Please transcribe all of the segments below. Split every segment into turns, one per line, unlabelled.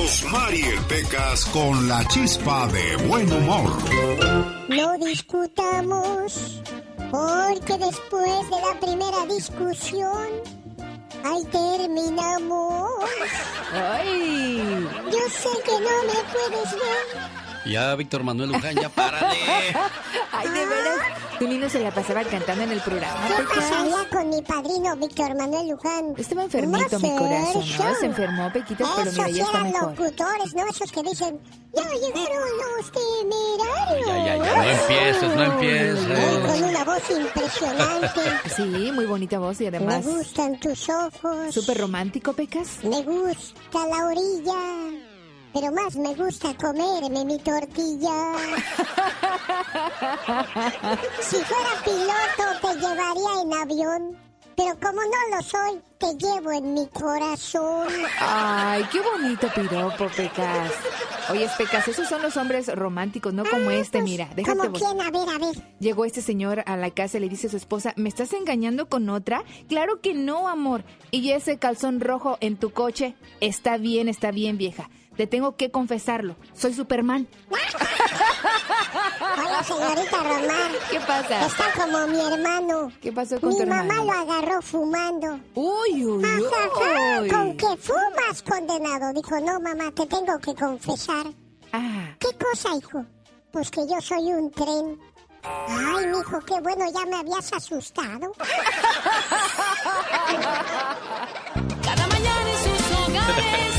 Rosmarie Pecas con la chispa de buen humor.
No discutamos, porque después de la primera discusión, ahí terminamos.
¡Ay!
Yo sé que no me puedes ver
ya, Víctor Manuel Luján, ya párale.
Ay, de veras. Tu niño se la pasaba cantando en el programa.
¿Qué pasaría con mi padrino Víctor Manuel Luján?
Estaba enfermito mi corazón, ¿no? Se enfermó, Pequito, pero mira, ya está mejor.
locutores, ¿no? Esos que dicen, ya llegaron los temerarios.
Ya, ya, ya, no empieces, no empieces.
con una voz impresionante.
Sí, muy bonita voz y además...
Me gustan tus ojos.
¿Súper romántico, Pecas?
Me gusta la orilla pero más me gusta comerme mi tortilla. si fuera piloto te llevaría en avión, pero como no lo soy, te llevo en mi corazón.
Ay, qué bonito piropo, Pecas. Oye, Pecas, esos son los hombres románticos, no como este, pues, mira.
Déjate ¿Cómo quién? A ver, a ver.
Llegó este señor a la casa y le dice a su esposa, ¿me estás engañando con otra? Claro que no, amor. Y ese calzón rojo en tu coche, está bien, está bien, vieja. Te tengo que confesarlo. Soy Superman.
Hola, señorita Román.
¿Qué pasa?
Está como mi hermano.
¿Qué pasó con
mi
tu hermano?
Mi mamá lo agarró fumando.
Uy, uy, uy.
¿Con qué fumas, condenado? Dijo, no, mamá, te tengo que confesar.
Ah.
¿Qué cosa, hijo? Pues que yo soy un tren. Ay, mijo, qué bueno, ya me habías asustado.
Cada mañana en sus hogares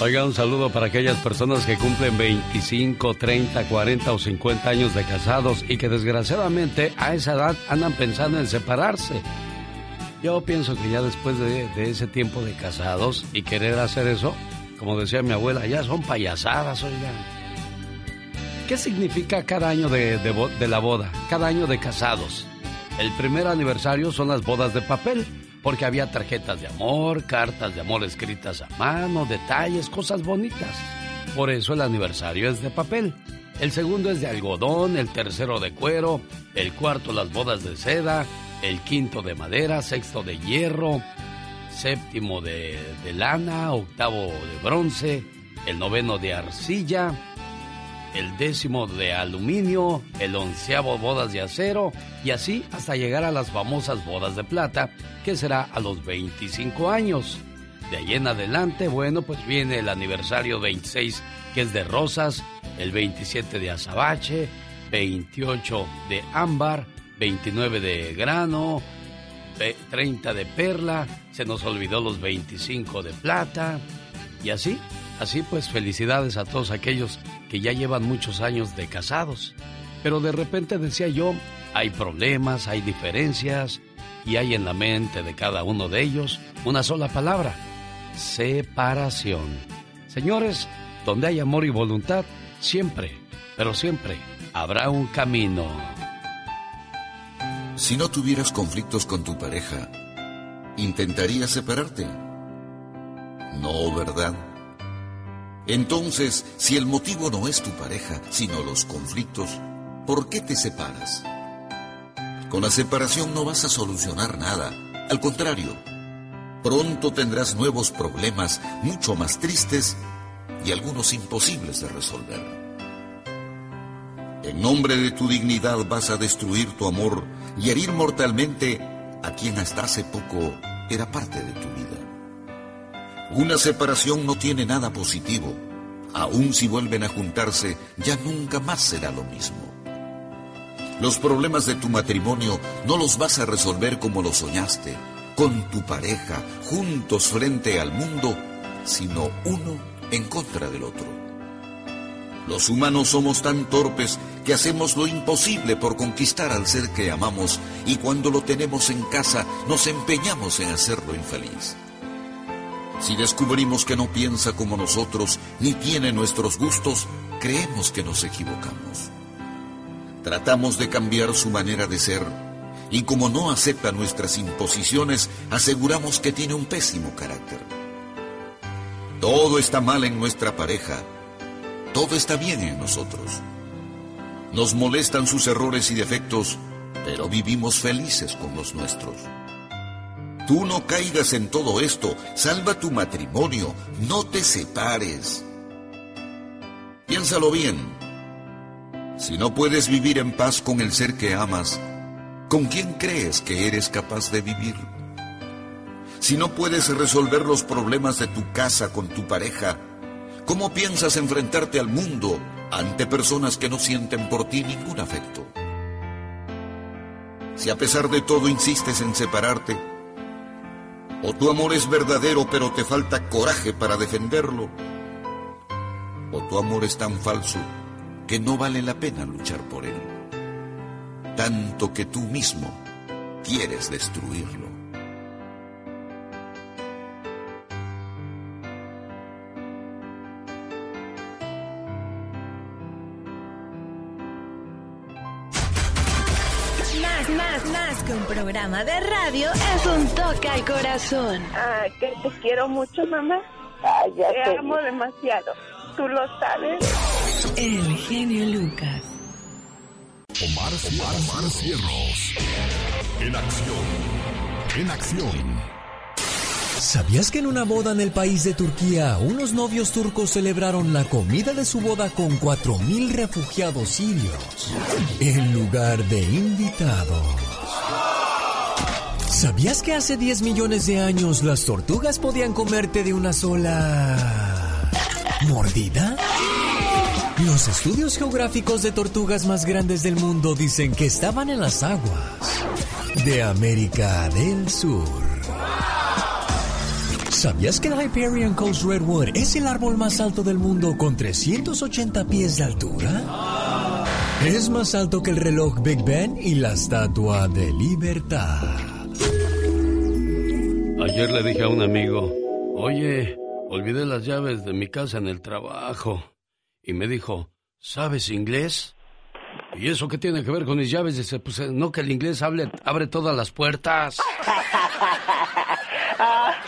Oiga, un saludo para aquellas personas que cumplen 25, 30, 40 o 50 años de casados y que desgraciadamente a esa edad andan pensando en separarse. Yo pienso que ya después de, de ese tiempo de casados y querer hacer eso, como decía mi abuela, ya son payasadas, oigan. ¿Qué significa cada año de, de, la boda? Cada año de casados. El primer aniversario son las bodas de papel, porque había tarjetas de amor, cartas de amor escritas a mano, detalles, cosas bonitas. Por eso el aniversario es de papel. El segundo es de algodón, el tercero de cuero, el cuarto las bodas de seda, el quinto de madera, sexto de hierro, séptimo de, lana, octavo de bronce, el noveno de arcilla, el décimo de aluminio, el onceavo bodas de acero y así hasta llegar a las famosas bodas de plata, que será a los 25 años. De ahí en adelante, bueno, pues viene el aniversario 26 que es de rosas, el 27 de azabache, 28 de ámbar, 29 de grano, 30 de perla, se nos olvidó los 25 de plata. Y así, así pues felicidades a todos aquellos que ya llevan muchos años de casados. Pero de repente decía yo, hay problemas, hay diferencias y hay en la mente de cada uno de ellos una sola palabra, separación. Señores, donde hay amor y voluntad, siempre, pero siempre habrá un camino.
Si no tuvieras conflictos con tu pareja, ¿intentarías separarte? No, ¿verdad? Entonces, si el motivo no es tu pareja, sino los conflictos, ¿por qué te separas? Con la separación no vas a solucionar nada. Al contrario, pronto tendrás nuevos problemas mucho más tristes y algunos imposibles de resolver. En nombre de tu dignidad vas a destruir tu amor y herir mortalmente a quien hasta hace poco era parte de tu vida. Una separación no tiene nada positivo. Aun si vuelven a juntarse, ya nunca más será lo mismo. Los problemas de tu matrimonio no los vas a resolver como lo soñaste, con tu pareja, juntos frente al mundo, sino uno en contra del otro. Los humanos somos tan torpes que hacemos lo imposible por conquistar al ser que amamos y cuando lo tenemos en casa nos empeñamos en hacerlo infeliz. Si descubrimos que no piensa como nosotros ni tiene nuestros gustos, creemos que nos equivocamos. Tratamos de cambiar su manera de ser y como no acepta nuestras imposiciones, aseguramos que tiene un pésimo carácter. Todo está mal en nuestra pareja todo está bien en nosotros. Nos molestan sus errores y defectos, pero vivimos felices con los nuestros. Tú no caigas en todo esto. Salva tu matrimonio. No te separes. Piénsalo bien. Si no puedes vivir en paz con el ser que amas, ¿con quién crees que eres capaz de vivir? Si no puedes resolver los problemas de tu casa con tu pareja, ¿cómo piensas enfrentarte al mundo ante personas que no sienten por ti ningún afecto? Si a pesar de todo insistes en separarte, o tu amor es verdadero pero te falta coraje para defenderlo, o tu amor es tan falso que no vale la pena luchar por él, tanto que tú mismo quieres destruirlo.
Que un programa de radio es un toque al corazón.
Ah, que te quiero mucho, mamá. te amo demasiado. Tú lo sabes.
El genio Lucas.
Omar, Omar, Omar Cierros. En acción. En acción.
¿Sabías que en una boda en el país de Turquía, unos novios turcos celebraron la comida de su boda con 4.000 refugiados sirios en lugar de invitados? ¿Sabías que hace 10 millones de años las tortugas podían comerte de una sola mordida? Los estudios geográficos de tortugas más grandes del mundo dicen que estaban en las aguas de América del Sur. ¿Sabías que el Hyperion Coast Redwood es el árbol más alto del mundo con 380 pies de altura? Es más alto que el reloj Big Ben y la Estatua de Libertad.
Ayer le dije a un amigo, oye, olvidé las llaves de mi casa en el trabajo. Y me dijo, ¿sabes inglés? ¿Y eso qué tiene que ver con mis llaves? Dice, pues eh, no que el inglés hable, abre todas las puertas.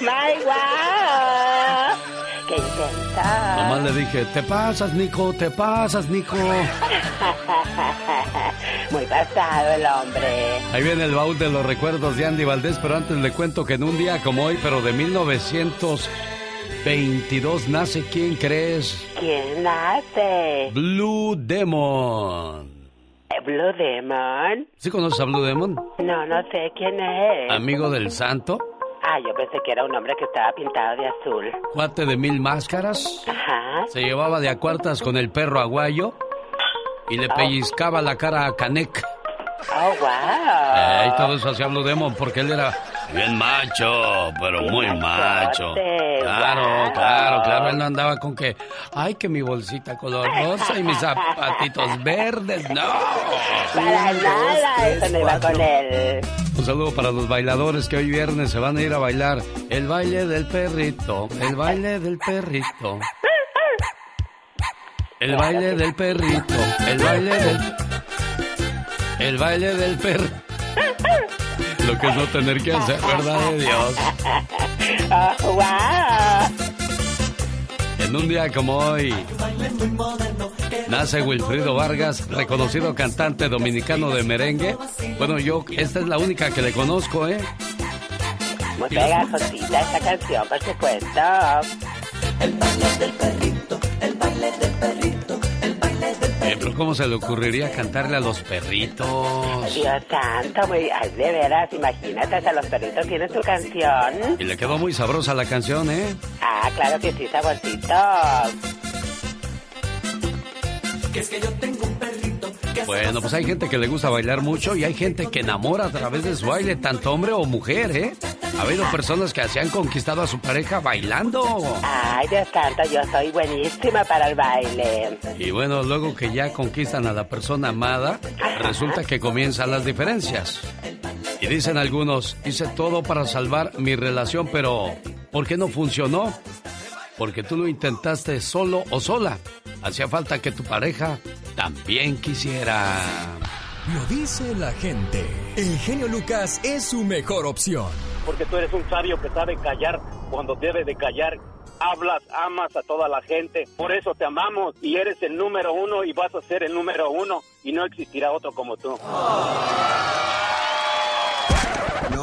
My wow. ¡Qué intenta!
Nomás le dije, te pasas, Nico, te pasas, Nico.
Muy pasado el hombre.
Ahí viene el baúl de los recuerdos de Andy Valdés, pero antes le cuento que en un día como hoy, pero de 1922, nace, ¿quién crees?
¿Quién nace?
Blue Demon.
¿Blue Demon?
¿Sí conoces a Blue Demon?
No, no sé quién es.
Amigo del santo,
Ah, yo pensé que era un hombre que estaba pintado de azul.
cuate de mil máscaras,
Ajá.
se llevaba de a cuartas con el perro aguayo y le pellizcaba la cara a Canek.
Oh, wow.
Eh, y todo eso hacía Blue Demon porque él era bien macho, pero muy macho. Claro, claro, claro. Él no andaba con que, ay, que mi bolsita color rosa y mis zapatitos verdes. No.
Para nada, eso no iba con él.
Un saludo para los bailadores que hoy viernes se van a ir a bailar el baile del perrito, el baile del perrito. El baile del perrito, el baile del... El baile del perro. Lo que es no tener que hacer, ¿verdad de Dios?
Oh, wow.
En un día como hoy, nace Wilfrido Vargas, reconocido cantante dominicano de merengue. Bueno, yo, esta es la única que le conozco, ¿eh?
Muy pegajosita esta canción, por supuesto.
Eh, pero ¿cómo se le ocurriría cantarle a los perritos?
Dios santo, muy, ay, de veras, imagínate, hasta los perritos tienen su canción.
Y le quedó muy sabrosa la canción, ¿eh?
Ah, claro que sí, saborcito.
Bueno, pues hay gente que le gusta bailar mucho y hay gente que enamora a través de su baile, tanto hombre o mujer, ¿eh? Ha habido personas que se han conquistado a su pareja bailando.
Ay, Dios santo, yo soy buenísima para el baile.
Y bueno, luego que ya conquistan a la persona amada, resulta que comienzan las diferencias. Y dicen algunos, hice todo para salvar mi relación, pero ¿por qué no funcionó? Porque tú lo intentaste solo o sola. Hacía falta que tu pareja también quisiera.
Lo dice la gente. El genio Lucas es su mejor opción.
porque tú eres un sabio que sabe callar cuando debe de callar. Hablas, amas a toda la gente, por eso te amamos y eres el número uno y vas a ser el número uno y no existirá otro como tú.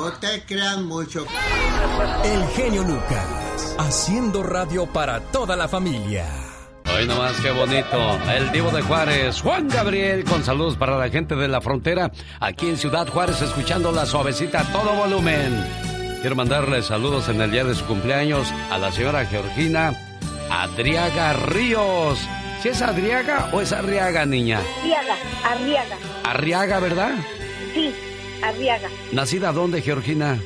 No te crean mucho.
El genio Lucas, haciendo radio para toda la familia.
Hoy nomás, qué bonito. El Divo de Juárez, Juan Gabriel, con saludos para la gente de la frontera, aquí en Ciudad Juárez, escuchando la suavecita a todo volumen. Quiero mandarle saludos en el día de su cumpleaños a la señora Georgina Adriaga Ríos. ¿Si es Adriaga o es Arriaga, niña?
Arriaga, Arriaga.
Arriaga, ¿verdad?
Sí, Arriaga.
¿Nacida dónde, Georgina?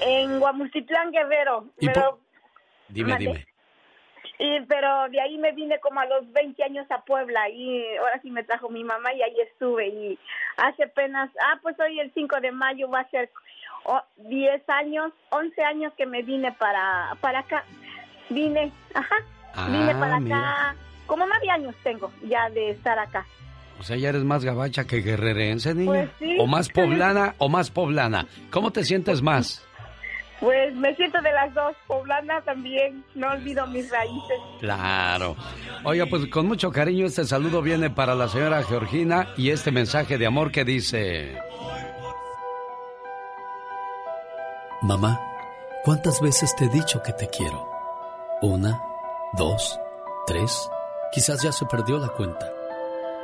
En Guamultitlán, Guerrero.
¿Y
pero,
Dime, dime.
y, pero de ahí me vine como a los 20 años a Puebla y ahora sí me trajo mi mamá y ahí estuve. Y hace apenas, ah, pues hoy el 5 de mayo va a ser oh, 10 años, 11 años que me vine para, para acá. Vine, ajá, vine
Ah,
para acá. Como nueve años tengo ya de estar acá.
O sea, ya eres más gabacha que guerrerense, niña.
Pues sí.
O más poblana o más poblana. ¿Cómo te sientes más?
Pues me siento de las dos, poblana también, no olvido mis raíces.
Claro. Oiga, pues con mucho cariño este saludo viene para la señora Georgina y este mensaje de amor que dice...
Mamá, ¿cuántas veces te he dicho que te quiero? Una, dos, tres, quizás ya se perdió la cuenta.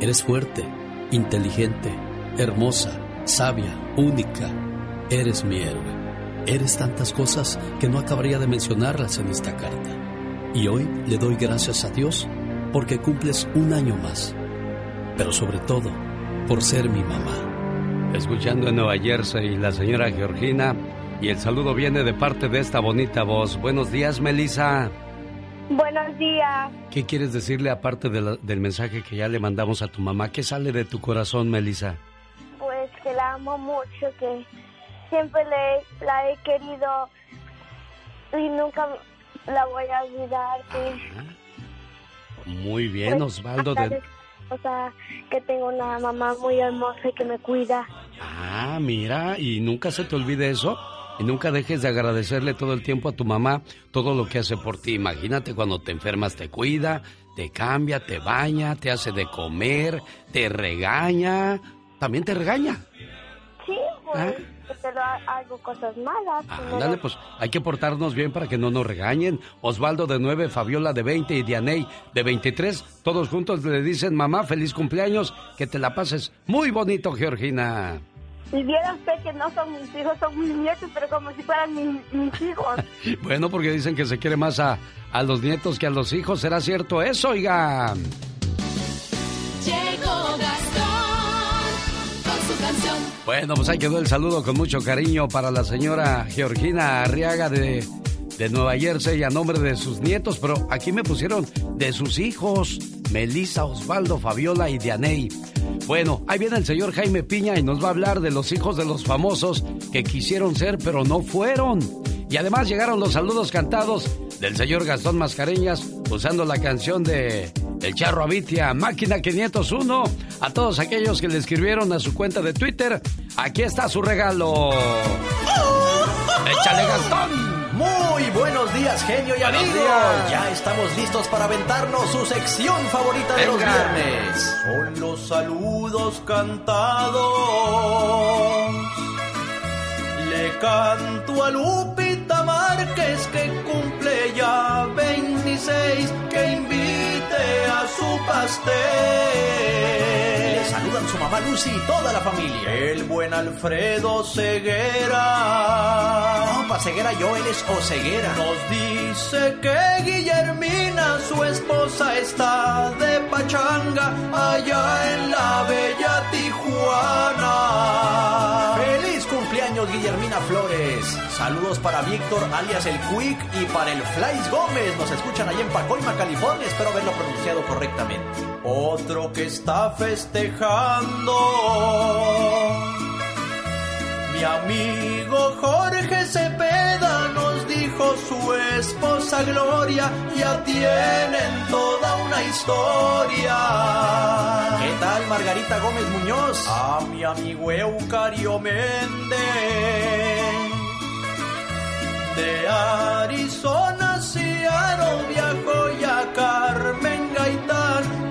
eres fuerte, inteligente, hermosa, sabia, única. Eres mi héroe. Eres tantas cosas que no acabaría de mencionarlas en esta carta. Y hoy le doy gracias a Dios porque cumples un año más. Pero sobre todo, por ser mi mamá.
Escuchando en Nueva Jersey la señora Georgina y el saludo viene de parte de esta bonita voz. Buenos días, Melissa.
Buenos días.
¿Qué quieres decirle aparte de la- del mensaje que ya le mandamos a tu mamá? ¿Qué sale de tu corazón, Melissa?
Pues que la amo mucho, que siempre le, la he querido y nunca la voy a olvidar. Que
Muy bien,
pues,
Osvaldo. De...
O sea, que tengo una mamá muy hermosa y que me cuida.
Ah, mira, y nunca se te olvide eso. Y nunca dejes de agradecerle todo el tiempo a tu mamá todo lo que hace por ti. Imagínate cuando te enfermas, te cuida, te cambia, te baña, te hace de comer, te regaña. También te regaña.
Sí, pues, pero ha- hago cosas malas. pero-
Ándale, pues hay que portarnos bien para que no nos regañen. Osvaldo de 9, Fabiola de 20 y Dianey de 23. Todos juntos le dicen, mamá, feliz cumpleaños, que te la pases muy bonito, Georgina.
Y viera usted que no son mis hijos, son mis nietos, pero como si fueran mis, mis hijos.
Bueno, porque dicen que se quiere más a, a los nietos que a los hijos. ¿Será cierto eso, oiga?
Llegó Gastón con su canción.
Bueno, pues ahí quedó el saludo con mucho cariño para la señora Georgina Arriaga de, de Nueva Jersey a nombre de sus nietos, pero aquí me pusieron de sus hijos, Melissa, Osvaldo, Fabiola y Dianey. Bueno, ahí viene el señor Jaime Piña y nos va a hablar de los hijos de los famosos que quisieron ser pero no fueron. Y además llegaron los saludos cantados del señor Gastón Mascareñas usando la canción de El Charro Avitia, Máquina 501. A todos aquellos que le escribieron a su cuenta de Twitter, aquí está su regalo. ¡Échale Gastón!
Muy buenos días, genio y
Buenos
amigo.
días.
Ya estamos listos para aventarnos su sección favorita de los viernes. Son los saludos cantados. Le canto a Lupita Márquez que cumple ya 26, que invite a su pastel. Saludan su mamá Lucy y toda la familia. El buen Alfredo Ceguera. No, pa' Ceguera Joel es Oceguera. Nos dice que Guillermina, su esposa, está de pachanga allá en la bella Tijuana. ¡Feliz cumpleaños, Guillermina Flores! Saludos para Víctor, alias el Quick, y para el Flies Gómez. Nos escuchan ahí en Pacoima, California. Espero haberlo pronunciado correctamente. Otro que está festejando. Mi amigo Jorge Cepeda nos dijo su esposa Gloria, ya tienen toda una historia. ¿Qué tal Margarita Gómez Muñoz? A mi amigo Eucario Méndez. De Arizona, Seattle viajó ya Carmen Gaitán,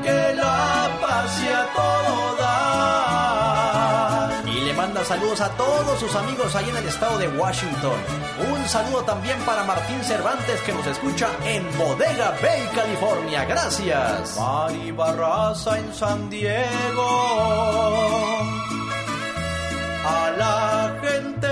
saludos a todos sus amigos ahí en el estado de Washington. Un saludo también para Martín Cervantes que nos escucha en Bodega Bay, California. Gracias. Mari Barraza en San Diego. A la gente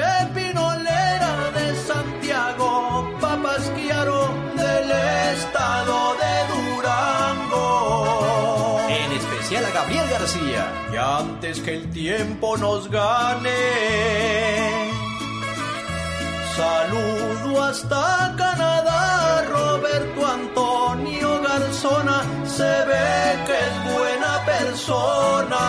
Gabriel García. Y antes que el tiempo nos gane. Saludo hasta Canadá, Roberto Antonio Garzona, se ve que es buena persona.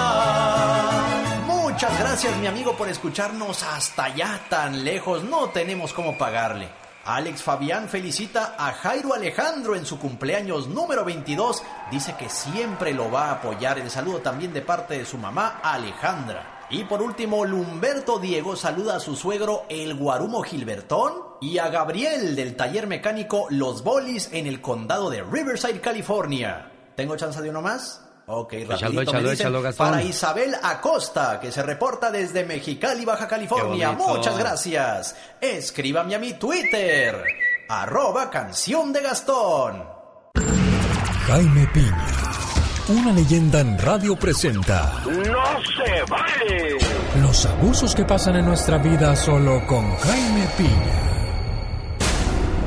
Muchas gracias mi amigo por escucharnos hasta allá tan lejos, no tenemos cómo pagarle. Alex Fabián felicita a Jairo Alejandro en su cumpleaños número 22. Dice que siempre lo va a apoyar. El saludo también de parte de su mamá Alejandra. Y por último, Lumberto Diego saluda a su suegro el Guarumo Gilbertón y a Gabriel del taller mecánico Los Bolis en el condado de Riverside, California. ¿Tengo chance de uno más? Ok, rapidito me dicen, para Isabel Acosta, que se reporta desde Mexicali, Baja California. Muchas gracias. Escríbame a mi Twitter, arroba canción de Gastón.
Jaime Piña, una leyenda en radio presenta
¡No se vale!
los abusos que pasan en nuestra vida solo con Jaime Piña.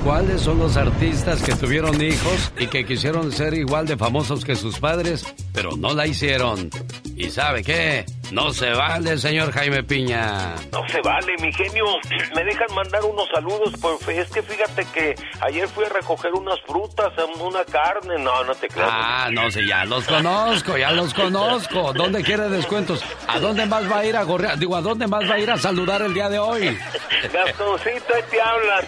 ¿Cuáles son los artistas que tuvieron hijos y que quisieron ser igual de famosos que sus padres, pero no la hicieron? ¿Y sabe qué? No se vale, señor Jaime Piña.
No se vale, mi genio. Me dejan mandar unos saludos, por es que fíjate que ayer fui a recoger unas frutas, una carne. No, no te creas.
Ah, no sé, ya los conozco, ya los conozco. ¿Dónde quiere descuentos? ¿A dónde más va a ir a gorrear? Digo, ¿a dónde más va a ir a saludar el día de hoy?
Gastoncito, ahí te hablan.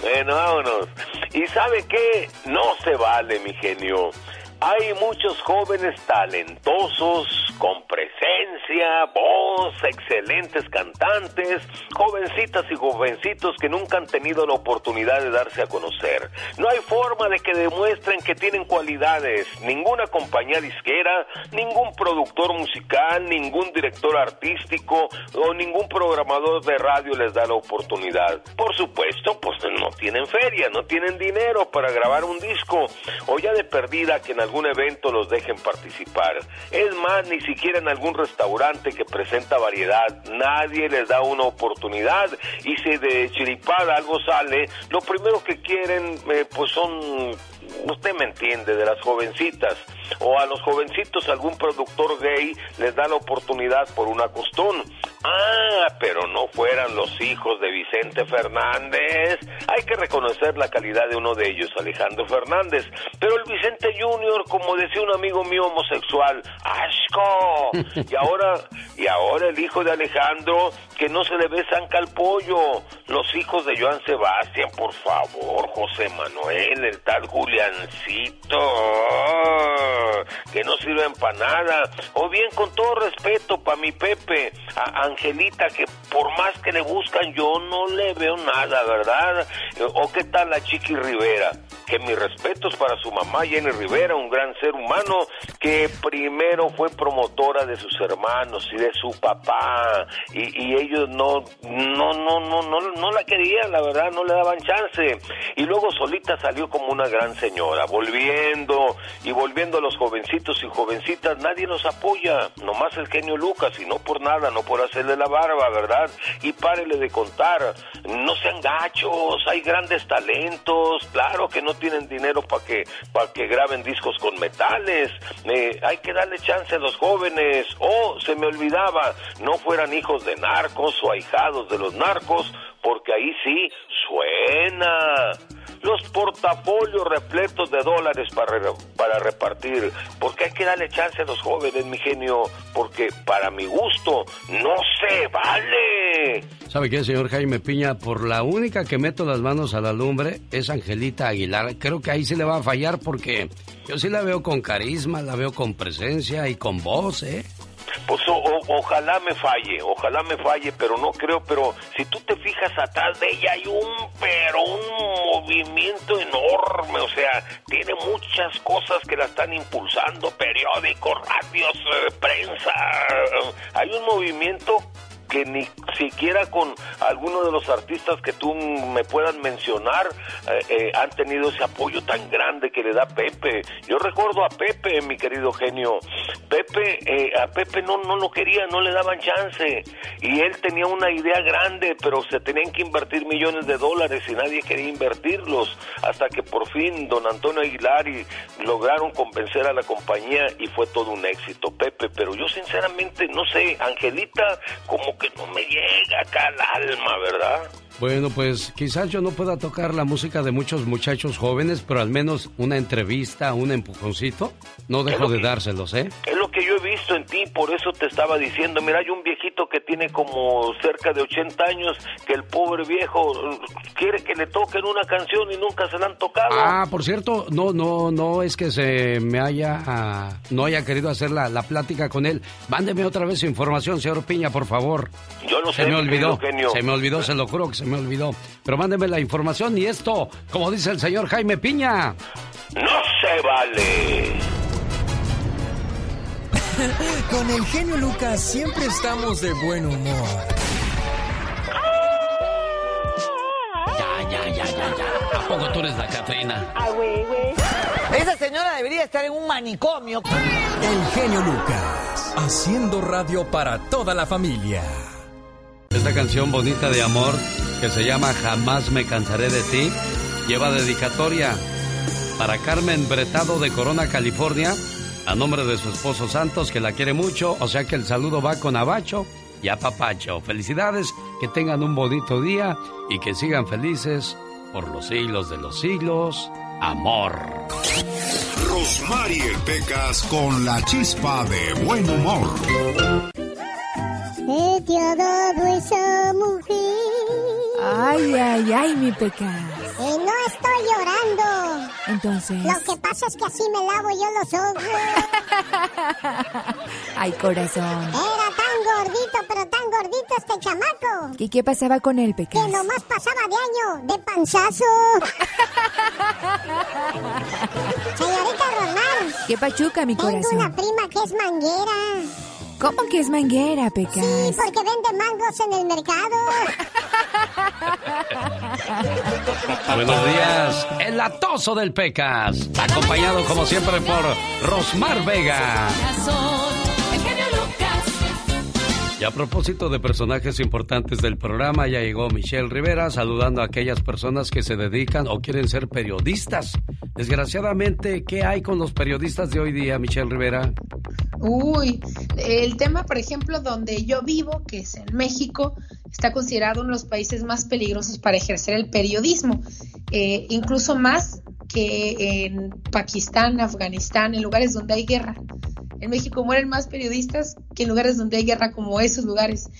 Bueno, vámonos. ¿Y sabe qué? No se vale, mi genio. Hay muchos jóvenes talentosos, con presencia, voz, excelentes cantantes, jovencitas y jovencitos que nunca han tenido la oportunidad de darse a conocer. No hay forma de que demuestren que tienen cualidades. Ninguna compañía disquera, ningún productor musical, ningún director artístico o ningún programador de radio les da la oportunidad. Por supuesto, pues no tienen feria, no tienen dinero para grabar un disco o ya de perdida que en algún evento los dejen participar. Es más, ni siquiera en algún restaurante que presenta variedad, nadie les da una oportunidad y si de chiripada algo sale, lo primero que quieren eh, pues son usted me entiende, de las jovencitas, o a los jovencitos algún productor gay les da la oportunidad por una costón. Ah, pero no fueran los hijos de Vicente Fernández. Hay que reconocer la calidad de uno de ellos, Alejandro Fernández. Pero el Vicente Junior, como decía un amigo mío homosexual, ¡asco! Y ahora, y ahora el hijo de Alejandro, que no se le ve zanca al pollo. Los hijos de Joan Sebastián, por favor, José Manuel, el tal Juliancito, que no sirven para nada. O bien, con todo respeto, para mi Pepe, a Angelita, que por más que le buscan, yo no le veo nada, ¿verdad? O qué tal la Chiqui Rivera, que mis respetos para su mamá Jenny Rivera, un gran ser humano que primero fue promotora de sus hermanos y de su papá y, y ellos no, no, no, no, no, no la querían, la verdad, no le daban chance y luego solita salió como una gran señora, volviendo y volviendo a los jovencitos y jovencitas, nadie los apoya, nomás el genio Lucas y no por nada, no por hacerle la barba, ¿verdad? Y párele de contar, no sean gachos, hay grandes talentos, claro que no tienen dinero para que, para que graben discos con metales, eh, hay que darle chance a los jóvenes, o se me olvidaba, no fueran hijos de narcos o ahijados de los narcos, porque ahí sí suena. Los portafolios repletos de dólares para, para repartir, porque hay que darle chance a los jóvenes, mi genio, porque para mi gusto no se vale.
¿Sabe qué, señor Jaime Piña? Por la única que meto las manos a la lumbre es Angelita Aguilar. Creo que ahí sí le va a fallar porque yo sí la veo con carisma, la veo con presencia y con voz, ¿eh?
Pues ojalá me falle, ojalá me falle, pero no creo, pero si tú te fijas atrás de ella hay un, pero un movimiento enorme, o sea, tiene muchas cosas que la están impulsando, periódicos, radios, eh, prensa, hay un movimiento que ni siquiera con alguno de los artistas que tú me puedan mencionar eh, eh, han tenido ese apoyo tan grande que le da Pepe. Yo recuerdo a Pepe, mi querido genio. Pepe, eh, a Pepe no, no lo quería, no le daban chance. Y él tenía una idea grande, pero se tenían que invertir millones de dólares y nadie quería invertirlos. Hasta que por fin don Antonio Aguilar y lograron convencer a la compañía y fue todo un éxito, Pepe. Pero yo sinceramente no sé, Angelita, como que no me llega acá al alma, ¿verdad?
Bueno, pues quizás yo no pueda tocar la música de muchos muchachos jóvenes, pero al menos una entrevista, un empujoncito, no dejo de dárselos, ¿eh?
Es lo que yo he visto en ti, por eso te estaba diciendo, mira, hay un viejito que tiene como cerca de 80 años, que el pobre viejo quiere que le toquen una canción y nunca se la han tocado.
Ah, por cierto, no, no, no es que se me haya, ah, no haya querido hacer la, la, plática con él. Mándeme otra vez información, señor Piña, por favor.
Yo no
se
sé.
me olvidó,
genio.
se me olvidó, se lo juro que se me olvidó. Pero mándeme la información y esto, como dice el señor Jaime Piña.
No se vale.
Con el genio Lucas siempre estamos de buen humor.
Ya, ya, ya, ya, ya. ¿A poco tú eres la Catrina?
Ah, güey, güey. Esa señora debería estar en un manicomio.
El genio Lucas, haciendo radio para toda la familia.
Esta canción bonita de amor que se llama Jamás me cansaré de ti lleva dedicatoria para Carmen Bretado de Corona, California, a nombre de su esposo Santos que la quiere mucho, o sea que el saludo va con Abacho y a Papacho. Felicidades, que tengan un bonito día y que sigan felices por los siglos de los siglos. Amor.
Rosmarie Pecas con la chispa de buen humor.
¿Qué te ha dado esa mujer?
Ay, ay, ay, mi pecas.
Eh, no estoy llorando.
Entonces.
Lo que pasa es que así me lavo yo los ojos.
ay, corazón.
Era tan gordito, pero tan gordito este chamaco.
¿Y qué pasaba con él, pecas?
Que nomás pasaba de año, de panzazo. Señorita Román.
¿Qué pachuca, mi corazón?
Tengo una prima que es manguera.
¿Cómo que es manguera, Pecas?
Sí, porque vende mangos en el mercado.
Buenos días, el atoso del Pecas, acompañado como siempre por Rosmar Vega. Y a propósito de personajes importantes del programa, ya llegó Michelle Rivera saludando a aquellas personas que se dedican o quieren ser periodistas. Desgraciadamente, ¿qué hay con los periodistas de hoy día, Michelle Rivera?
Uy, el tema, por ejemplo, donde yo vivo, que es en México, está considerado uno de los países más peligrosos para ejercer el periodismo, eh, incluso más que en Pakistán, Afganistán, en lugares donde hay guerra. En México mueren más periodistas que en lugares donde hay guerra como esos lugares.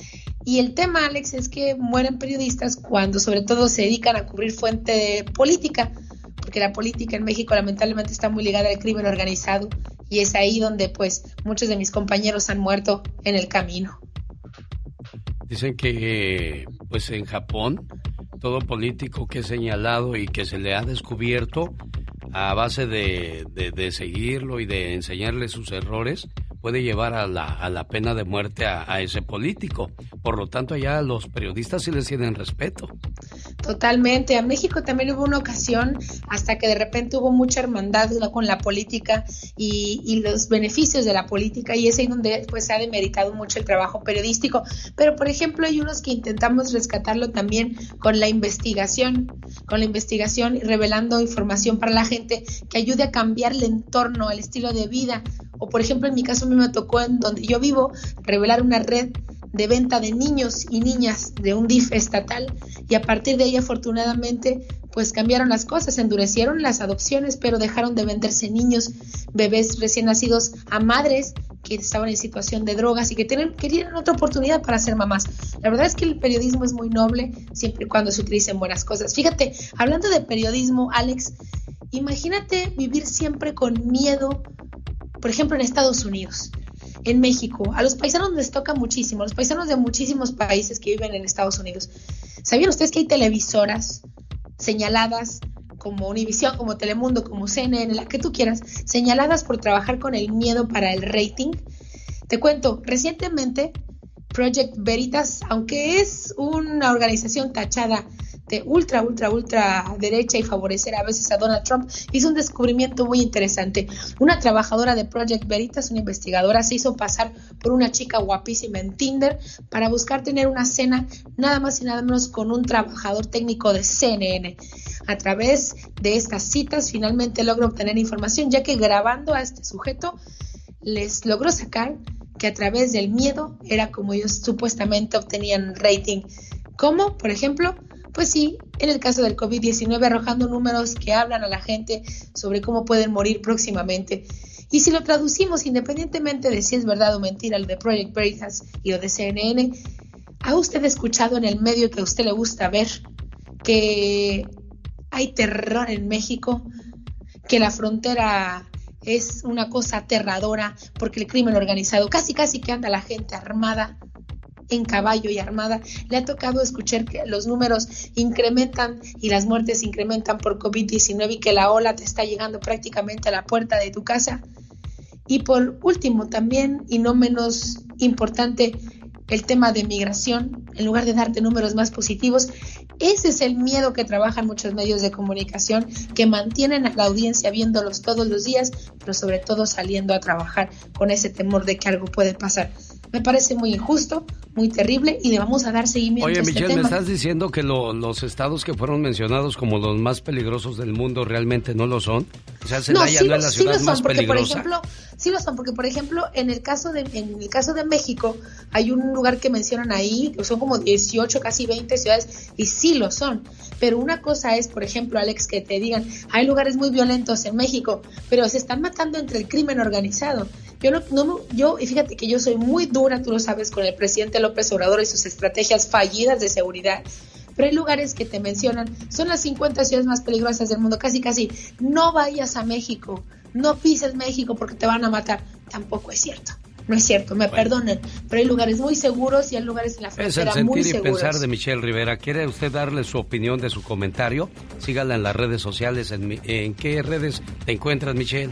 Y el tema, Alex, es que mueren periodistas cuando sobre todo se dedican a cubrir fuente política, porque la política en México lamentablemente está muy ligada al crimen organizado y es ahí donde pues muchos de mis compañeros han muerto en el camino.
Dicen que pues en Japón todo político que es señalado y que se le ha descubierto a base de, de, seguirlo y de enseñarle sus errores, puede llevar a la, a la pena de muerte a, a, ese político. Por lo tanto, allá los periodistas sí les tienen respeto.
Totalmente. A México también hubo una ocasión hasta que de repente hubo mucha hermandad con la política y, los beneficios de la política y es ahí donde pues se ha demeritado mucho el trabajo periodístico. Pero, por ejemplo, hay unos que intentamos rescatarlo también con la investigación, con la investigación y revelando información para la gente que ayude a cambiar el entorno, el estilo de vida. O, por ejemplo, en mi caso a mí me tocó en donde yo vivo revelar una red de venta de niños y niñas de un DIF estatal y a partir de ahí afortunadamente pues cambiaron las cosas, endurecieron las adopciones, pero dejaron de venderse niños, bebés recién nacidos a madres que estaban en situación de drogas y que tienen, querían otra oportunidad para ser mamás. La verdad es que el periodismo es muy noble siempre y cuando se utilicen buenas cosas. Fíjate, hablando de periodismo, Alex, imagínate vivir siempre con miedo, por ejemplo, en Estados Unidos en México. A los paisanos les toca muchísimo, los paisanos de muchísimos países que viven en Estados Unidos. ¿Sabían ustedes que hay televisoras señaladas como Univision, como Telemundo, como CNN, la que tú quieras, señaladas por trabajar con el miedo para el rating? Te cuento, recientemente Project Veritas, aunque es una organización tachada de ultra, ultra, ultra derecha y favorecer a veces a Donald Trump, hizo un descubrimiento muy interesante. Una trabajadora de Project Veritas, una investigadora, se hizo pasar por una chica guapísima en Tinder para buscar tener una cena nada más y nada menos con un trabajador técnico de CNN. A través de estas citas finalmente logró obtener información, ya que grabando a este sujeto les logró sacar que a través del miedo era como ellos supuestamente obtenían rating. Como, por ejemplo, pues sí, en el caso del COVID-19 arrojando números que hablan a la gente sobre cómo pueden morir próximamente. Y si lo traducimos independientemente de si es verdad o mentira el de Project Veritas y lo de CNN, ¿ha usted escuchado en el medio que a usted le gusta ver que hay terror en México? Que la frontera es una cosa aterradora porque el crimen organizado casi casi que anda la gente armada en caballo y armada, le ha tocado escuchar que los números incrementan y las muertes incrementan por COVID-19 y que la ola te está llegando prácticamente a la puerta de tu casa. Y por último, también y no menos importante, el tema de migración, en lugar de darte números más positivos, ese es el miedo que trabajan muchos medios de comunicación, que mantienen a la audiencia viéndolos todos los días, pero sobre todo saliendo a trabajar con ese temor de que algo puede pasar. Me parece muy injusto, muy terrible y le vamos a dar seguimiento
Oye,
a este
Michelle,
tema.
¿me estás diciendo que lo- los estados que fueron mencionados como los más peligrosos del mundo realmente no lo son? O sea, Celaya no,
sí,
es
lo-
la
sí
ciudad
lo son,
más
porque por ejemplo, sí lo son, porque por ejemplo, en el caso de en el caso de México hay un lugar que mencionan ahí, son como 18, casi 20 ciudades y sí lo son. Pero una cosa es, por ejemplo, Alex, que te digan, hay lugares muy violentos en México, pero se están matando entre el crimen organizado. Yo no, no yo y fíjate que yo soy muy dura, tú lo sabes, con el presidente López Obrador y sus estrategias fallidas de seguridad. Pero hay lugares que te mencionan, son las 50 ciudades más peligrosas del mundo, casi casi, no vayas a México, no pises México porque te van a matar. Tampoco es cierto, no es cierto, me perdonen, pero hay lugares muy seguros y hay lugares en la
Es el
frontera muy
sentir y
seguros.
pensar de Michelle Rivera. ¿Quiere usted darle su opinión de su comentario? Sígala en las redes sociales. ¿En, en qué redes te encuentras, Michelle?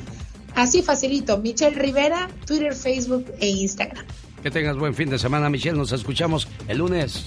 Así facilito, Michelle Rivera, Twitter, Facebook e Instagram.
Que tengas buen fin de semana, Michelle. Nos escuchamos el lunes.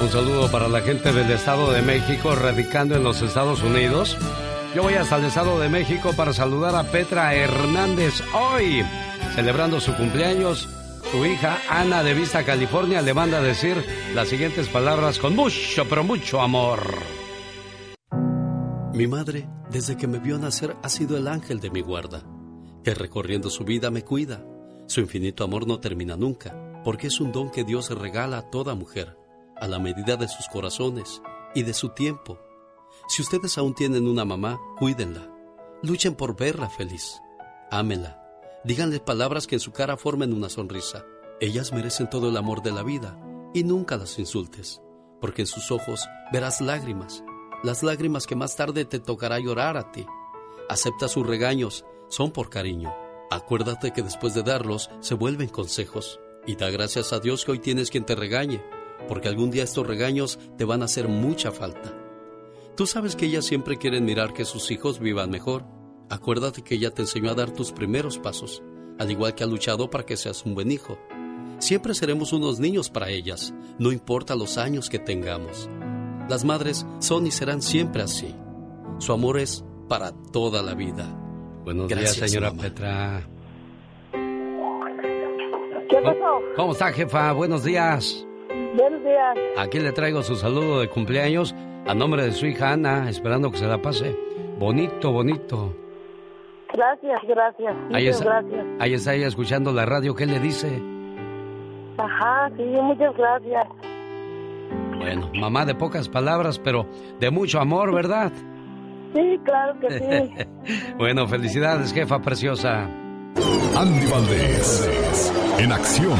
Un saludo para la gente del Estado de México radicando en los Estados Unidos. Yo voy hasta el Estado de México para saludar a Petra Hernández hoy, celebrando su cumpleaños. Su hija Ana de Vista, California, le manda a decir las siguientes palabras con mucho, pero mucho amor.
Mi madre, desde que me vio nacer, ha sido el ángel de mi guarda, que recorriendo su vida me cuida. Su infinito amor no termina nunca, porque es un don que Dios regala a toda mujer, a la medida de sus corazones y de su tiempo. Si ustedes aún tienen una mamá, cuídenla. Luchen por verla feliz. Ámenla. Díganle palabras que en su cara formen una sonrisa. Ellas merecen todo el amor de la vida y nunca las insultes, porque en sus ojos verás lágrimas, las lágrimas que más tarde te tocará llorar a ti. Acepta sus regaños, son por cariño. Acuérdate que después de darlos se vuelven consejos. Y da gracias a Dios que hoy tienes quien te regañe, porque algún día estos regaños te van a hacer mucha falta. Tú sabes que ellas siempre quieren mirar que sus hijos vivan mejor. Acuérdate que ella te enseñó a dar tus primeros pasos, al igual que ha luchado para que seas un buen hijo. Siempre seremos unos niños para ellas, no importa los años que tengamos. Las madres son y serán siempre así. Su amor es para toda la vida.
Buenos
Gracias,
días, señora
mamá.
Petra.
¿Qué pasó?
¿Cómo está, jefa? Buenos días.
Buenos días.
Aquí le traigo su saludo de cumpleaños a nombre de su hija Ana, esperando que se la pase. Bonito, bonito.
Gracias, gracias.
Ahí
Muchas
está,
gracias.
ahí está ella escuchando la radio. ¿Qué le dice?
Ajá, sí, muchas gracias.
Bueno, mamá de pocas palabras, pero de mucho amor, ¿verdad?
Sí, claro que sí.
bueno, felicidades, jefa preciosa.
Andy Valdés, en acción.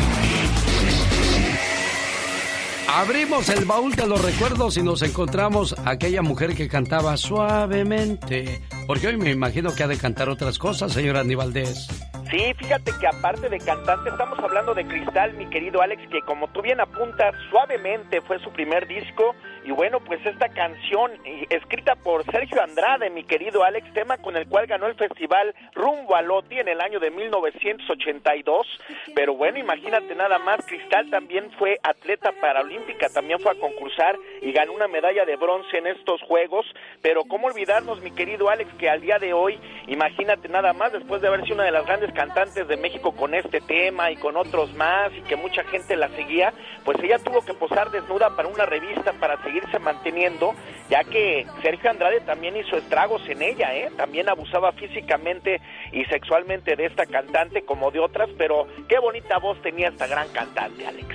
Abrimos el baúl de los recuerdos y nos encontramos a aquella mujer que cantaba suavemente. Porque hoy me imagino que ha de cantar otras cosas, señora Aníbaldez.
Sí, fíjate que aparte de cantante, estamos hablando de Cristal, mi querido Alex, que como tú bien apuntas, suavemente fue su primer disco. Y bueno, pues esta canción, eh, escrita por Sergio Andrade, mi querido Alex, tema con el cual ganó el festival Rumbo a Loti en el año de 1982. Pero bueno, imagínate nada más, Cristal también fue atleta paralímpica, también fue a concursar y ganó una medalla de bronce en estos Juegos. Pero cómo olvidarnos, mi querido Alex, que al día de hoy, imagínate nada más, después de haber sido una de las grandes cantantes de México con este tema y con otros más y que mucha gente la seguía, pues ella tuvo que posar desnuda para una revista para seguirse manteniendo, ya que Sergio Andrade también hizo estragos en ella, ¿eh? También abusaba físicamente y sexualmente de esta cantante como de otras, pero qué bonita voz tenía esta gran cantante, Alex.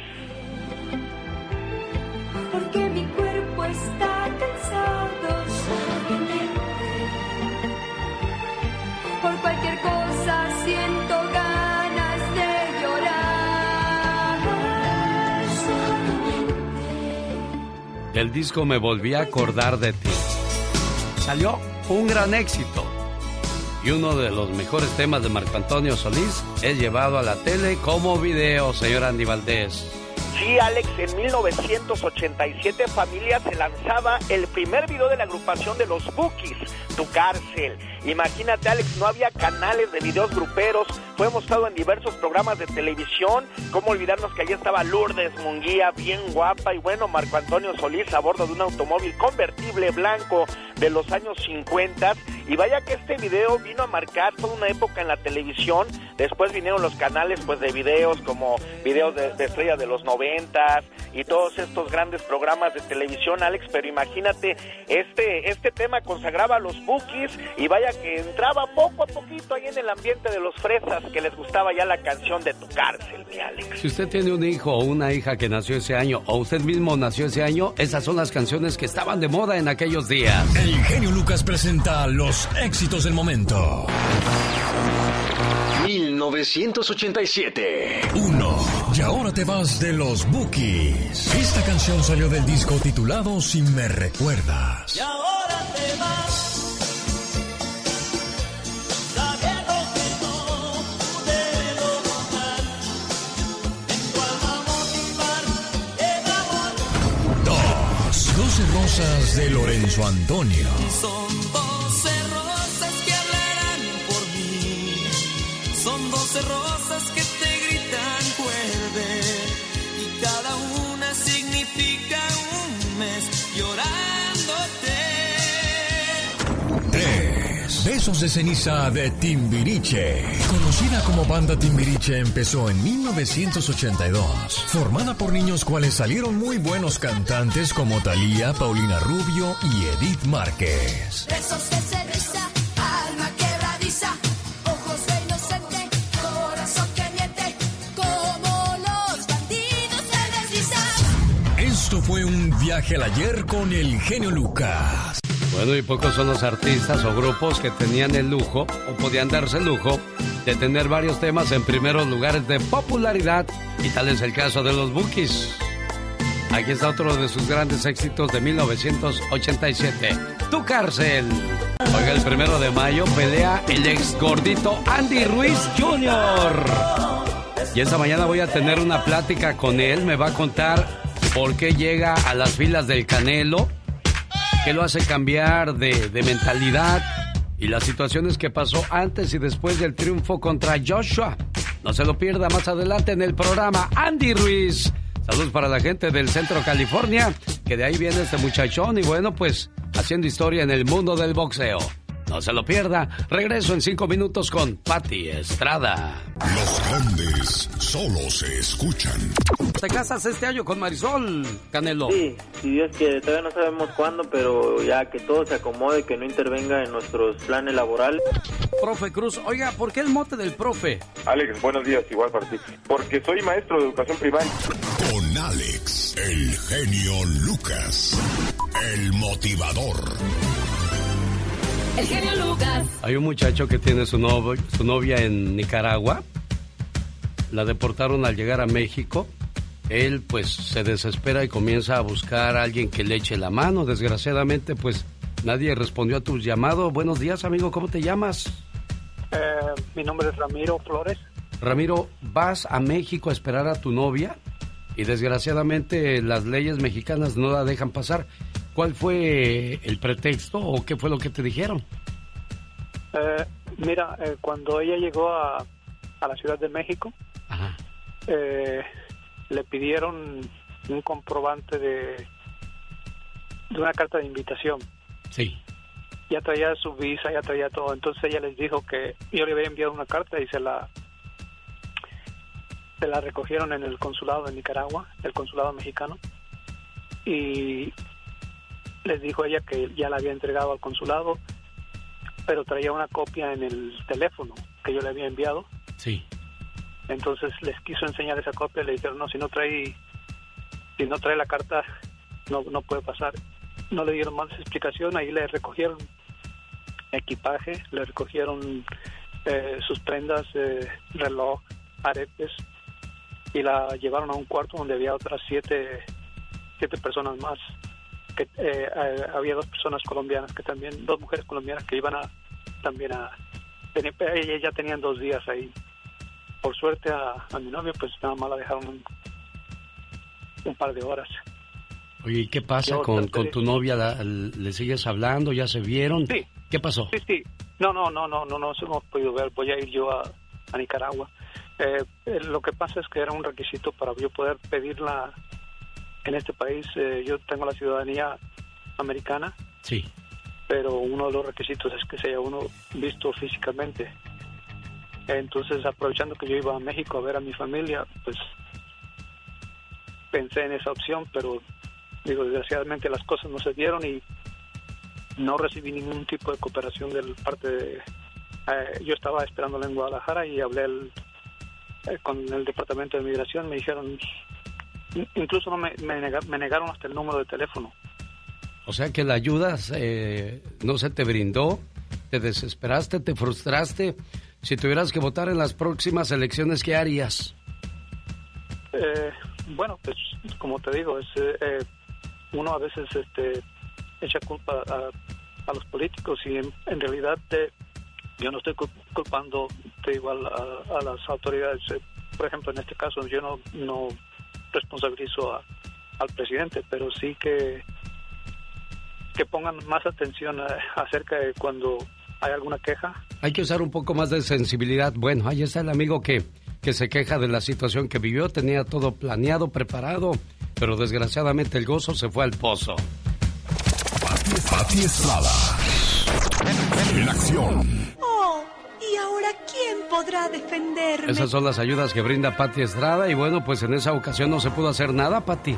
Del disco Me volví a acordar de ti. Salió un gran éxito. Y uno de los mejores temas de Marco Antonio Solís es llevado a la tele como video, señor Andy Valdés.
Sí, Alex, en 1987 Familia se lanzaba el primer video de la agrupación de los Bookies, Tu Cárcel. Imagínate, Alex, no había canales de videos gruperos, fue mostrado en diversos programas de televisión. ¿Cómo olvidarnos que allí estaba Lourdes Munguía, bien guapa, y bueno, Marco Antonio Solís a bordo de un automóvil convertible blanco de los años 50? Y vaya que este video vino a marcar toda una época en la televisión. Después vinieron los canales pues de videos como videos de, de estrellas de los noventas y todos estos grandes programas de televisión, Alex. Pero imagínate, este, este tema consagraba a los bookies y vaya que entraba poco a poquito ahí en el ambiente de los fresas que les gustaba ya la canción de tu cárcel, mi Alex.
Si usted tiene un hijo o una hija que nació ese año o usted mismo nació ese año, esas son las canciones que estaban de moda en aquellos días.
El genio Lucas presenta los éxitos del momento.
1987.
1. Y ahora te vas de los Bookies. Esta canción salió del disco titulado Si me recuerdas.
Y ahora te vas. Sabiendo que no pude lograr en tu alma motivar el amor.
2. 12 rosas de Lorenzo Antonio. Besos de ceniza de Timbiriche. Conocida como banda Timbiriche empezó en 1982. Formada por niños cuales salieron muy buenos cantantes como Thalía, Paulina Rubio y Edith Márquez.
Besos de ceniza, alma quebradiza, ojos de inocente, corazón que miente, como los bandidos se deslizan.
Esto fue un viaje al ayer con el genio Lucas.
Bueno, y pocos son los artistas o grupos que tenían el lujo o podían darse el lujo de tener varios temas en primeros lugares de popularidad y tal es el caso de los Bookies. Aquí está otro de sus grandes éxitos de 1987, Tu cárcel. Oiga, el primero de mayo pelea el ex gordito Andy Ruiz Jr. Y esta mañana voy a tener una plática con él, me va a contar por qué llega a las filas del Canelo, qué lo hace cambiar de, de mentalidad y las situaciones que pasó antes y después del triunfo contra Joshua. No se lo pierda más adelante en el programa Andy Ruiz. Saludos para la gente del centro California, que de ahí viene este muchachón y bueno, pues haciendo historia en el mundo del boxeo. No se lo pierda. Regreso en cinco minutos con Patti Estrada.
Los grandes solo se escuchan.
¿Te casas este año con Marisol, Canelo?
Sí, si Dios quiere, todavía no sabemos cuándo, pero ya que todo se acomode, que no intervenga en nuestros planes laborales.
Profe Cruz, oiga, ¿por qué el mote del profe?
Alex, buenos días, igual para ti. Porque soy maestro de educación primaria.
Con Alex, el genio Lucas, el motivador.
El genio Lucas.
Hay un muchacho que tiene su, novio, su novia en Nicaragua. La deportaron al llegar a México. Él pues se desespera y comienza a buscar a alguien que le eche la mano. Desgraciadamente pues nadie respondió a tu llamado. Buenos días amigo, ¿cómo te llamas?
Eh, mi nombre es Ramiro Flores.
Ramiro, vas a México a esperar a tu novia y desgraciadamente las leyes mexicanas no la dejan pasar. ¿Cuál fue el pretexto o qué fue lo que te dijeron?
Eh, mira, eh, cuando ella llegó a, a la Ciudad de México, eh, le pidieron un comprobante de, de una carta de invitación.
Sí.
Ya traía su visa, ya traía todo. Entonces ella les dijo que yo le había enviado una carta y se la se la recogieron en el consulado de Nicaragua, el consulado mexicano, y les dijo ella que ya la había entregado al consulado, pero traía una copia en el teléfono que yo le había enviado.
Sí.
Entonces les quiso enseñar esa copia, le dijeron, no, si no trae, si no trae la carta, no, no puede pasar. No le dieron más explicación, ahí le recogieron equipaje, le recogieron eh, sus prendas, eh, reloj, aretes, y la llevaron a un cuarto donde había otras siete, siete personas más. Que, eh, eh, había dos personas colombianas que también, dos mujeres colombianas que iban a también a... Ellas ya tenían dos días ahí. Por suerte a, a mi novio pues nada más la dejaron un, un par de horas.
Oye, ¿y qué pasa con, tu novia? ¿La- ¿Le sigues hablando? ¿Ya se vieron?
Sí.
¿Qué pasó?
Sí, sí. No, no, no, no, no, no nos hemos podido ver. Voy a ir yo a, a Nicaragua. Eh, eh, lo que pasa es que era un requisito para yo poder pedirla en este país. eh, yo tengo la ciudadanía americana,
Sí.
pero uno de los requisitos es que sea uno visto físicamente. Entonces, aprovechando que yo iba a México a ver a mi familia, pues pensé en esa opción, pero digo, desgraciadamente las cosas no se dieron y no recibí ningún tipo de cooperación del parte de... eh, yo estaba esperándola en Guadalajara y hablé eh, con el departamento de migración, me dijeron, incluso no me, me, nega- me negaron hasta el número de teléfono.
O sea que la ayuda eh, no se te brindó, te desesperaste, te frustraste. Si tuvieras que votar en las próximas elecciones, ¿qué harías?
Eh, bueno, pues como te digo, es, eh, eh, uno a veces este, echa culpa a, a los políticos y en, realidad eh, yo no estoy cul- culpando digo, a, a las autoridades. Eh, por ejemplo, en este caso yo no, no responsabilizo al presidente, pero sí que que pongan más atención acerca de cuando hay alguna queja
Hay que usar un poco más de sensibilidad. Bueno, ahí está el amigo que, que se queja de la situación que vivió, tenía todo planeado, preparado, pero desgraciadamente el gozo se fue al pozo.
Pati Estrada. En acción.
Oh, ¿y ahora quién podrá defenderme?
Esas son las ayudas que brinda Pati Estrada y bueno, pues en esa ocasión no se pudo hacer nada, Pati.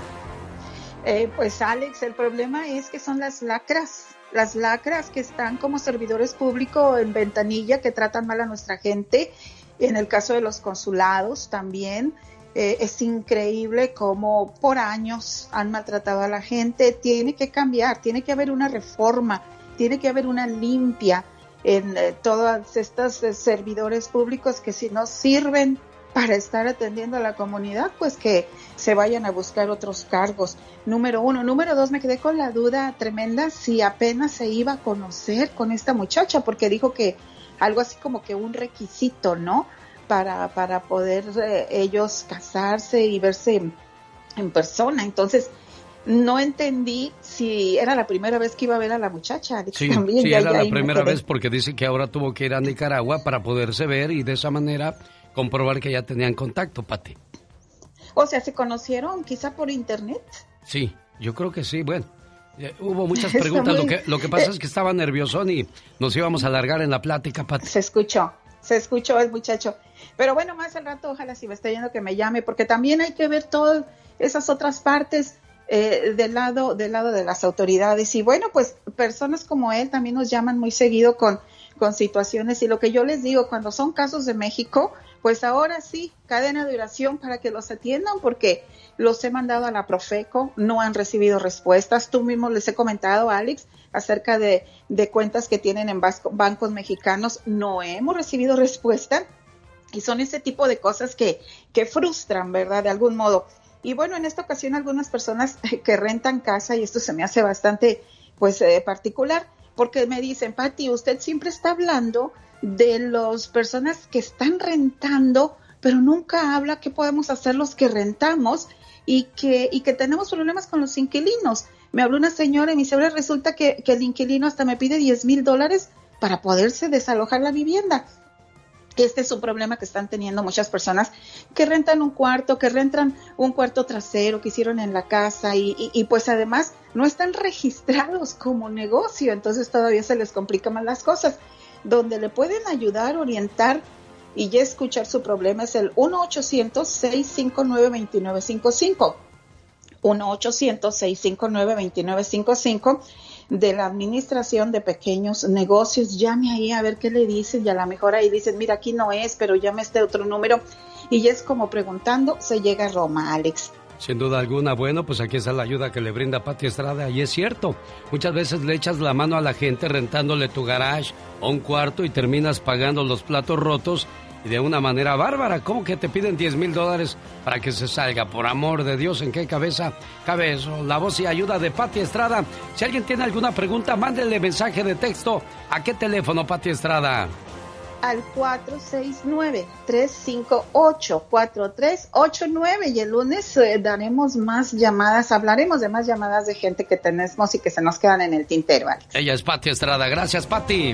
Eh, pues Alex, el problema es que son las lacras, las lacras que están como servidores públicos en ventanilla que tratan mal a nuestra gente. En el caso de los consulados también eh, es increíble cómo por años han maltratado a la gente. Tiene que cambiar, tiene que haber una reforma, tiene que haber una limpia en eh, todas estas eh, servidores públicos que si no sirven para estar atendiendo a la comunidad, pues que se vayan a buscar otros cargos. Número uno. Número dos, me quedé con la duda tremenda si apenas se iba a conocer con esta muchacha, porque dijo que algo así como que un requisito, ¿no? Para, para poder eh, ellos casarse y verse en, en persona. Entonces, no entendí si era la primera vez que iba a ver a la muchacha.
Sí,
También
sí,
ya-
era
ya
la primera vez porque dice que ahora tuvo que ir a Nicaragua para poderse ver y de esa manera comprobar que ya tenían contacto, Pati.
O sea, se conocieron quizá por internet.
Sí, yo creo que sí. Bueno, eh, hubo muchas preguntas. Lo que, lo que pasa es que estaba nerviosón y nos íbamos a alargar en la plática, Pati.
Se escuchó, se escuchó el muchacho. Pero bueno, más al rato, ojalá si me está yendo que me llame, porque también hay que ver todas esas otras partes eh, del lado del lado de las autoridades. Y bueno, pues personas como él también nos llaman muy seguido con, con situaciones. Y lo que yo les digo, cuando son casos de México, pues ahora sí, cadena de oración para que los atiendan, porque los he mandado a la Profeco, no han recibido respuestas. Tú mismo les he comentado, Alex, acerca de, de cuentas que tienen en vasco- bancos mexicanos, no hemos recibido respuesta. Y son ese tipo de cosas que, que frustran, ¿verdad? De algún modo. Y bueno, en esta ocasión algunas personas que rentan casa, y esto se me hace bastante, pues, eh, particular, porque me dicen, Patti, usted siempre está hablando de las personas que están rentando, pero nunca habla qué podemos hacer los que rentamos y que, y que tenemos problemas con los inquilinos. Me habló una señora y me dice, ahora resulta que, que el inquilino hasta me pide 10 mil dólares para poderse desalojar la vivienda. Este es un problema que están teniendo muchas personas que rentan un cuarto, que rentan un cuarto trasero que hicieron en la casa y, y- y, pues además no están registrados como negocio, entonces todavía se les complican más las cosas. Donde le pueden ayudar, orientar y ya escuchar su problema es el 1-800-659-2955. 1-800-659-2955 de la Administración de Pequeños Negocios. Llame ahí a ver qué le dicen y a lo mejor ahí dicen, mira, aquí no es, pero llame este otro número. Y es como preguntando, se llega a Roma, Alex.
Sin duda alguna, bueno, pues aquí está la ayuda que le brinda Pati Estrada y es cierto, muchas veces le echas la mano a la gente rentándole tu garage o un cuarto y terminas pagando los platos rotos y de una manera bárbara. ¿Cómo que te piden 10 mil dólares para que se salga? Por amor de Dios, ¿en qué cabeza cabe eso? La voz y ayuda de Pati Estrada. Si alguien tiene alguna pregunta, mándele mensaje de texto. ¿A qué teléfono, Pati Estrada?
Al 469-358-4389 y el lunes eh, daremos más llamadas, hablaremos de más llamadas de gente que tenemos y que se nos quedan en el tintero. Alex.
Ella es Pati Estrada. Gracias, Pati.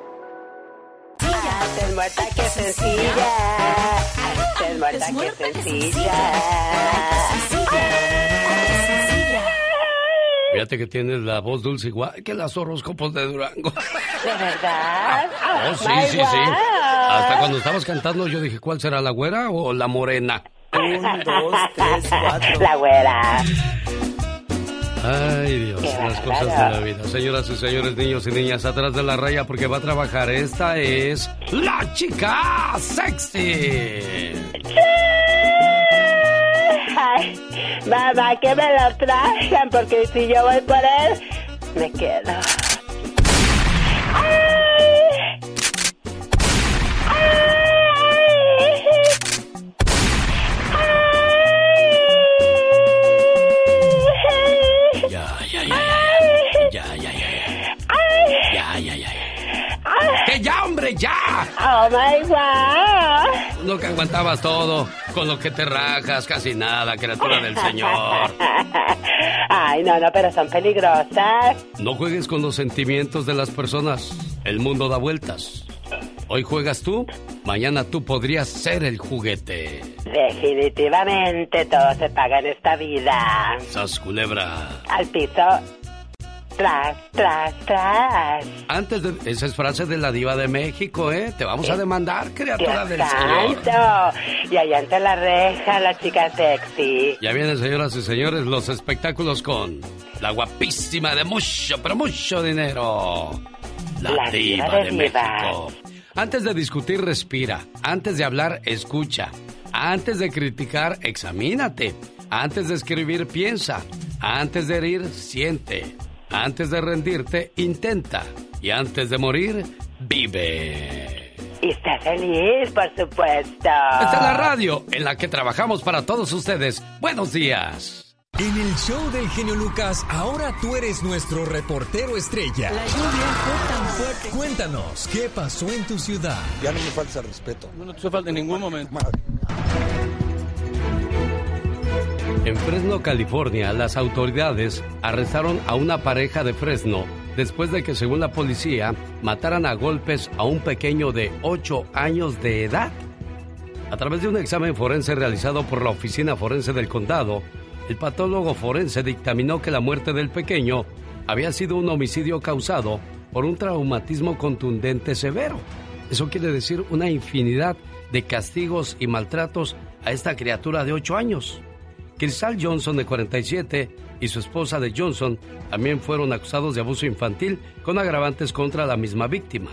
Antes muerta que sencilla. Antes muerta que sencilla.
Fíjate que tienes la voz dulce igual que las horóscopos de Durango.
¿De verdad?
Oh, sí,
My
sí, sí.
God.
Hasta cuando estabas cantando yo dije, ¿cuál será la güera o la morena?
Un, dos, tres, cuatro. La güera.
Ay, Dios, las cosas de la vida. Señoras y señores, niños y niñas, atrás de la raya porque va a trabajar. Esta es la chica sexy.
Ay, mamá, que me lo traigan porque si yo voy por él, me quedo.
Hombre, ya!
Oh my God.
No que aguantabas todo, con lo que te rajas, casi nada, criatura del Señor.
Ay, no, no, pero son peligrosas.
No juegues con los sentimientos de las personas. El mundo da vueltas. Hoy juegas tú, mañana tú podrías ser el juguete.
Definitivamente todo se paga en esta vida.
Sas culebra.
Al piso. Tras, tras, tras.
Antes de... Esa es frase de la diva de México, ¿eh? Te vamos a demandar, criatura del Señor.
santo. Y allá ante la reja, la chica sexy.
Ya vienen, señoras y señores, los espectáculos con la guapísima de mucho, pero mucho dinero. La,
La
diva,
diva de.
México. Antes de discutir, respira. Antes de hablar, escucha. Antes de criticar, examínate. Antes de escribir, piensa. Antes de herir, siente. Antes de rendirte, intenta. Y antes de morir, vive.
Y está feliz, por supuesto.
Esta es la radio en la que trabajamos para todos ustedes. Buenos días.
En el show del genio Lucas, ahora tú eres nuestro reportero estrella.
La lluvia fue tan fuerte.
Cuéntanos, ¿qué pasó en tu ciudad?
Ya no me falta respeto. No te falta en ningún momento.
En Fresno, California, las autoridades arrestaron a una pareja de Fresno después de que, según la policía, mataran a golpes a un pequeño de 8 años de edad. A través de un examen forense realizado por la Oficina Forense del Condado, el patólogo forense dictaminó que la muerte del pequeño había sido un homicidio causado por un traumatismo contundente severo. Eso quiere decir una infinidad de castigos y maltratos a esta criatura de 8 años. Cristal Johnson, de 47, y su esposa de Johnson también fueron acusados de abuso infantil con agravantes contra la misma víctima.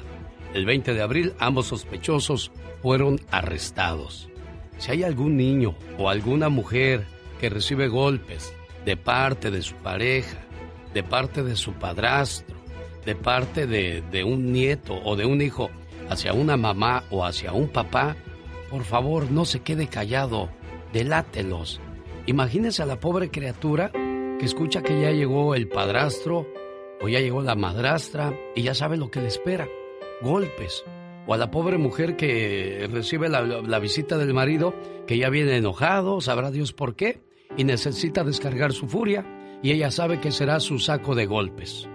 El 20 de abril, ambos sospechosos fueron arrestados. Si hay algún niño o alguna mujer que recibe golpes de parte de su pareja, de parte de su padrastro, de parte de, de un nieto o de un hijo hacia una mamá o hacia un papá, por favor no se quede callado, delátelos. Imagínese a la pobre criatura que escucha que ya llegó el padrastro o ya llegó la madrastra y ya sabe lo que le espera, golpes. O a la pobre mujer que recibe la, la visita del marido que ya viene enojado, sabrá Dios por qué, y necesita descargar su furia y ella sabe que será su saco de golpes.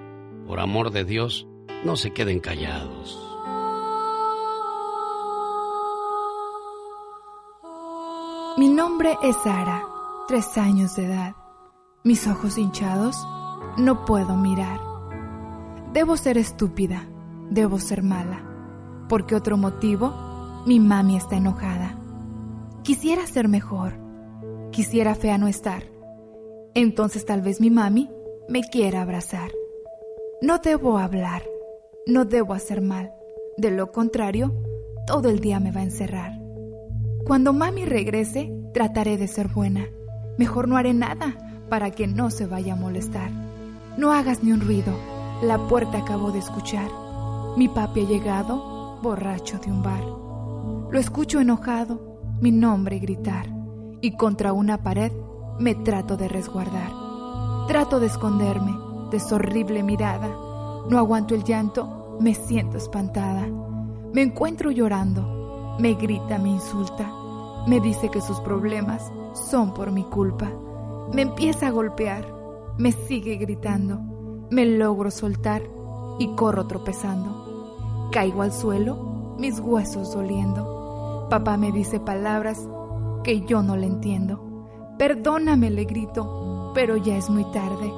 Por amor de Dios, no se queden callados.
Mi nombre es Sara, tres años de edad. Mis ojos hinchados, no puedo mirar. Debo ser estúpida, debo ser mala, porque otro motivo, mi mami está enojada. Quisiera ser mejor, quisiera fea no estar. Entonces tal vez mi mami me quiera abrazar. No debo hablar, no debo hacer mal. De lo contrario, todo el día me va a encerrar. Cuando mami regrese, trataré de ser buena. Mejor no haré nada para que no se vaya a molestar. No hagas ni un ruido. La puerta acabo de escuchar. Mi papi ha llegado, borracho de un bar. Lo escucho enojado, mi nombre gritar. Y contra una pared me trato de resguardar. Trato de esconderme de su horrible mirada. No aguanto el llanto, me siento espantada. Me encuentro llorando. Me grita, me insulta. Me dice que sus problemas son por mi culpa. Me empieza a golpear. Me sigue gritando. Me logro soltar y corro tropezando. Caigo al suelo, mis huesos doliendo. Papá me dice palabras que yo no le entiendo. Perdóname, le grito, pero ya es muy tarde.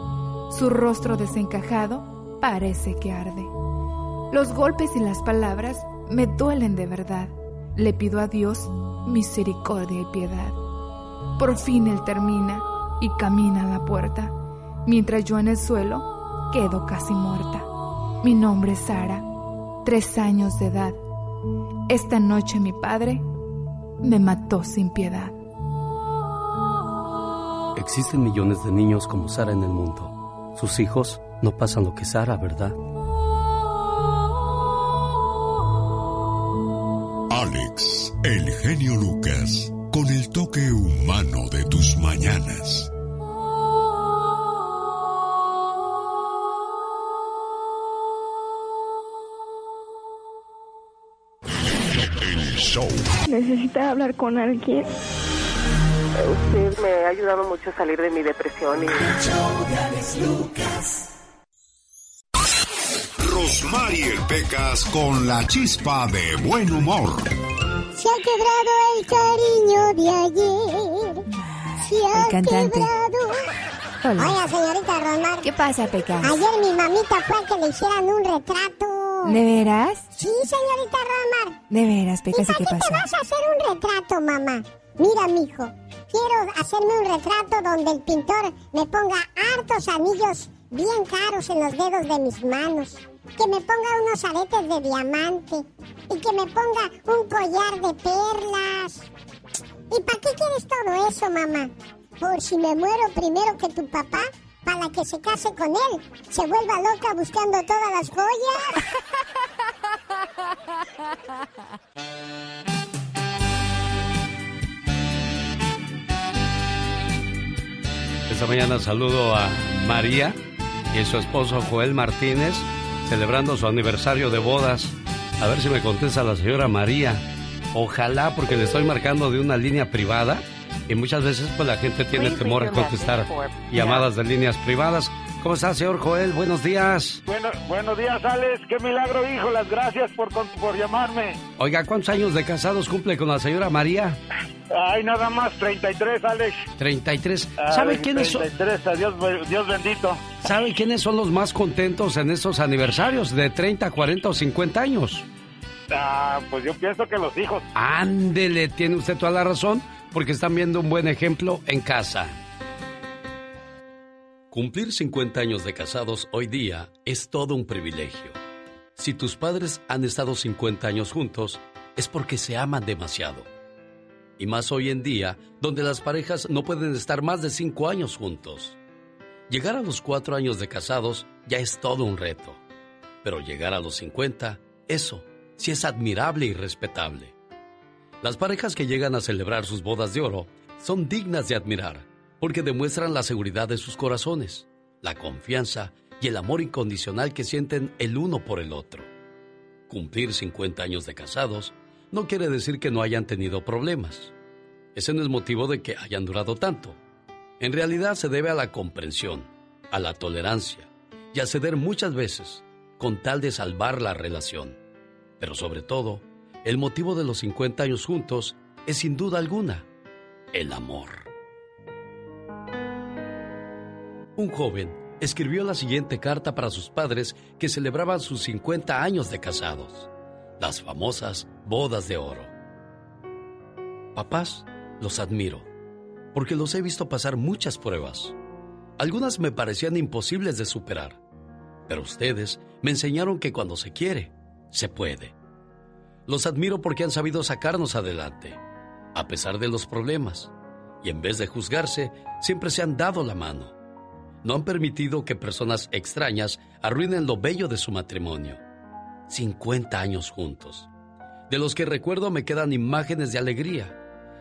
Su rostro desencajado parece que arde. Los golpes y las palabras me duelen de verdad. Le pido a Dios misericordia y piedad. Por fin él termina y camina a la puerta, mientras yo en el suelo quedo casi muerta. Mi nombre es Sara, tres años de edad. Esta noche mi padre me mató sin piedad.
Existen millones de niños como Sara en el mundo. Sus hijos no pasan lo que Sara, ¿verdad?
Alex, el genio Lucas, con el toque humano de tus mañanas. El show.
Necesita hablar con alguien.
Usted me ha ayudado mucho a salir de mi depresión y...
Rosmarie Pecas con la chispa de buen humor.
Quebrado el cariño de ayer. Se ha
El cantante.
quebrado
Hola.
Oiga, señorita Rosmar.
¿Qué pasa, Pecas?
Ayer mi mamita fue a que le hicieran un retrato.
¿De veras?
Sí, señorita Rosmar.
¿De veras, Pecas? ¿Y
para
qué
qué te vas a hacer un retrato, mamá? Mira, mijo, quiero hacerme un retrato donde el pintor me ponga hartos anillos bien caros en los dedos de mis manos. Que me ponga unos aretes de diamante. Y que me ponga un collar de perlas. ¿Y para qué quieres todo eso, mamá? Por si me muero primero que tu papá, para que se case con él, se vuelva loca buscando todas las joyas.
Esta mañana saludo a María y su esposo Joel Martínez celebrando su aniversario de bodas. A ver si me contesta la señora María. Ojalá porque le estoy marcando de una línea privada y muchas veces pues la gente tiene temor a contestar llamadas de líneas privadas. ¿Cómo está, señor Joel? Buenos días.
Bueno, buenos días, Alex. Qué milagro, hijo. Las gracias por, por llamarme.
Oiga, ¿cuántos años de casados cumple con la señora María?
Ay, nada más 33, Alex.
33.
Ay,
¿Sabe quiénes son?
33, a Dios, Dios bendito.
¿Sabe quiénes son los más contentos en estos aniversarios de 30, 40 o 50 años?
Ah, pues yo pienso que los hijos.
Ándele, tiene usted toda la razón, porque están viendo un buen ejemplo en casa.
Cumplir 50 años de casados hoy día es todo un privilegio. Si tus padres han estado 50 años juntos, es porque se aman demasiado. Y más hoy en día, donde las parejas no pueden estar más de 5 años juntos. Llegar a los 4 años de casados ya es todo un reto. Pero llegar a los 50, eso sí es admirable y respetable. Las parejas que llegan a celebrar sus bodas de oro son dignas de admirar porque demuestran la seguridad de sus corazones, la confianza y el amor incondicional que sienten el uno por el otro. Cumplir 50 años de casados no quiere decir que no hayan tenido problemas. Ese no es motivo de que hayan durado tanto. En realidad se debe a la comprensión, a la tolerancia y a ceder muchas veces con tal de salvar la relación. Pero sobre todo, el motivo de los 50 años juntos es sin duda alguna el amor. Un joven escribió la siguiente carta para sus padres que celebraban sus 50 años de casados, las famosas bodas de oro. Papás, los admiro, porque los he visto pasar muchas pruebas. Algunas me parecían imposibles de superar, pero ustedes me enseñaron que cuando se quiere, se puede. Los admiro porque han sabido sacarnos adelante, a pesar de los problemas, y en vez de juzgarse, siempre se han dado la mano. No han permitido que personas extrañas arruinen lo bello de su matrimonio. 50 años juntos. De los que recuerdo me quedan imágenes de alegría.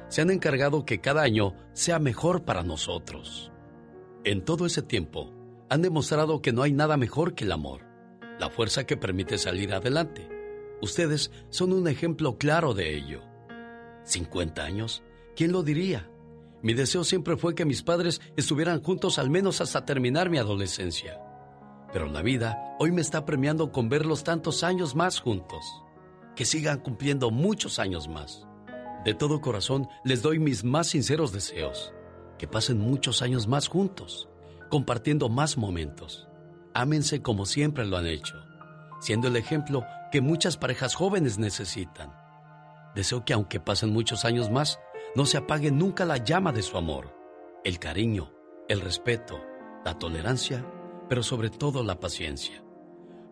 Se han encargado que cada año sea mejor para nosotros. En todo ese tiempo, han demostrado que no hay nada mejor que el amor, la fuerza que permite salir adelante. Ustedes son un ejemplo claro de ello. 50 años, ¿quién lo diría? Mi deseo siempre fue que mis padres estuvieran juntos al menos hasta terminar mi adolescencia. Pero la vida hoy me está premiando con verlos tantos años más juntos. Que sigan cumpliendo muchos años más. De todo corazón les doy mis más sinceros deseos. Que pasen muchos años más juntos, compartiendo más momentos. Ámense como siempre lo han hecho, siendo el ejemplo que muchas parejas jóvenes necesitan. Deseo que aunque pasen muchos años más, no se apague nunca la llama de su amor, el cariño, el respeto, la tolerancia, pero sobre todo la paciencia.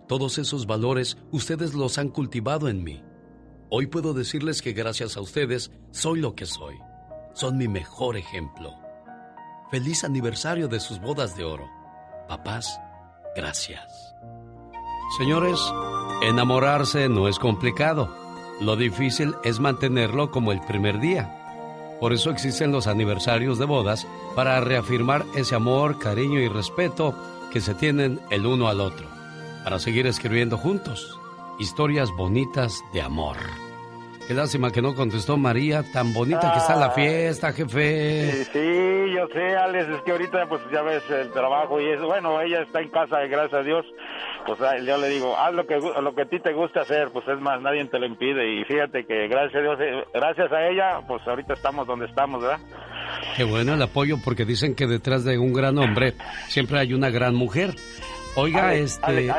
Todos esos valores ustedes los han cultivado en mí. Hoy puedo decirles que gracias a ustedes soy lo que soy. Son mi mejor ejemplo. Feliz aniversario de sus bodas de oro. Papás, gracias.
Señores, enamorarse no es complicado. Lo difícil es mantenerlo como el primer día. Por eso existen los aniversarios de bodas para reafirmar ese amor, cariño y respeto que se tienen el uno al otro. Para seguir escribiendo juntos historias bonitas de amor. Qué lástima que no contestó María, tan bonita que está la fiesta, jefe.
Sí, sí, yo sé, Alex, es que ahorita pues ya ves el trabajo y eso, bueno, ella está en casa, gracias a Dios, pues ah, yo le digo, haz lo que lo que a ti te gusta hacer, pues es más, nadie te lo impide y fíjate que gracias a Dios, eh, gracias a ella, pues ahorita estamos donde estamos, ¿verdad?
Qué bueno el apoyo porque dicen que detrás de un gran hombre siempre hay una gran mujer. Oiga, este...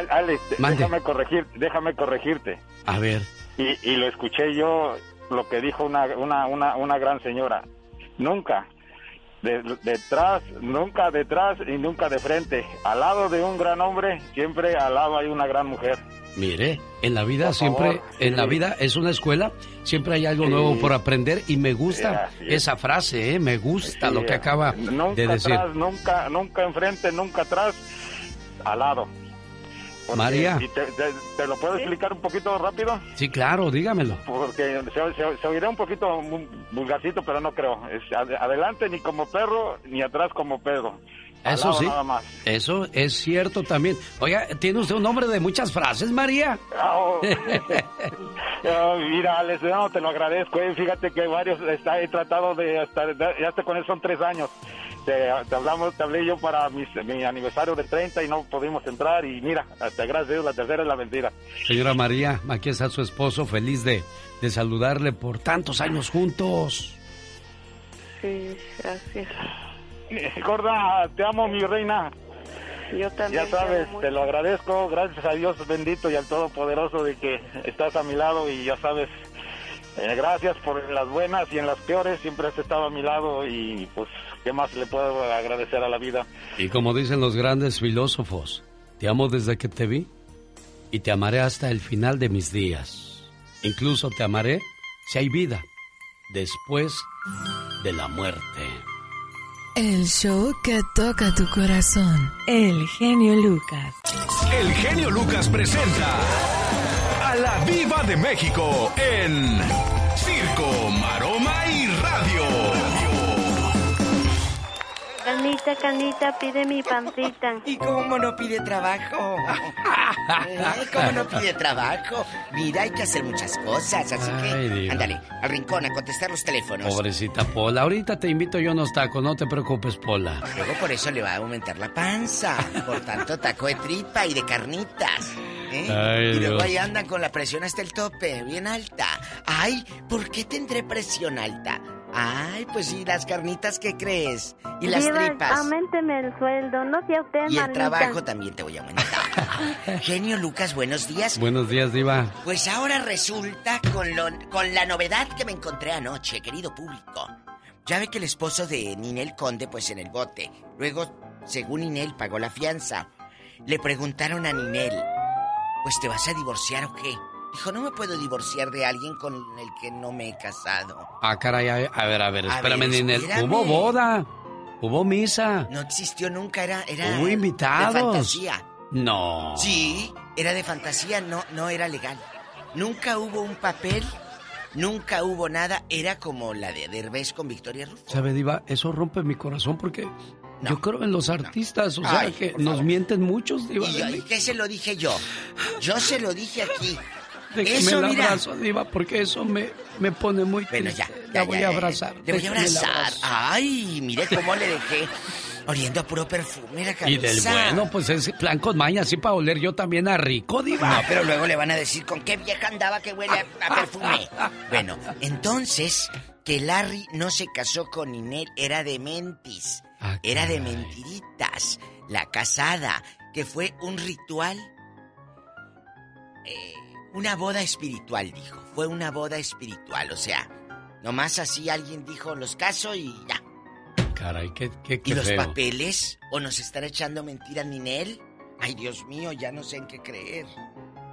Mande.
déjame, corregir, déjame corregirte.
A ver,
Y, y lo escuché yo, lo que dijo una, una, una, una gran señora. Nunca, de- detrás, nunca detrás y nunca de frente. Al lado de un gran hombre, siempre al lado hay una gran mujer.
mire, en la vida
Por
siempre,
favor,
en la vida es una escuela, siempre hay algo
Sí.
nuevo por aprender y me gusta
Sí,
esa frase, ¿eh? me gusta lo que acaba
nunca
de decir.
atrás, nunca, nunca enfrente, nunca atrás, al lado. Porque-
María.
y te, te- te lo puedo explicar un poquito rápido?
Sí, claro, dígamelo.
Porque se, se- se oirá un poquito mu- vulgarcito, pero no creo. Es ad- adelante ni como perro, ni atrás como perro.
Eso sí,
Nada más.
eso es cierto también. Oiga, ¿tiene usted un nombre de muchas frases, María?
Oh. Ah, mira, Alex, no, te lo agradezco. eh. Fíjate que varios está, he tratado de hasta, ya hasta con él son tres años. Te, te hablamos, te hablé yo para mis- mi aniversario de 30 y no pudimos entrar y mira, hasta gracias a Dios la tercera es la vencida.
Señora María, aquí está su esposo, feliz de, de saludarle por tantos años juntos.
Sí, gracias.
Gorda, te amo mi reina.
Yo también.
Ya sabes,
te
lo agradezco, gracias a Dios bendito y al Todopoderoso de que estás a mi lado y ya sabes, eh, gracias por las buenas y en las peores, siempre has estado a mi lado y pues, ¿qué más le puedo agradecer a la vida?
Y como dicen los grandes filósofos, te amo desde que te vi y te amaré hasta el final de mis días. Incluso te amaré si hay vida después de la muerte.
El show que toca tu corazón. El genio Lucas.
El genio Lucas presenta a la Viva de México en Circo, Maroma
Canita, canita, pide mi pancita.
¿Y cómo no pide trabajo? ¿Eh? ¿Cómo no pide trabajo? Mira, hay que hacer muchas cosas, así
Ay,
que
diva.
ándale, al rincón a contestar los teléfonos.
Pobrecita Pola, ahorita te invito yo a unos tacos, no te preocupes Pola.
Luego por eso le va a aumentar la panza. Por tanto, taco de tripa y de carnitas. ¿eh?
Ay,
y luego
Dios.
ahí andan con la presión hasta el tope, bien alta. Ay, ¿por qué tendré presión alta? Ay, pues sí, las carnitas, ¿qué crees? Y las
Diva,
tripas.
auménteme el sueldo, no sea usted
Y el trabajo también te voy a aumentar. Genio Lucas, buenos días.
Buenos días, Diva.
Pues ahora resulta con, lo- con la novedad que me encontré anoche, querido público. Ya ve que el esposo de Ninel Conde, pues en el bote. Luego, según Ninel, pagó la fianza. Le preguntaron a Ninel, pues te vas a divorciar o qué? Dijo, no me puedo divorciar de alguien con el que no me he casado.
Ah, caray, a, a ver, a ver,
A
espérame,
ver,
Ninel.
espérame.
Hubo boda, hubo misa,
No existió nunca, era, era
hubo invitados.
de fantasía.
No.
Sí, era de fantasía, no, no era legal. Nunca hubo un papel, nunca hubo nada, era como la de Derbez con Victoria Rufo.
¿Sabe, Diva? Eso rompe mi corazón porque yo creo en los artistas, o sea,
Ay,
que nos
favor.
mienten muchos, Diva.
¿Y, yo- ¿y qué se lo dije yo? Yo se lo dije aquí.
Déjeme
Eso,
el
mira.
abrazo, Diva, porque eso me, me pone muy
Bueno,
triste.
ya,
La
ya,
voy
ya,
a
ya,
abrazar.
Le voy a abrazar. Ay, mire cómo le dejé oliendo a puro perfume la
Y del bueno, pues es plan con maña, así para oler yo también a rico, Diva.
No, pero luego le van a decir con qué vieja andaba que huele a, a perfume. Bueno, entonces, que Larry no se casó con Ninel era de mentis.
Ah,
era de mentiritas. La casada, que fue un ritual. eh, una boda espiritual, dijo. Fue una boda espiritual, o sea, nomás así alguien dijo, los caso y ya.
Caray, qué, qué, qué
¿Y los
feo.
papeles? ¿O nos estará echando mentira Ninel? Ay, Dios mío, ya no sé en qué creer.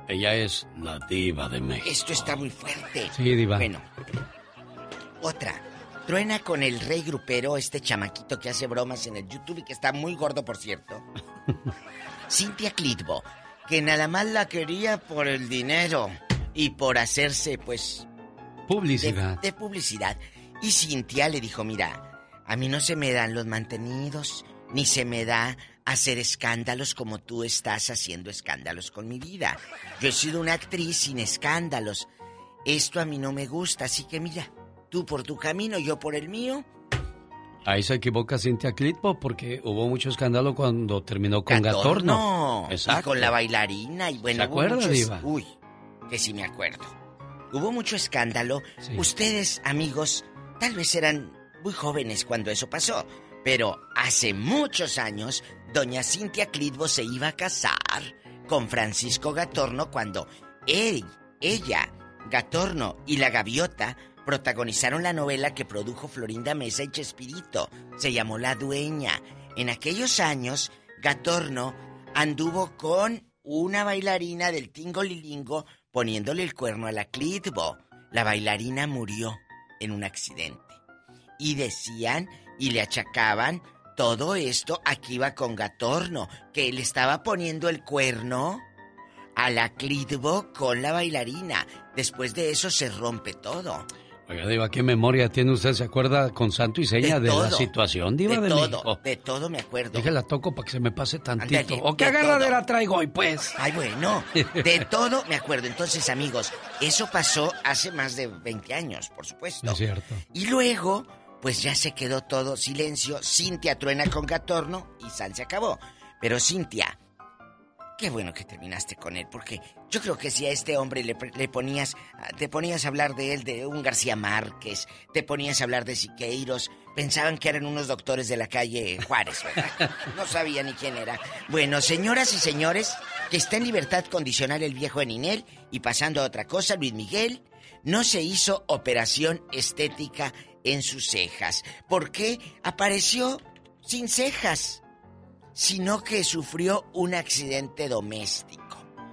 Ella es la diva de México.
Esto está muy fuerte.
Sí, diva.
Bueno, otra. Truena con el rey grupero, este chamaquito que hace bromas en el YouTube y que está muy gordo, por cierto. Cintia Clitbo, que nada más la quería por el dinero y por hacerse, pues,
Publicidad.
de, de publicidad. Y Cintia le dijo, mira, a mí no se me dan los mantenidos, ni se me da hacer escándalos como tú estás haciendo escándalos con mi vida. Yo he sido una actriz sin escándalos. Esto a mí no me gusta, así que mira, tú por tu camino, yo por el mío.
Ahí se equivoca Cintia Clitbo porque hubo mucho escándalo cuando terminó con
Gatorno.
Gatorno.
Y
Exacto.
con la bailarina y bueno,
¿Se acuerda,
muchos-
Diva?
Uy, que sí me acuerdo. Hubo mucho escándalo. Ustedes, amigos, tal vez eran muy jóvenes cuando eso pasó. Pero hace muchos años, doña Cintia Clitbo se iba a casar con Francisco Gatorno cuando él, ella, Gatorno y la gaviota protagonizaron la novela que produjo Florinda Mesa y Chespirito. Se llamó La Dueña. En aquellos años, Gatorno anduvo con una bailarina del Tingo Lilingo poniéndole el cuerno a la Clitbo. La bailarina murió en un accidente. Y decían y le achacaban todo esto aquí iba con Gatorno, que le estaba poniendo el cuerno a la Clitbo con la bailarina. Después de eso se rompe todo.
Oiga, Diva, ¿qué memoria tiene usted? ¿Se acuerda con santo y seña de, la
todo.
situación, Diva
de
de,
todo,
México?
de todo me acuerdo.
Déjela toco para que se me pase tantito.
Ándale,
¿O qué
de
agarradera traigo hoy, pues?
Ay, bueno, de todo me acuerdo. Entonces, amigos, eso pasó hace más de 20 años, por supuesto.
Es cierto.
Y luego, pues ya se quedó todo silencio. Cintia truena con Gatorno y Sal se acabó. Pero Cintia, qué bueno que terminaste con él, porque yo creo que si a este hombre le, le ponías, te ponías a hablar de él, de un García Márquez, te ponías a hablar de Siqueiros, pensaban que eran unos doctores de la calle Juárez, ¿verdad? No sabía ni quién era. Bueno, señoras y señores, que está en libertad condicional el viejo Eninel y pasando a otra cosa, Luis Miguel no se hizo operación estética en sus cejas. ¿Por qué? Apareció sin cejas, sino que sufrió un accidente doméstico.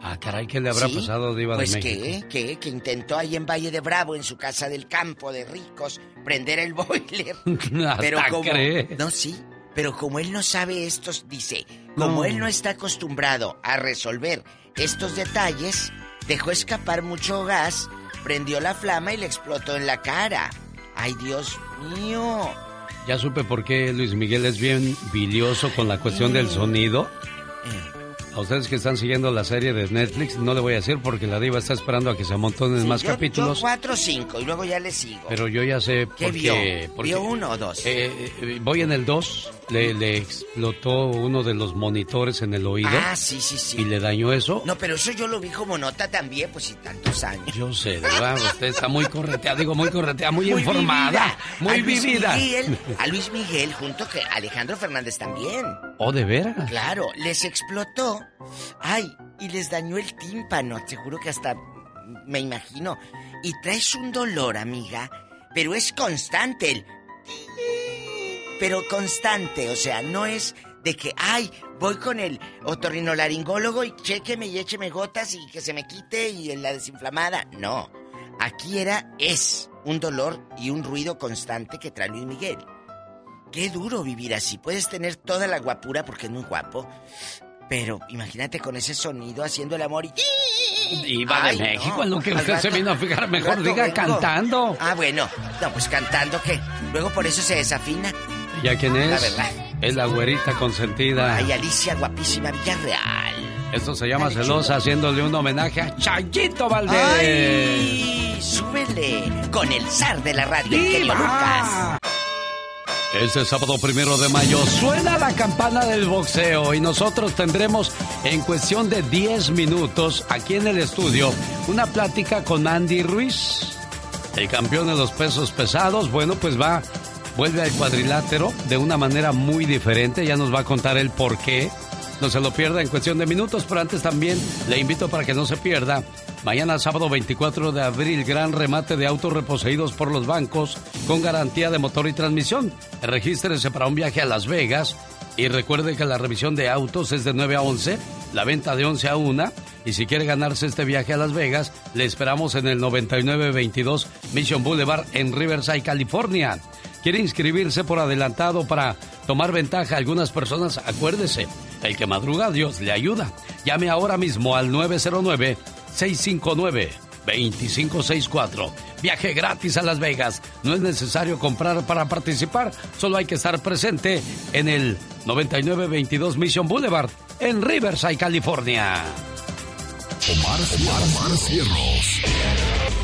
Ah, caray, ¿qué le habrá
¿Sí?
pasado, Diva
pues
de México?
que, que, que intentó ahí en Valle de Bravo, en su casa del campo de ricos, prender el boiler. Pero como
cree.
no sí, pero como él no sabe estos, dice, como
No.
él no está acostumbrado a resolver estos detalles, dejó escapar mucho gas, prendió la flama y le explotó en la cara. Ay, Dios mío.
Ya supe por qué Luis Miguel es bien bilioso con la cuestión del sonido. A ustedes que están siguiendo la serie de Netflix, no le voy a decir porque la diva está esperando a que se amontonen
Sí,
más
yo-
capítulos.
Yo cuatro o cinco y luego ya le sigo.
Pero yo ya sé
¿Qué
por
vio?
qué. porque,
¿Vio uno o dos?
eh, eh, voy en el 2, le, le explotó uno de los monitores en el oído.
Ah, sí, sí, sí.
Y le dañó eso.
No, pero eso yo lo vi como nota también, pues y tantos años.
Yo sé, Diva, usted está muy correteada, digo muy correteada, muy, informada,
vivida.
muy
a Luis
vivida.
Miguel, a Luis Miguel junto que Alejandro Fernández también.
¿Oh, de veras?
Claro, les explotó. Ay, y les dañó el tímpano. Te juro que hasta me imagino. Y traes un dolor, amiga, pero es constante el... Pero constante, o sea, no es de que, ay, voy con el otorrinolaringólogo y chéqueme y écheme gotas y que se me quite y en la desinflamada. No, aquí era, es un dolor y un ruido constante que trae Luis Miguel. Qué duro vivir así. Puedes tener toda la guapura porque es muy guapo. Pero imagínate con ese sonido haciendo el amor y...
Diva de
Ay,
México,
no.
que usted se vino a fijar, mejor diga
vengo.
cantando.
Ah, bueno. No, pues cantando que luego por eso se desafina.
¿Ya quién es?
La verdad.
Es la güerita consentida.
Ay, Alicia guapísima Villarreal.
Esto se llama
Dale,
Celosa,
chulo.
haciéndole un homenaje a Chayito Valdés.
¡Ay! ¡Súbele! Con el zar de la radio, Lucas.
Este sábado primero de mayo suena la campana del boxeo y nosotros tendremos en cuestión de 10 minutos aquí en el estudio una plática con Andy Ruiz, el campeón de los pesos pesados. Bueno, pues va, vuelve al cuadrilátero de una manera muy diferente. Ya nos va a contar el por qué. No se lo pierda en cuestión de minutos, pero antes también le invito para que no se pierda. Mañana sábado 24 de abril, gran remate de autos reposeídos por los bancos con garantía de motor y transmisión. Regístrese para un viaje a Las Vegas y recuerde que la revisión de autos es de 9 a 11, la venta de 11 a 1 y si quiere ganarse este viaje a Las Vegas, le esperamos en el 9922 Mission Boulevard en Riverside, California. ¿Quiere inscribirse por adelantado para tomar ventaja a algunas personas? Acuérdese, el que madruga Dios le ayuda. Llame ahora mismo al 909-659-2564. Viaje gratis a Las Vegas. No es necesario comprar para participar, solo hay que estar presente en el 9922 Mission Boulevard en Riverside, California.
Omar, Omar Cierros.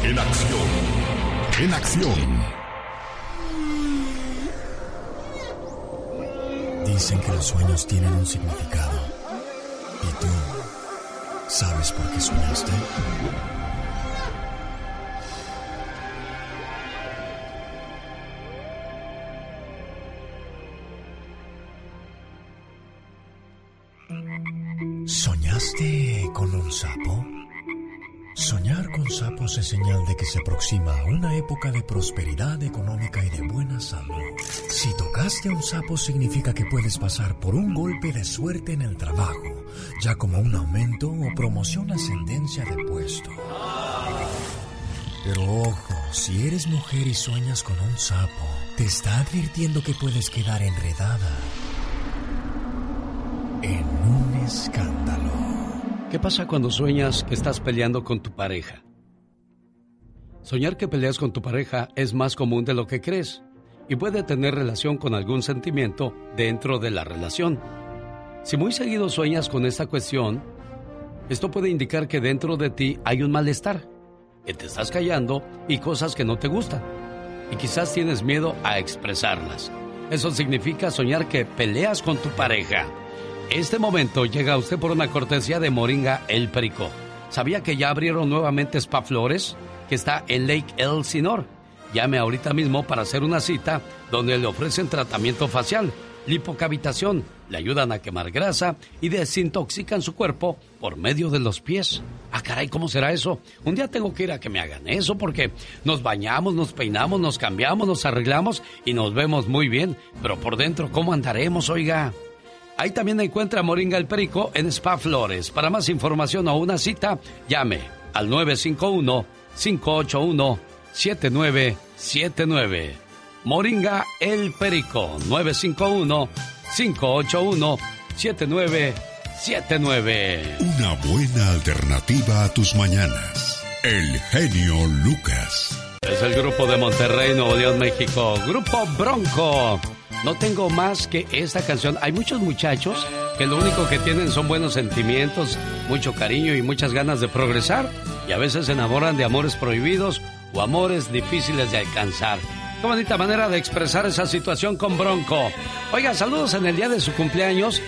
En acción. En acción.
Dicen que los sueños tienen un significado. ¿Y tú sabes por qué soñaste? ¿Soñaste con un sapo? Soñar con sapos es señal de que se aproxima una época de prosperidad económica y de buena salud. Si tocaste a un sapo significa que puedes pasar por un golpe de suerte en el trabajo, ya como un aumento o promoción ascendencia de puesto. Pero ojo, si eres mujer y sueñas con un sapo, te está advirtiendo que puedes quedar enredada en un escándalo.
¿Qué pasa cuando sueñas que estás peleando con tu pareja? Soñar que peleas con tu pareja es más común de lo que crees y puede tener relación con algún sentimiento dentro de la relación. Si muy seguido sueñas con esta cuestión, esto puede indicar que dentro de ti hay un malestar, que te estás callando y cosas que no te gustan. Y quizás tienes miedo a expresarlas. Eso significa soñar que peleas con tu pareja. Este momento llega usted por una cortesía de Moringa El Perico. ¿Sabía que ya abrieron nuevamente Spa Flores, que está en Lake Elsinore? Llame ahorita mismo para hacer una cita donde le ofrecen tratamiento facial, lipocavitación, le ayudan a quemar grasa y desintoxican su cuerpo por medio de los pies. Ah, caray, ¿cómo será eso? Un día tengo que ir a que me hagan eso porque nos bañamos, nos peinamos, nos cambiamos, nos arreglamos y nos vemos muy bien, pero por dentro, ¿cómo andaremos, oiga? Ahí también encuentra Moringa el Perico en Spa Flores. Para más información o una cita, llame al 951-581-7979. Moringa el Perico, 951-581-7979.
Una buena alternativa a tus mañanas. El genio Lucas.
Es el grupo de Monterrey, Nuevo León, México. Grupo Bronco. No tengo más que esta canción. Hay muchos muchachos que lo único que tienen son buenos sentimientos, mucho cariño y muchas ganas de progresar. Y a veces se enamoran de amores prohibidos o amores difíciles de alcanzar. Qué bonita manera de expresar esa situación con Bronco. Oiga, saludos en el día de su cumpleaños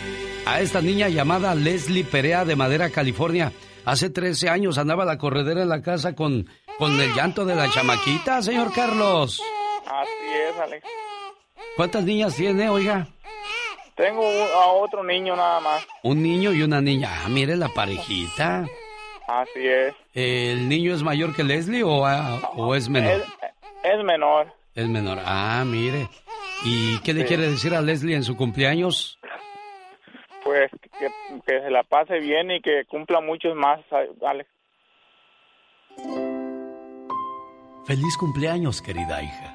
a esta niña llamada Leslie Perea de Madera, California. Hace 13 años andaba la corredera en la casa con, con el llanto de la chamaquita, señor Carlos.
Así es, Alex.
¿Cuántas niñas tiene, oiga?
Tengo un- a otro niño nada más.
Un niño y una niña. Ah, mire la parejita.
Así es.
¿El niño es mayor que Leslie o, ah, o es menor?
Es, es menor.
Es menor. Ah, mire. ¿Y qué le
Sí.
quiere decir a Leslie en su cumpleaños?
Pues que, que se la pase bien y que cumpla muchos más, Alex.
Feliz cumpleaños, querida hija.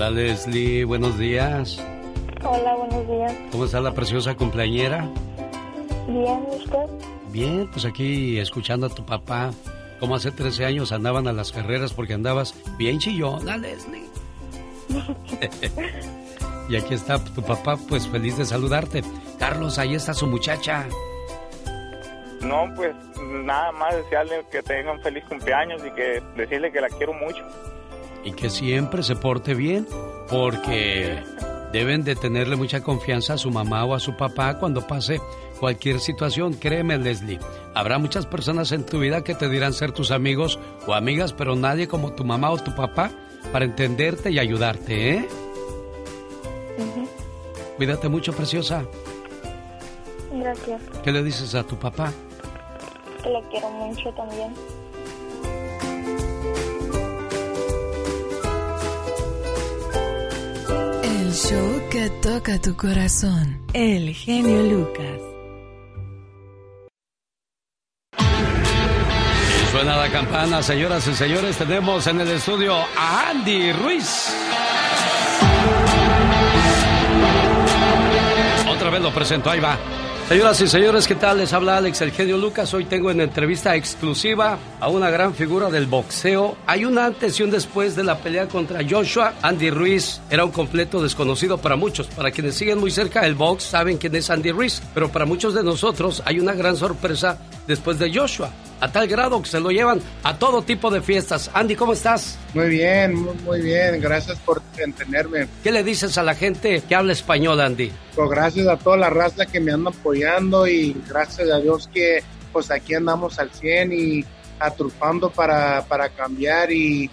Hola Leslie, buenos días.
Hola, buenos días.
¿Cómo está la preciosa cumpleañera?
Bien, ¿usted?
Bien, pues aquí escuchando a tu papá. Como hace 13 años andaban a las carreras porque andabas bien chillona, Leslie. y aquí está tu papá, pues feliz de saludarte. Carlos, ahí está su muchacha.
No, pues nada más desearle que tenga un feliz cumpleaños y que decirle que la quiero mucho.
Y que siempre se porte bien, porque deben de tenerle mucha confianza a su mamá o a su papá cuando pase cualquier situación. Créeme, Leslie, habrá muchas personas en tu vida que te dirán ser tus amigos o amigas, pero nadie como tu mamá o tu papá para entenderte y ayudarte, ¿eh? Cuídate mucho, preciosa.
Gracias.
¿Qué le dices a tu papá?
Que lo quiero mucho también.
El show que toca tu corazón. El genio Lucas.
Suena la campana, señoras y señores. Tenemos en el estudio a Andy Ruiz. Otra vez lo presento, ahí va. Señoras y señores, ¿qué tal? Les habla Alex El Genio Lucas. Hoy tengo en entrevista exclusiva a una gran figura del boxeo. Hay un antes y un después de la pelea contra Joshua. Andy Ruiz era un completo desconocido para muchos. Para quienes siguen muy cerca del box saben quién es Andy Ruiz. Pero para muchos de nosotros hay una gran sorpresa después de Joshua. A tal grado que se lo llevan a todo tipo de fiestas. Andy, ¿cómo estás?
Muy bien, muy, muy bien. Gracias por entenderme.
¿Qué le dices a la gente que habla español, Andy?
Pues gracias a toda la raza que me anda apoyando y gracias a Dios que pues aquí andamos al 100 y atrufando para, para cambiar y,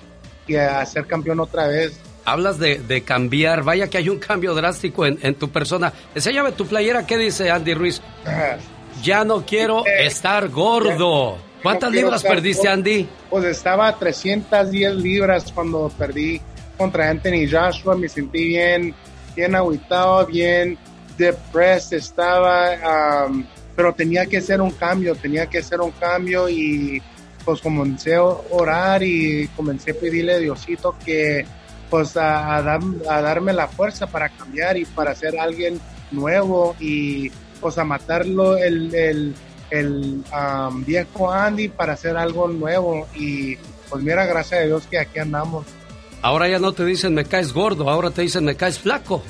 y a ser campeón otra vez.
Hablas de, de cambiar, vaya que hay un cambio drástico en, en tu persona. Enséñame tu playera, ¿qué dice Andy Ruiz? Ya no quiero estar gordo. ¿Cuántas
No
libras perdiste,
gordo.
Andy?
Pues estaba a 310 libras cuando perdí contra Anthony Joshua. Me sentí bien, bien agüitado, bien depressed estaba, um, pero tenía que hacer un cambio, tenía que hacer un cambio y pues comencé a orar y comencé a pedirle a Diosito que pues a, a dar- a darme la fuerza para cambiar y para ser alguien nuevo y pues a matarlo el, el, el um, viejo Andy para hacer algo nuevo y pues mira, gracias a Dios que aquí andamos.
Ahora ya no te dicen me caes gordo, ahora te dicen me caes flaco.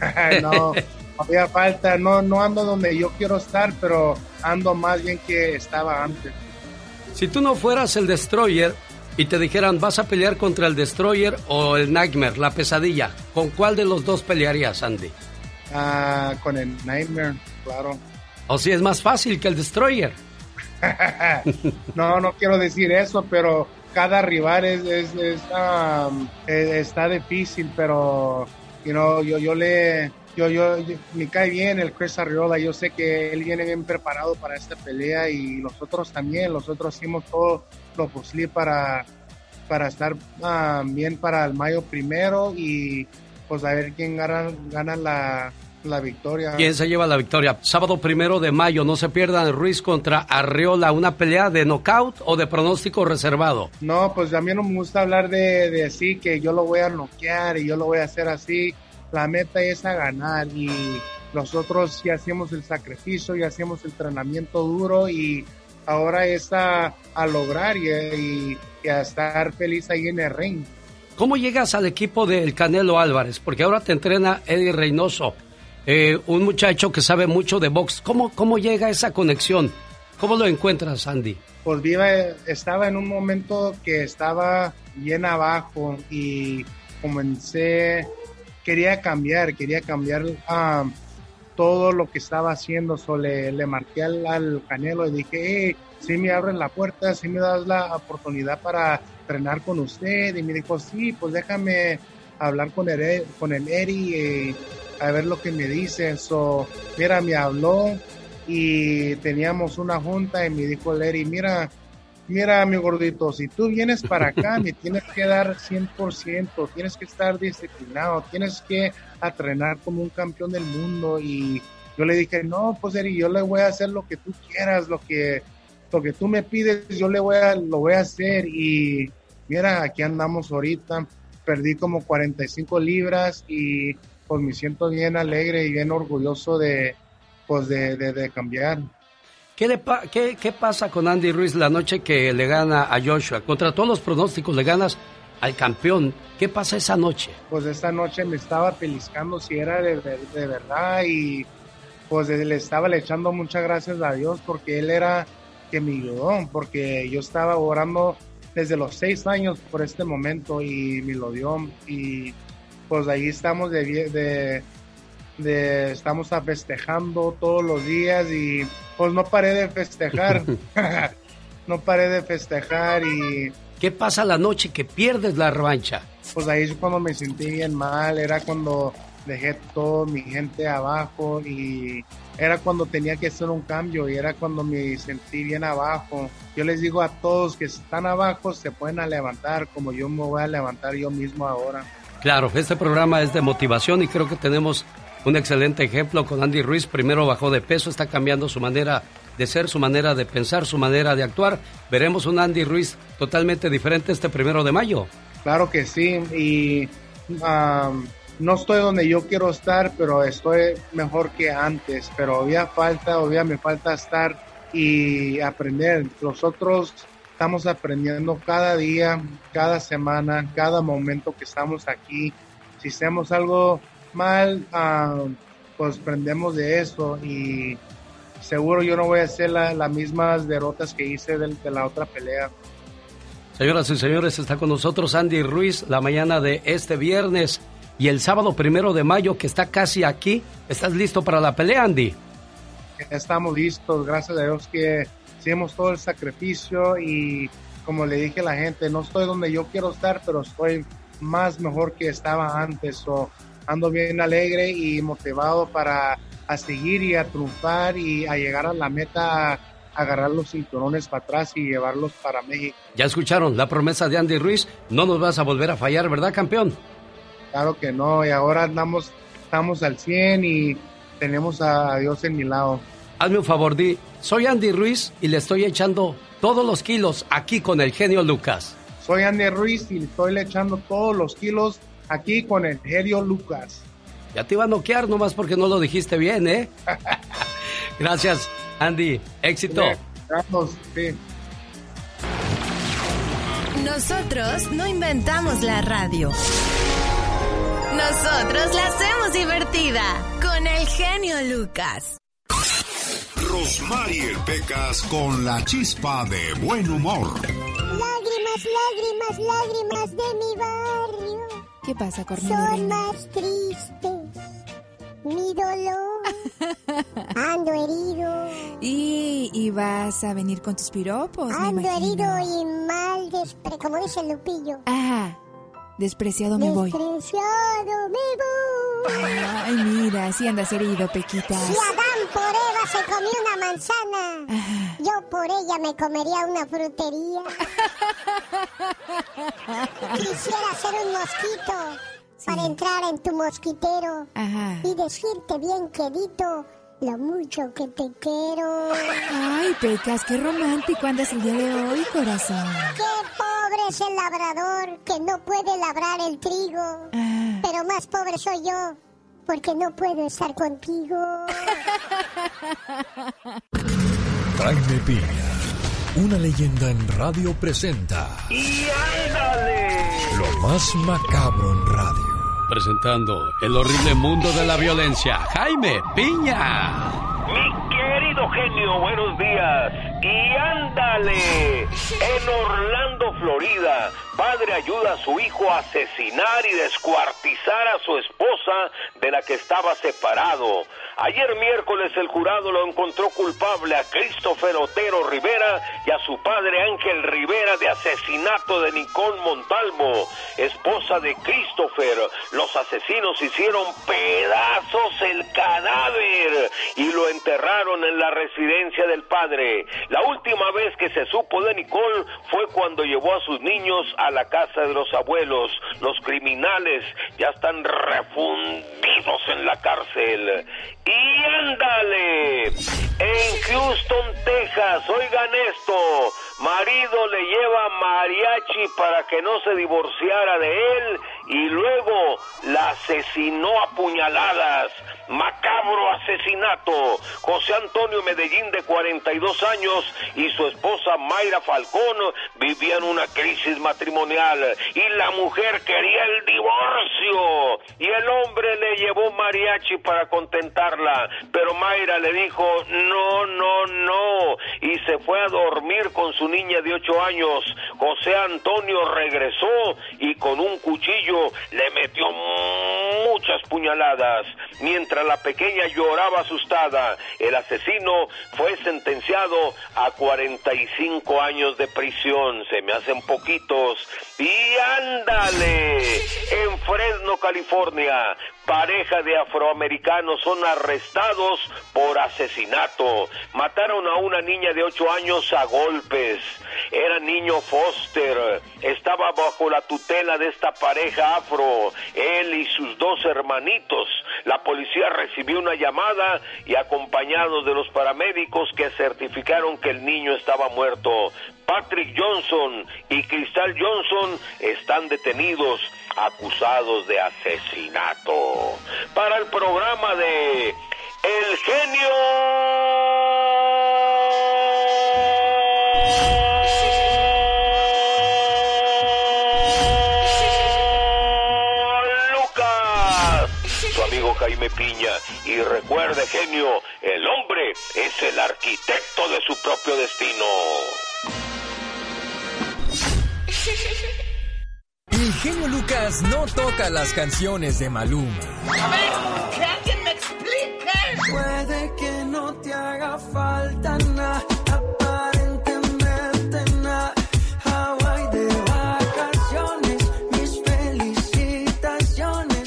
no, había falta, no, no ando donde yo quiero estar, pero ando más bien que estaba antes.
Si tú no fueras el Destroyer y te dijeran vas a pelear contra el Destroyer o el Nightmare, la pesadilla, ¿con cuál de los dos pelearías, Andy?
Ah, con el Nightmare, claro.
O si es más fácil que el Destroyer.
no, no quiero decir eso, pero cada rival es, es, es, um, eh, está difícil, pero you know, yo, yo le yo, yo, yo- me cae bien el Chris Arriola, yo sé que él viene bien preparado para esta pelea y los otros también, los otros hicimos todo lo posible para, para estar ah, bien para el mayo primero y pues a ver quién gana, gana la, la victoria.
¿Quién se lleva la victoria? Sábado primero de mayo, no se pierdan Ruiz contra Arriola, una pelea de knockout o de pronóstico reservado.
No, pues a mí no me gusta hablar de, de así, que yo lo voy a noquear y yo lo voy a hacer así. La meta es a ganar y nosotros ya hacemos el sacrificio, ya hacemos el entrenamiento duro y ahora es a, a lograr y, y- y a estar feliz ahí en el ring.
¿Cómo llegas al equipo del Canelo Álvarez? Porque ahora te entrena Eddie Reynoso, eh, un muchacho que sabe mucho de box. ¿Cómo, ¿Cómo llega esa conexión? ¿Cómo lo encuentras, Andy?
Pues viva, estaba en un momento que estaba bien abajo y comencé, quería cambiar, quería cambiar ah, todo lo que estaba haciendo. So, le, le marqué al, al Canelo y dije, hey, si me abres la puerta, si me das la oportunidad para entrenar con usted. Y me dijo, sí, pues déjame hablar con el, con el Eri y a ver lo que me dice. So, mira, me habló y teníamos una junta y me dijo el Eri, mira, mira mi gordito, si tú vienes para acá me tienes que dar 100%, tienes que estar disciplinado, tienes que entrenar como un campeón del mundo. Y yo le dije, no, pues Eri, yo le voy a hacer lo que tú quieras, lo que, lo que tú me pides, yo le voy a, lo voy a hacer. Y mira, aquí andamos ahorita, perdí como 45 libras y pues me siento bien alegre y bien orgulloso de, pues de, de, de cambiar.
¿Qué, le pa- qué, qué pasa con Andy Ruiz la noche que le gana a Joshua? Contra todos los pronósticos le ganas al campeón. ¿Qué pasa esa noche?
Pues esta noche me estaba pellizcando si era de, de- de verdad y pues le estaba le echando muchas gracias a Dios porque Él era que me ayudó, porque yo estaba orando desde los seis años por este momento y me lo dio y pues ahí estamos de, de, de estamos a festejando todos los días y pues no paré de festejar, no paré de festejar y
¿Qué pasa la noche que pierdes la revancha?
pues ahí es cuando me sentí bien mal, era cuando dejé todo mi gente abajo y era cuando tenía que hacer un cambio y era cuando me sentí bien abajo. Yo les digo a todos que están abajo se pueden a levantar como yo me voy a levantar yo mismo ahora.
Claro, este programa es de motivación y creo que tenemos un excelente ejemplo con Andy Ruiz. Primero bajó de peso, está cambiando su manera de ser, su manera de pensar, su manera de actuar. Veremos un Andy Ruiz totalmente diferente este primero de mayo.
Claro que sí y no estoy donde yo quiero estar, pero estoy mejor que antes. Pero todavía falta, todavía me falta estar y aprender. Nosotros estamos aprendiendo cada día, cada semana, cada momento que estamos aquí. Si hacemos algo mal, ah, pues aprendemos de eso y seguro yo no voy a hacer la- las mismas derrotas que hice del- de, la otra pelea.
Señoras y señores, está con nosotros Andy Ruiz la mañana de este viernes y el sábado primero de mayo que está casi aquí. ¿Estás listo para la pelea, Andy?
Estamos listos, gracias a Dios que hicimos todo el sacrificio y como le dije a la gente, no estoy donde yo quiero estar, pero estoy más mejor que estaba antes. So, ando bien alegre y motivado para a seguir y a triunfar y a llegar a la meta, a agarrar los cinturones para atrás y llevarlos para México.
Ya escucharon la promesa de Andy Ruiz. No nos vas a volver a fallar, ¿verdad, campeón?
Claro que no, y ahora andamos, estamos al 100 y tenemos a Dios en mi lado.
Hazme un favor, Di. Soy Andy Ruiz y le estoy echando todos los kilos aquí con el genio Lucas.
Soy Andy Ruiz y estoy le echando todos los kilos aquí con el genio Lucas.
Ya te iba a noquear nomás porque no lo dijiste bien, ¿eh? Gracias, Andy. Éxito.
Vamos, sí.
Nosotros no inventamos la radio. Nosotros la hacemos divertida con el genio Lucas.
Rosmarie Pecas con la chispa de buen humor.
Lágrimas, lágrimas, lágrimas de mi barrio.
¿Qué pasa, Cornelia?
Son más tristes. Mi dolor. Ando herido.
Y, y vas a venir con tus piropos, me
Ando
imagino.
herido y mal despre... Como dice Lupillo.
Ah, despreciado me voy.
Despreciado me voy.
Ay, mira, si andas herido, Pequitas.
Si Adán por Eva se comió una manzana, yo por ella me comería una frutería. Quisiera ser un mosquito para entrar en tu mosquitero
Ajá.
y decirte bien quedito lo mucho que te quiero.
Ay, Pecas, qué romántico andas el día de hoy, corazón.
Qué pobre es el labrador que no puede labrar el trigo. Pero más pobre soy yo porque no puedo estar contigo.
Jaime Piña, una leyenda en radio presenta
¡Y ándale!
lo más macabro en radio.
Presentando el horrible mundo de la violencia, Jaime Piña.
Mi querido genio, buenos días. Y ándale, en Orlando, Florida, padre ayuda a su hijo a asesinar y descuartizar a su esposa de la que estaba separado. Ayer miércoles el jurado lo encontró culpable a Christopher Otero Rivera y a su padre Ángel Rivera de asesinato de Nicole Montalvo, esposa de Christopher. Los asesinos hicieron pedazos el cadáver y lo enterraron en la residencia del padre. La última vez que se supo de Nicole fue cuando llevó a sus niños a la casa de los abuelos. Los criminales ya están refundidos en la cárcel. Y ándale, en Houston, Texas, oigan esto, marido le lleva mariachi para que no se divorciara de él y luego la asesinó a puñaladas. Macabro asesinato. José Antonio Medellín de 42 años y su esposa Mayra Falcón vivían una crisis matrimonial y la mujer quería el divorcio y el hombre le llevó mariachi para contentarla, pero Mayra le dijo no, no, no y se fue a dormir con su niña de 8 años. José Antonio regresó y con un cuchillo le metió muchas puñaladas. Mientras la pequeña lloraba asustada, el asesino fue sentenciado a 45 años de prisión. Se me hacen poquitos. Y ándale, en Fresno, California, pareja de afroamericanos son arrestados por asesinato. Mataron a una niña de 8 años a golpes. Era niño Foster. Estaba bajo la tutela de esta pareja afro. Él y sus dos hermanitos. La policía recibió una llamada y acompañados de los paramédicos que certificaron que el niño estaba muerto. Patrick Johnson y Cristal Johnson están detenidos.
Acusados de asesinato. Para el programa de El Genio Lucas, su amigo Jaime Piña. Y recuerde, genio, el hombre es el arquitecto de su propio destino.
El genio Lucas no toca las canciones de Maluma.
A ver, que alguien me explique. Puede que no te haga falta nada, aparentemente nada. Hawaii de vacaciones, mis felicitaciones.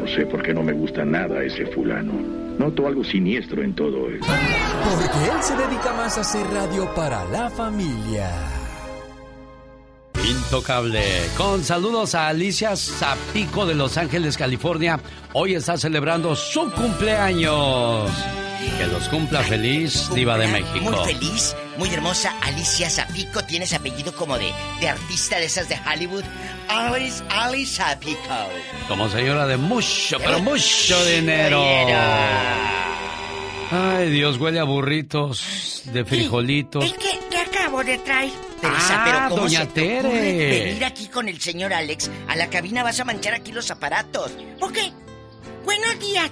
No sé por qué no me gusta nada ese fulano. Noto algo siniestro en todo esto.
Porque él se dedica más a hacer radio para la familia.
Intocable. Con saludos a Alicia Zapico de Los Ángeles, California. Hoy está celebrando su cumpleaños. Que los cumpla feliz, Diva de México.
Muy feliz, muy hermosa. Alicia Zapico, tienes apellido como de, de artista de esas de Hollywood. Alice, Alice Zapico.
Como señora de mucho, pero mucho dinero. Ay, Dios, huele a burritos de frijolitos.
Acabo de traer. Teresa,
Ah,
pero ¿cómo
doña
se te ocurre
Tere.
venir aquí con el señor Alex? A la cabina vas a manchar aquí los aparatos. Ok. Buenos días.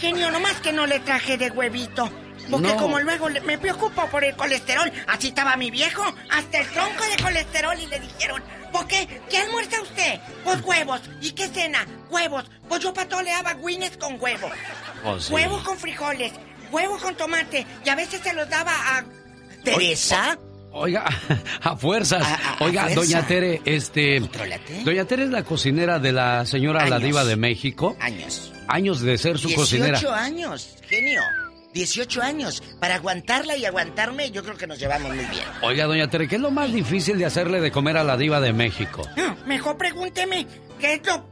Genio, nomás que no le traje de huevito. Porque
No.
como luego le- me preocupo por el colesterol, así estaba mi viejo, hasta el tronco de colesterol y le dijeron, ¿por qué? ¿Qué almuerza usted? Pues huevos. ¿Y qué cena? Huevos. Pues yo patoleaba guines con huevo.
Oh, sí.
Huevo con frijoles, huevo con tomate, y a veces se los daba a... ¿Teresa?
Oiga, a fuerzas.
a
Oiga,
fuerza.
doña Tere, este. Doña Tere es la cocinera de la señora La. Diva de México.
Años.
Años de ser su
18
cocinera.
años, genio. 18 años. Para aguantarla y aguantarme, yo creo que nos llevamos muy bien.
Oiga, doña Tere, ¿qué es lo más difícil de hacerle de comer a la Diva de México?
No, mejor pregúnteme, ¿qué es lo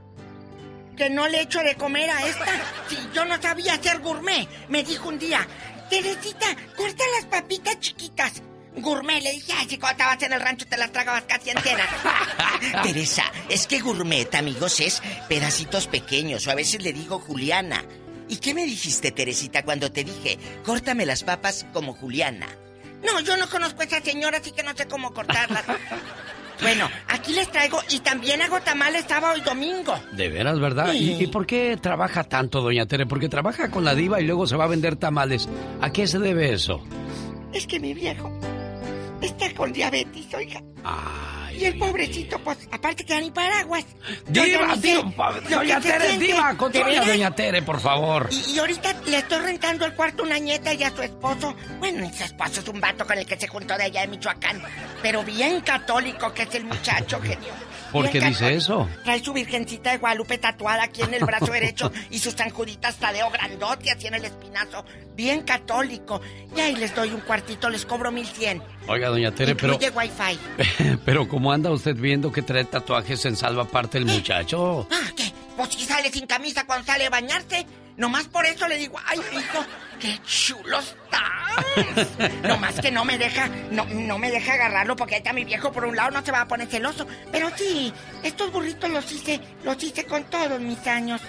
que no le echo de comer a esta? Si yo no sabía hacer gourmet, me dijo un día, Teresita, corta las papitas chiquitas. Gourmet, le dije, ay, si cuando estabas en el rancho te las tragabas casi enteras. Teresa, es que gourmet, amigos, es pedacitos pequeños, o a veces le digo Juliana. ¿Y qué me dijiste, Teresita, cuando te dije, córtame las papas como Juliana? No, yo no conozco a esa señora, así que no sé cómo cortarlas. bueno, aquí les traigo y también hago tamales sábado y domingo.
De veras, ¿verdad?
Sí.
¿Y, y por qué trabaja tanto, doña Tere? Porque trabaja con la Diva y luego se va a vender tamales. ¿A qué se debe eso?
Es que mi viejo está con diabetes, oiga. y el pobrecito, pues, aparte que ni paraguas.
Diva, diva,
lo
doña
que
Tere, diva,
¿De
controla doña Tere, por favor.
Y, y ahorita le estoy rentando el cuarto a una nieta y a su esposo. Bueno, su esposo es un vato con el que se juntó de allá de Michoacán. Pero bien católico que es el muchacho, genio.
¿Por qué dice eso?
Trae su virgencita de Guadalupe tatuada aquí en el brazo derecho y sus San Juditas Tadeo grandote así en el espinazo. Bien católico. Y ahí les doy un cuartito, les cobro mil cien.
Oiga, doña Tere, pero,
Incluye wifi.
pero como anda usted viendo que trae tatuajes en salva parte el muchacho.
Ah, ¿qué? Pues si sale sin camisa cuando sale a bañarse. Nomás por eso le digo, ay, hijo, qué chulo estás. Nomás que no me deja, no, no me deja agarrarlo porque ahí está mi viejo por un lado, no se va a poner celoso. Pero sí, estos burritos los hice, los hice con todos mis años.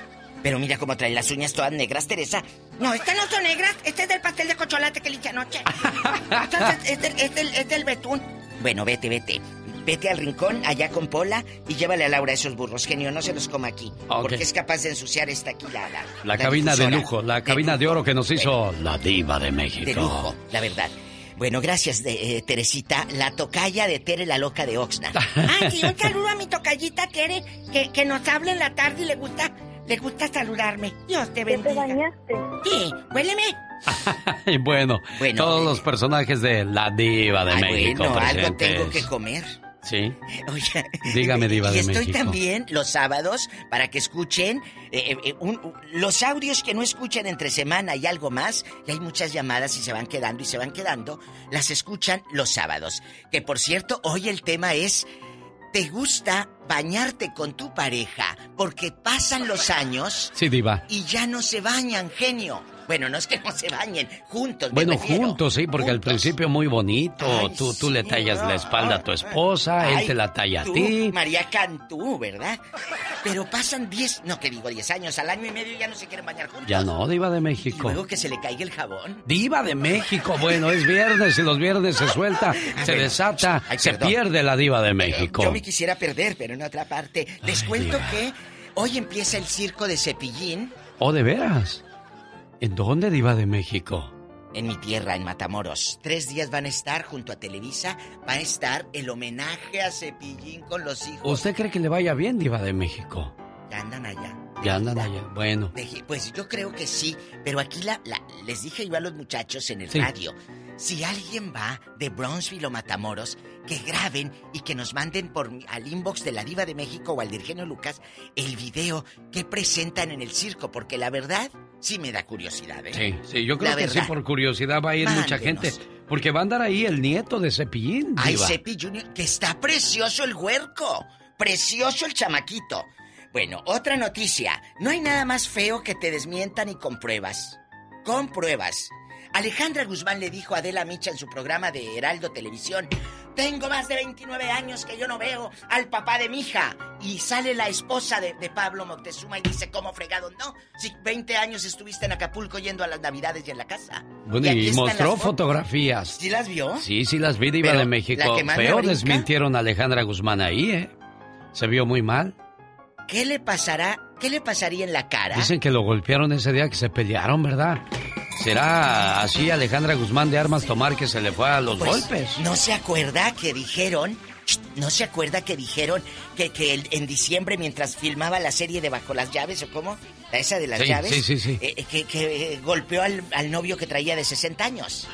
Pero mira cómo trae las uñas todas negras, Teresa. No, estas no son negras, este es del pastel de cocholate que le hice anoche. Entonces, es del, es del, es del betún. Bueno, vete, vete. Vete al rincón, allá con Pola, y llévale a Laura esos burros, genio, no se los coma aquí.
Ok.
Porque es capaz de ensuciar esta aquí la... La,
La cabina de lujo, la cabina de oro que nos hizo la Diva de México.
De lujo, la verdad. Bueno, gracias, de, eh, Teresita, la tocaya de Tere, la loca de Oxnard. Ah, sí, un saludo a mi tocayita Tere, que, que nos habla en la tarde y le gusta, le gusta saludarme. Dios te bendiga. ¿Te bañaste? Sí, huéleme.
Y bueno,
Bueno.
todos los personajes de la Diva de
Ay,
México
bueno, algo tengo que comer.
Sí.
Oiga,
Dígame, Diva
y
de
estoy
México.
también los sábados para que escuchen eh, eh, un- los audios que no escuchan entre semana y algo más. Y hay muchas llamadas y se van quedando y se van quedando. Las escuchan los sábados. Que por cierto, hoy el tema es. ¿Te gusta bañarte con tu pareja porque pasan los años
Sí, Diva.
y ya no se bañan, genio? Bueno, no es que no se bañen, juntos.
Bueno, juntos, sí, porque al principio muy bonito.
Ay,
tú tú le tallas la espalda a tu esposa, él te la talla a ti.
María Cantú, ¿verdad? Pero pasan 10, no que digo 10 años, al año y medio ya no se quieren bañar juntos.
Ya no, Diva de
Y
México.
luego que se le caiga el jabón.
Diva de México, bueno, es viernes y los viernes se suelta, se
bueno.
desata, se pierde la Diva de México.
Yo me quisiera perder, pero en otra parte. Les cuento
Diva.
que hoy empieza el circo de Cepillín
¿O de veras? ¿En dónde, Diva de México?
en mi tierra, en Matamoros. Tres días van a estar junto a Televisa, va a estar el homenaje a Cepillín con los hijos.
¿Usted cree que le vaya bien, Diva de México?
Ya andan allá.
Ya andan allá. Bueno,
Pues yo creo que sí, pero aquí la, la- les dije yo a los muchachos en el
Sí.
radio, si alguien va de Brownsville o Matamoros, que graben y que nos manden por al inbox de la Diva de México o al de Eugenio Lucas el video que presentan en el circo, porque la verdad sí me da curiosidad, ¿eh?
sí, sí, yo creo
La
que sí, por curiosidad va a ir mucha gente. Porque va a andar ahí el nieto de Cepillín,
Ay,
Diva.
Cepi Junior, que está precioso el huerco. Precioso el chamaquito. Bueno, otra noticia. No hay nada más feo que te desmientan y con pruebas. Alejandra Guzmán le dijo a Adela Micha en su programa de Heraldo Televisión, tengo más de 29 años que yo no veo al papá de mi hija. Y sale la esposa de, de Pablo Moctezuma y dice, ¿cómo fregado? No, si 20 años estuviste en Acapulco yendo a las navidades y en la casa.
Bueno, y mostró fotografías.
¿Sí las vio?
Sí, sí, las vi,
Pero,
de
¿la
México.
brinca?
desmintieron a Alejandra Guzmán ahí, ¿eh? Se vio muy mal.
¿Qué le pasará? ¿Qué le pasaría en la cara?
Dicen que lo golpearon ese día que se pelearon, ¿verdad? ¿Será así Alejandra Guzmán de Armas Tomar que se le fue a los
Pues,
golpes?
¿No se acuerda que dijeron? ¿No se acuerda que dijeron que, que en diciembre mientras filmaba la serie de Bajo las Llaves o cómo? Esa de las
Sí,
llaves.
sí, sí, sí.
eh, que, que, eh, golpeó al, al novio que traía de 60 años.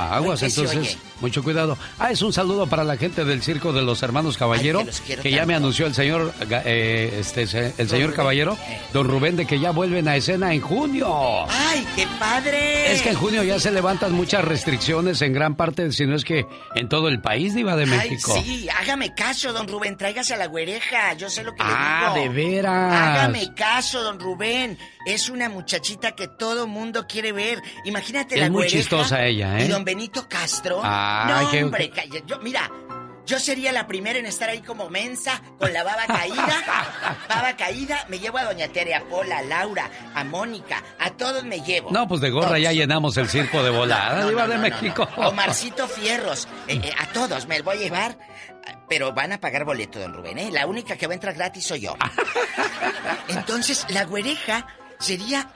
Aguas,
¿Por qué se
entonces, mucho cuidado. Ah, es un saludo para la gente del circo de los hermanos Caballero,
Ay, que los quiero
que ya me anunció el señor, eh, este, el señor
Rubén.
Caballero,
Eh.
don Rubén, de que ya vuelven a escena en junio.
¡Ay, qué padre!
Es que en junio ya se levantan muchas restricciones en gran parte, si no es que en todo el país, Diva de México.
Ay, sí, hágame caso, don Rubén, tráigase a la güereja, yo sé lo que
Ah,
le
de
digo.
veras.
Hágame caso, don Rubén. Es una muchachita que todo mundo quiere ver. Imagínate
Es
la
muy
güereja
chistosa ella, ¿eh?
Y don Benito Castro.
Ay,
no, hombre, yo, mira, yo sería la primera en estar ahí como mensa, con la baba caída. baba caída, me llevo a doña Tere, a Pola, a Laura, a Mónica, a todos me llevo.
No, pues de gorra ya llenamos el circo de volada,
No,
de México.
no. Omarcito Fierros. eh, eh, a todos me voy a llevar. Pero van a pagar boleto, don Rubén, ¿eh? La única que va a entrar gratis soy yo. Entonces, la güereja sería.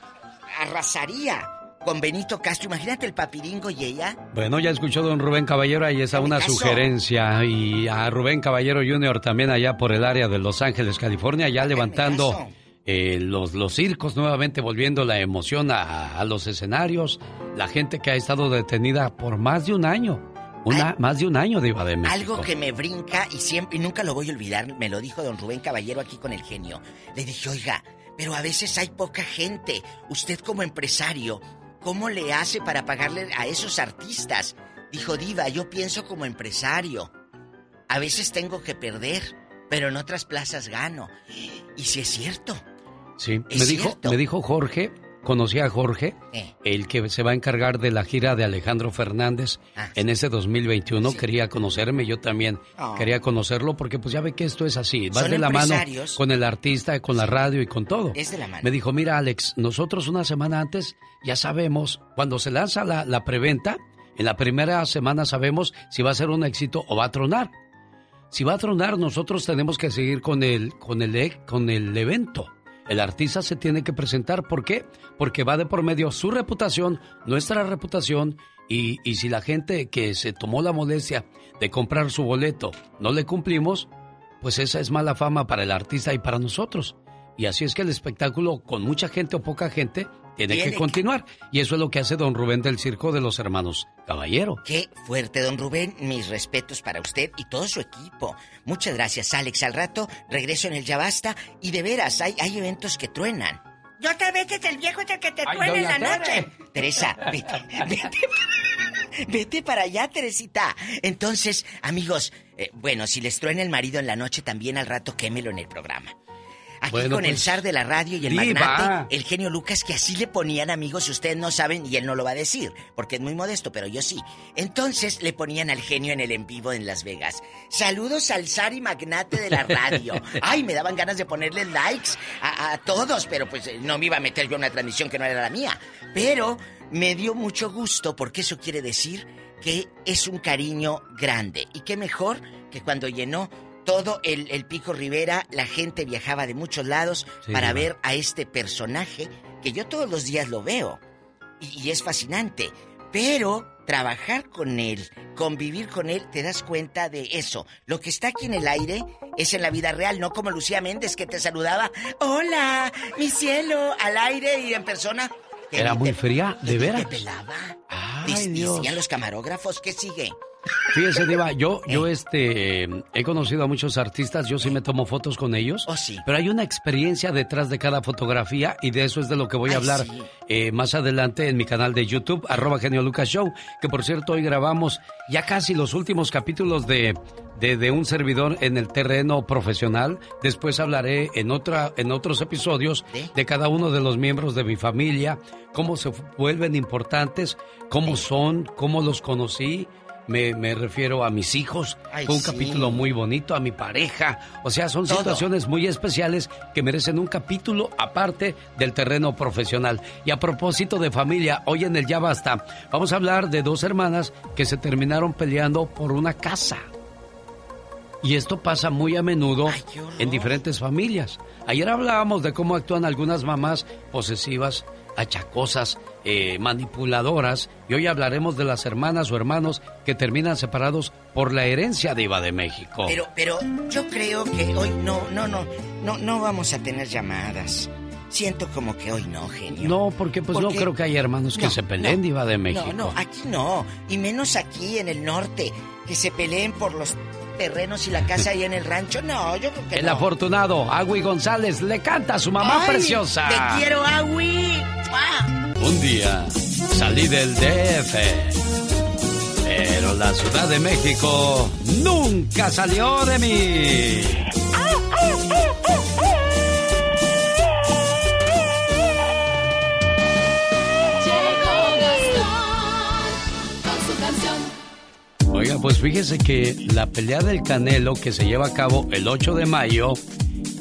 arrasaría con Benito Castro. Imagínate el papiringo y ella.
Bueno, ya escuchó don Rubén Caballero, ahí está una
caso.
sugerencia. Y a Rubén Caballero Jr. también allá por el área de Los Ángeles, California, ya levantando eh, los, los circos, nuevamente volviendo la emoción a, a los escenarios. La gente que ha estado detenida por más de un año. Una, más de un año de Iba de México.
Algo que me brinca y siempre y nunca lo voy a olvidar, me lo dijo don Rubén Caballero aquí con el genio. Le dije, oiga, pero a veces hay poca gente. Usted como empresario, ¿cómo le hace para pagarle a esos artistas? Dijo Diva, yo pienso como empresario. A veces tengo que perder, pero en otras plazas gano. Y si es cierto.
Sí,
Es
me dijo,
cierto.
me dijo Jorge, conocí a Jorge, el que se va a encargar de la gira de Alejandro Fernández
Ah,
en ese 2021. Quería conocerme, yo también
Oh.
quería conocerlo porque pues ya ve que esto es así, vas de la mano con el artista, con la radio y con todo.
Es de la mano.
Me dijo, mira Alex, nosotros una semana antes ya sabemos, cuando se lanza la, la preventa, en la primera semana sabemos si va a ser un éxito o va a tronar. Si va a tronar, nosotros tenemos que seguir con el, con el, con el evento. El artista se tiene que presentar. ¿Por qué? Porque va de por medio su reputación, nuestra reputación, y, y si la gente que se tomó la molestia de comprar su boleto no le cumplimos, pues esa es mala fama para el artista y para nosotros. Y así es que el espectáculo, con mucha gente o poca gente, tiene,
Tiene
que
que-
continuar. Y eso es lo que hace don Rubén del Circo de los Hermanos Caballero.
Qué fuerte, don Rubén. Mis respetos para usted y todo su equipo. Muchas gracias, Alex. Al rato regreso en el Ya Basta. Y de veras, hay, hay eventos que truenan. Yo otra vez es el viejo es el que te
Ay,
truena en la noche. Teresa, vete, vete, vete para allá, Teresita. Entonces, amigos, eh, bueno, si les truena el marido en la noche, también al rato quémelo en el programa. Aquí
Bueno,
con el
pues,
zar de la radio y el
diva.
magnate, el genio Lucas, que así le ponían amigos, ustedes no saben, y él no lo va a decir, porque es muy modesto, pero yo sí. Entonces le ponían al genio en el en vivo en Las Vegas. Saludos al zar y magnate de la radio. Ay, me daban ganas de ponerle likes a, a todos, pero pues eh, no me iba a meter yo en una transmisión que no era la mía. Pero me dio mucho gusto, porque eso quiere decir que es un cariño grande. Y qué mejor que cuando llenó todo el, el Pico Rivera, la gente viajaba de muchos lados
Sí,
para ver a este personaje que yo todos los días lo veo. Y, y es fascinante. Pero trabajar con él, convivir con él, te das cuenta de eso. Lo que está aquí en el aire es en la vida real, no como Lucía Méndez que te saludaba. Hola, mi cielo, al aire y en persona.
Era muy
te-
fría, de veras.
Te pelaba.
Ay, Dios.
Decían los camarógrafos, ¿qué sigue?
Fíjese, Diva, yo,
Eh.
yo este, he conocido a muchos artistas, yo sí me tomo fotos con ellos.
Oh, sí.
Pero hay una experiencia detrás de cada fotografía y de eso es de lo que voy a
Ay,
hablar
sí.
eh, más adelante en mi canal de YouTube, arroba Genio Lucas Show, que por cierto hoy grabamos ya casi los últimos capítulos de, de, de un servidor en el terreno profesional. Después hablaré en, otra, en otros episodios de cada uno de los miembros de mi familia, cómo se vuelven importantes, cómo son, cómo los conocí. Me, me refiero a mis hijos.
Ay,
Fue un
sí.
capítulo muy bonito, a mi pareja. O sea, son
Todo.
situaciones muy especiales que merecen un capítulo aparte del terreno profesional. Y a propósito de familia, hoy en el Ya Basta, vamos a hablar de dos hermanas que se terminaron peleando por una casa. Y esto pasa muy a menudo en diferentes familias. Ayer hablábamos de cómo actúan algunas mamás posesivas, achacosas, eh, manipuladoras, y hoy hablaremos de las hermanas o hermanos que terminan separados por la herencia diva de México.
Pero, pero yo creo que hoy no, no, no, no, no vamos a tener llamadas. Siento como que hoy no, genio.
No, porque pues no creo que haya hermanos que
No,
se peleen,
no,
diva de México.
No, no, aquí no. Y menos aquí en el norte, que se peleen por los terrenos y la casa ahí en el rancho. No, yo creo que
El
no.
afortunado Agui González le canta a su mamá
Ay,
preciosa.
Te quiero, Agui. ¡Mua!
Un día salí del DF, pero la Ciudad de México nunca salió de mí. Oiga, pues fíjese que la pelea del Canelo que se lleva a cabo el 8 de mayo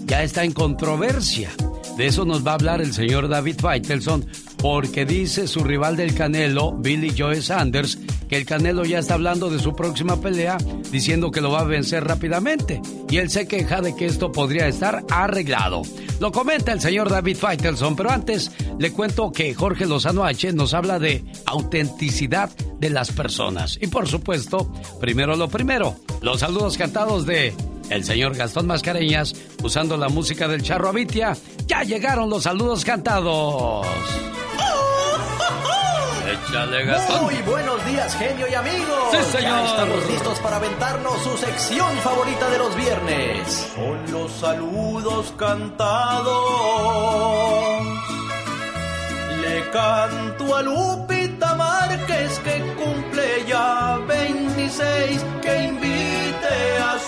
ya está en controversia. De eso nos va a hablar el señor David Faitelson, porque dice su rival del Canelo, Billy Joe Sanders, que el Canelo ya está hablando de su próxima pelea, diciendo que lo va a vencer rápidamente. Y él se queja de que esto podría estar arreglado. Lo comenta el señor David Faitelson, pero antes le cuento que Jorge Lozano H nos habla de autenticidad de las personas. Y por supuesto, primero lo primero, los saludos cantados de el señor Gastón Mascareñas, usando la música del Charro Avitia. Ya llegaron los saludos cantados. Échale, Gastón.
Muy buenos días, genio y amigos.
Sí, señor.
Ya estamos listos para aventarnos su sección favorita de los viernes. Son los saludos cantados. Le canto a Lupita Márquez que cumple ya 26, que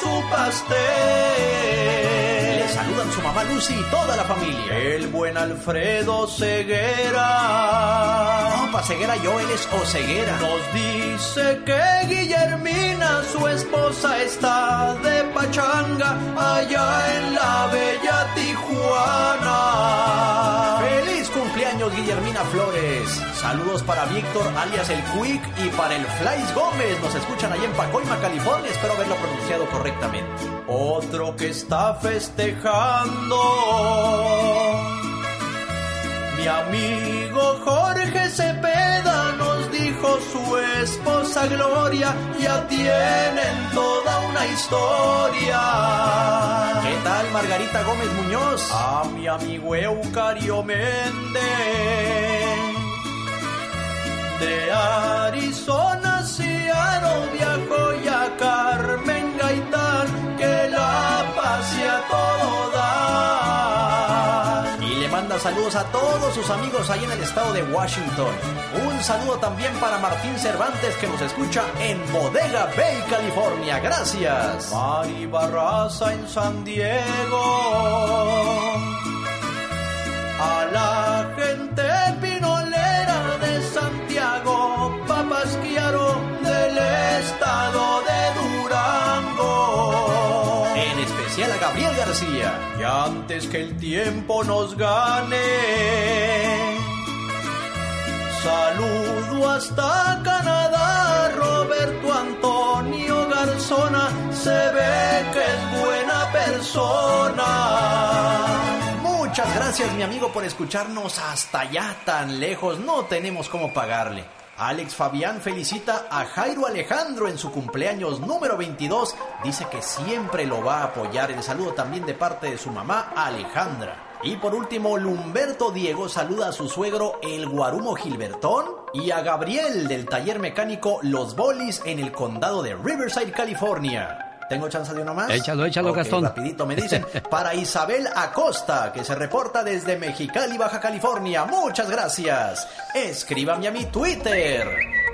su pastel. Le saludan su mamá Lucy y toda la familia. El buen Alfredo Ceguera. No, pa' Ceguera yo, él es Oceguera. Nos dice que Guillermina, su esposa, está de pachanga allá en la bella Tijuana. ¡Feliz cumpleaños, Guillermina Flores! Saludos para Víctor, alias el Quick, y para el Flies Gómez. Nos escuchan allá en Pacoima, California. Espero haberlo pronunciado correctamente. Otro que está festejando. Mi amigo Jorge Cepeda nos dijo su esposa Gloria, ya tienen toda una historia. ¿Qué tal Margarita Gómez Muñoz? A mi amigo Eucario Méndez. De Arizona, Seattle viajó ya Carmen Gaitán, que la pase a todo dar. Y le manda saludos a todos sus amigos ahí en el estado de Washington. Un saludo también para Martín Cervantes que nos escucha en Bodega Bay, California. Gracias. Mari Barraza en San Diego. A la a Gabriel García. Y antes que el tiempo nos gane. Saludo hasta Canadá, Roberto Antonio Garzona, se ve que es buena persona. Muchas gracias mi amigo por escucharnos hasta allá tan lejos, no tenemos cómo pagarle. Alex Fabián felicita a Jairo Alejandro en su cumpleaños número 22. Dice que siempre lo va a apoyar. El saludo también de parte de su mamá Alejandra. Y por último, Lumberto Diego saluda a su suegro el Guarumo Gilbertón y a Gabriel del taller mecánico Los Bolis en el condado de Riverside, California. ¿Tengo chance de uno más?
Échalo, échalo,
Ok,
Gastón.
Rapidito me dicen. Para Isabel Acosta, que se reporta desde Mexicali, Baja California. Muchas gracias. Escríbame a mi Twitter.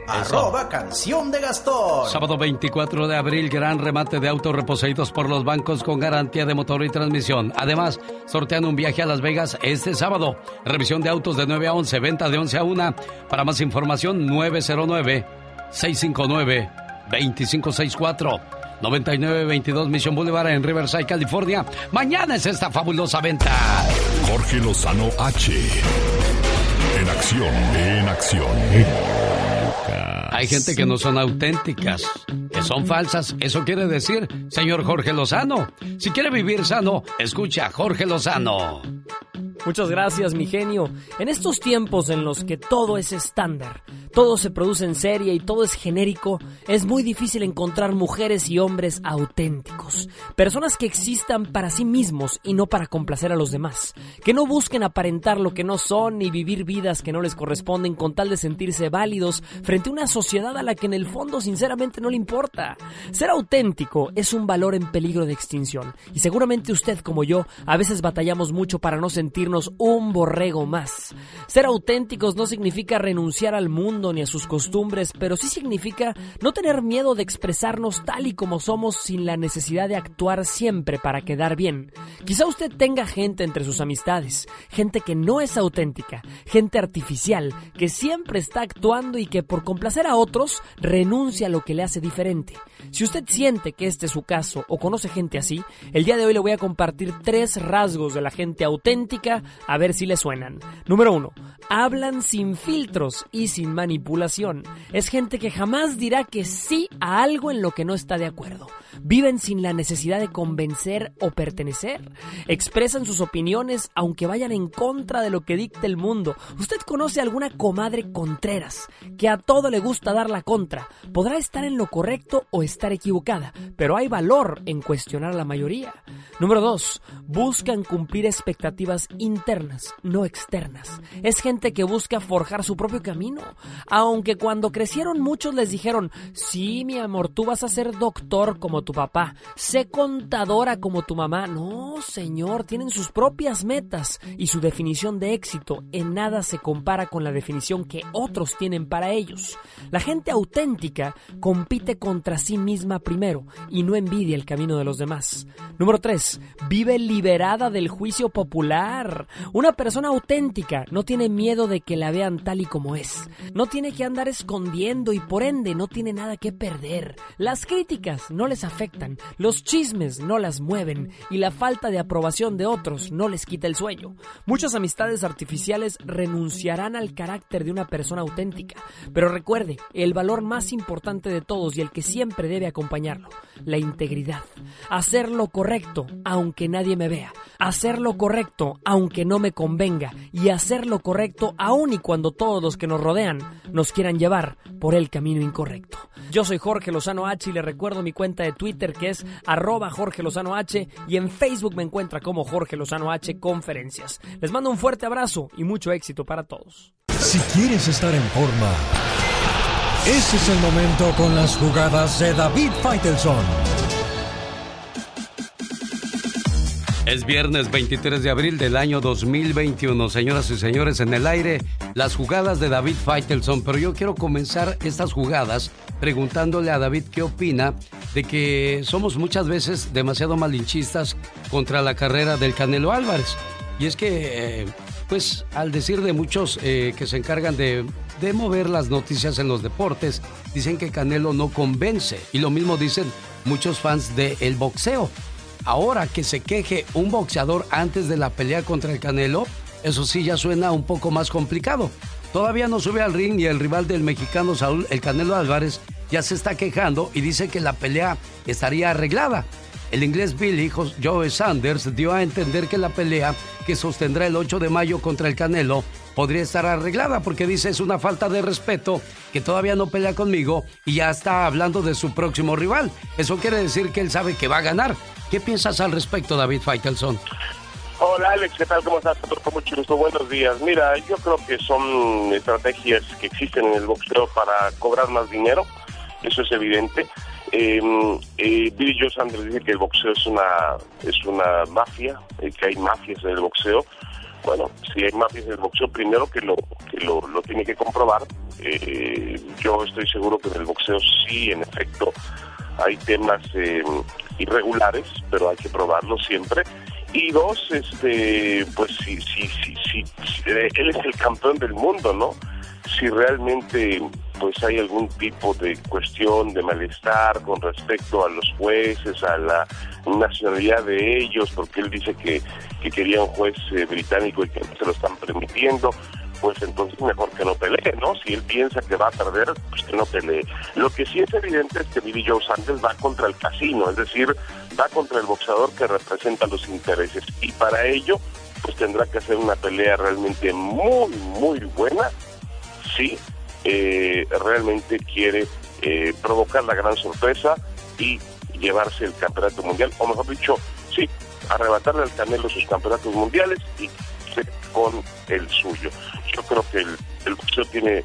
Arroba canción de Gastón.
Sábado 24 de abril, gran remate de autos reposeídos por los bancos con garantía de motor y transmisión. Además, sortean un viaje a Las Vegas este sábado. Revisión de autos de 9 a 11, venta de 11 a 1. Para más información, 909-659-2564. 9922 Mission Boulevard en Riverside, California. Mañana es esta fabulosa venta.
Jorge Lozano H. En acción, en acción.
Hay gente que no son auténticas, que son falsas. Eso quiere decir, señor Jorge Lozano. Si quiere vivir sano, escucha a Jorge Lozano.
Muchas gracias, mi genio. En estos tiempos en los que todo es estándar, todo se produce en serie y todo es genérico, es muy difícil encontrar mujeres y hombres auténticos. Personas que existan para sí mismos y no para complacer a los demás. Que no busquen aparentar lo que no son ni vivir vidas que no les corresponden con tal de sentirse válidos frente a una sociedad a la que en el fondo sinceramente no le importa. Ser auténtico es un valor en peligro de extinción. Y seguramente usted como yo a veces batallamos mucho para no sentirnos un borrego más. Ser auténticos no significa renunciar al mundo ni a sus costumbres, pero sí significa no tener miedo de expresarnos tal y como somos sin la necesidad de actuar siempre para quedar bien. Quizá usted tenga gente entre sus amistades, gente que no es auténtica, gente artificial, que siempre está actuando y que por complacer a otros renuncia a lo que le hace diferente diferente. Si usted siente que este es su caso o conoce gente así, el día de hoy le voy a compartir tres rasgos de la gente auténtica a ver si le suenan. Número uno, hablan sin filtros y sin manipulación. Es gente que jamás dirá que sí a algo en lo que no está de acuerdo. Viven sin la necesidad de convencer o pertenecer. Expresan sus opiniones aunque vayan en contra de lo que dicta el mundo. ¿Usted conoce alguna comadre Contreras que a todo le gusta dar la contra? Podrá estar en lo correcto o estar equivocada, pero hay valor en cuestionar a la mayoría. Número 2. Buscan cumplir expectativas internas, no externas. Es gente que busca forjar su propio camino. Aunque cuando crecieron muchos les dijeron, sí, mi amor, tú vas a ser doctor como tu papá, sé contadora como tu mamá. No, señor, tienen sus propias metas y su definición de éxito en nada se compara con la definición que otros tienen para ellos. La gente auténtica compite contra sí misma primero y no envidia el camino de los demás. Número 3. Vive liberada del juicio popular. Una persona auténtica no tiene miedo de que la vean tal y como es. No tiene que andar escondiendo y por ende no tiene nada que perder. Las críticas no les afectan, los chismes no las mueven y la falta de aprobación de otros no les quita el sueño. Muchas amistades artificiales renunciarán al carácter de una persona auténtica. Pero recuerde, el valor más importante de todos y el que siempre debe acompañarlo, la integridad. Hacer lo correcto aunque nadie me vea. Hacer lo correcto aunque no me convenga. Y hacer lo correcto aun y cuando todos los que nos rodean nos quieran llevar por el camino incorrecto. Yo soy Jorge Lozano H y le recuerdo mi cuenta de Twitter que es arroba Jorge Lozano H y en Facebook me encuentra como Jorge Lozano H Conferencias. Les mando un fuerte abrazo y mucho éxito para todos.
Si quieres estar en forma, ese es el momento con las jugadas de David Faitelson.
Es viernes 23 de abril del año 2021. Señoras y señores, en el aire, las jugadas de David Faitelson. Pero yo quiero comenzar estas jugadas preguntándole a David qué opina de que somos muchas veces demasiado malinchistas contra la carrera del Canelo Álvarez. Y es que, eh, pues, al decir de muchos eh, que se encargan de, de mover las noticias en los deportes, dicen que Canelo no convence. Y lo mismo dicen muchos fans del boxeo. Ahora que se queje un boxeador antes de la pelea contra el Canelo, eso sí ya suena un poco más complicado. Todavía no sube al ring y el rival del mexicano Saúl, el Canelo Álvarez, ya se está quejando y dice que la pelea estaría arreglada. El inglés Billy Joe Sanders dio a entender que la pelea que sostendrá el 8 de mayo contra el Canelo podría estar arreglada porque dice es una falta de respeto que todavía no pelea conmigo y ya está hablando de su próximo rival. Eso quiere decir que él sabe que va a ganar. ¿Qué piensas al respecto, David Faitelson?
Hola Alex, ¿qué tal? ¿Cómo estás? Con mucho gusto, buenos días. Mira, yo creo que son estrategias que existen en el boxeo para cobrar más dinero, eso es evidente. Eh, eh, Billy Joe Sanders dice que el boxeo es una es una mafia, eh, que hay mafias en el boxeo. Bueno, si hay mafias en el boxeo, primero que lo que lo, tiene que comprobar. Eh, yo estoy seguro que en el boxeo sí, en efecto, hay temas eh, irregulares, pero hay que probarlo siempre. Y dos, este, pues si, si, si, si- eh, él es el campeón del mundo, ¿no? Si realmente pues hay algún tipo de cuestión de malestar con respecto a los jueces, a la nacionalidad de ellos, porque él dice que, que quería un juez eh, británico y que no se lo están permitiendo, pues entonces mejor que no pelee, ¿no? Si él piensa que va a perder, pues que no pelee. Lo que sí es evidente es que Billy Joe Sanders va contra el casino, es decir, va contra el boxeador que representa los intereses. Y para ello, pues tendrá que hacer una pelea realmente muy, muy buena, sí, eh, realmente quiere eh, provocar la gran sorpresa y llevarse el campeonato mundial, o mejor dicho, sí, arrebatarle al Canelo sus campeonatos mundiales y con el suyo. Yo creo que el, el boxeo tiene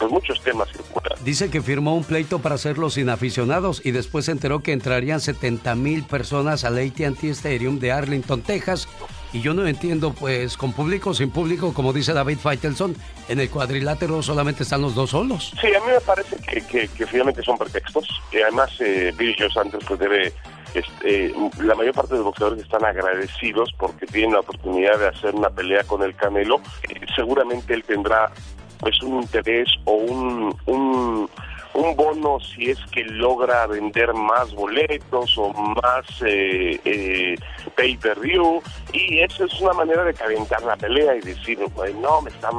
pues muchos temas curar.
Dice que firmó un pleito para hacerlo sin aficionados y después se enteró que entrarían 70 mil personas al AT&T Stadium de Arlington, Texas. Y yo no entiendo, pues, con público o sin público, como dice David Faitelson, en el cuadrilátero solamente están los dos solos.
Sí, a mí me parece que, que, finalmente son pretextos. Además, eh, Billy Joe Sanders pues debe... este, eh, la mayor parte de los boxeadores están agradecidos porque tienen la oportunidad de hacer una pelea con el Canelo. Eh, seguramente él tendrá pues un interés o un, un, un bono si es que logra vender más boletos o más eh, eh, pay-per-view y eso es una manera de calentar la pelea y decir, pues, no, me están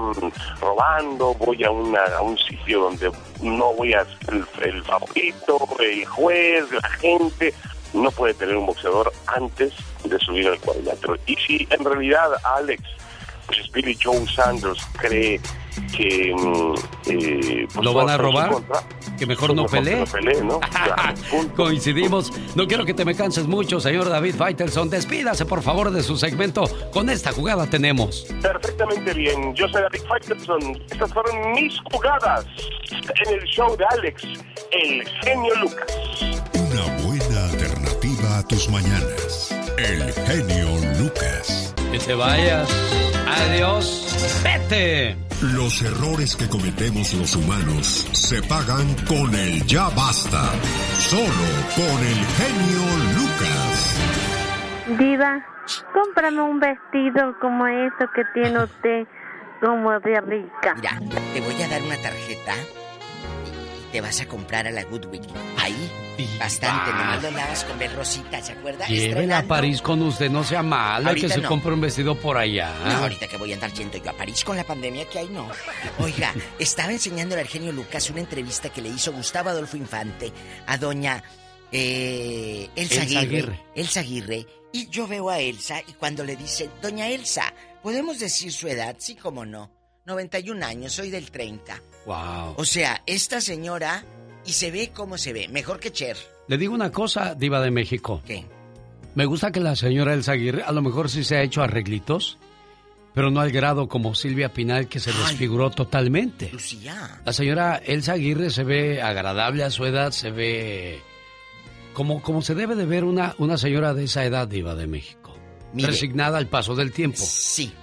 robando, voy a, una, a un sitio donde no voy a ser el, favorito, el juez, la gente, no puede tener un boxeador antes de subir al cuadrilátero. Y si en realidad Alex pues Joe Sanders cree que mm, eh, pues,
¿Lo van a robar? Que mejor no
mejor que
pelee.
no pelee, ¿no? Claro, punto.
Coincidimos. No quiero que te me canses mucho, señor David Faitelson. Despídase, por favor, de su segmento. Con esta jugada tenemos.
Perfectamente bien. Yo soy David Faitelson. Estas fueron mis jugadas en el show de Alex, el genio Lucas.
Una buena alternativa a tus mañanas. El genio Lucas.
Que te vayas. Adiós. Vete.
Los errores que cometemos los humanos se pagan con el ya basta. Solo con el genio Lucas.
Diva, cómprame un vestido como eso que tiene usted, como de rica.
Mira, te voy a dar una tarjeta te vas a comprar a la Goodwill. Ahí, bastante. Nomás lo lavas con ver rosita, ¿se acuerda?
Llévela a. París con usted, no sea mala,
Ahorita
que se
no.
compre un vestido por allá.
No, ahorita que voy a andar yendo yo a París con la pandemia que hay, no. Oiga, estaba enseñándole al genio Lucas una entrevista que le hizo Gustavo Adolfo Infante a doña eh, Elsa,
Elsa
Aguirre.
Aguirre.
Elsa Aguirre. Y yo veo a Elsa y cuando le dice, doña Elsa, ¿podemos decir su edad? Sí, cómo no. 91 años, soy del 30.
Wow.
O sea, esta señora, y se ve como se ve, mejor que Cher.
Le digo una cosa, Diva de México.
¿Qué?
Me gusta que la señora Elsa Aguirre, a lo mejor sí se ha hecho arreglitos, pero no al grado como Silvia Pinal, que se desfiguró totalmente.
Lucía.
La señora Elsa Aguirre se ve agradable a su edad, se ve como, como se debe de ver una, una señora de esa edad, Diva de México.
Mire.
Resignada al paso del tiempo.
Sí,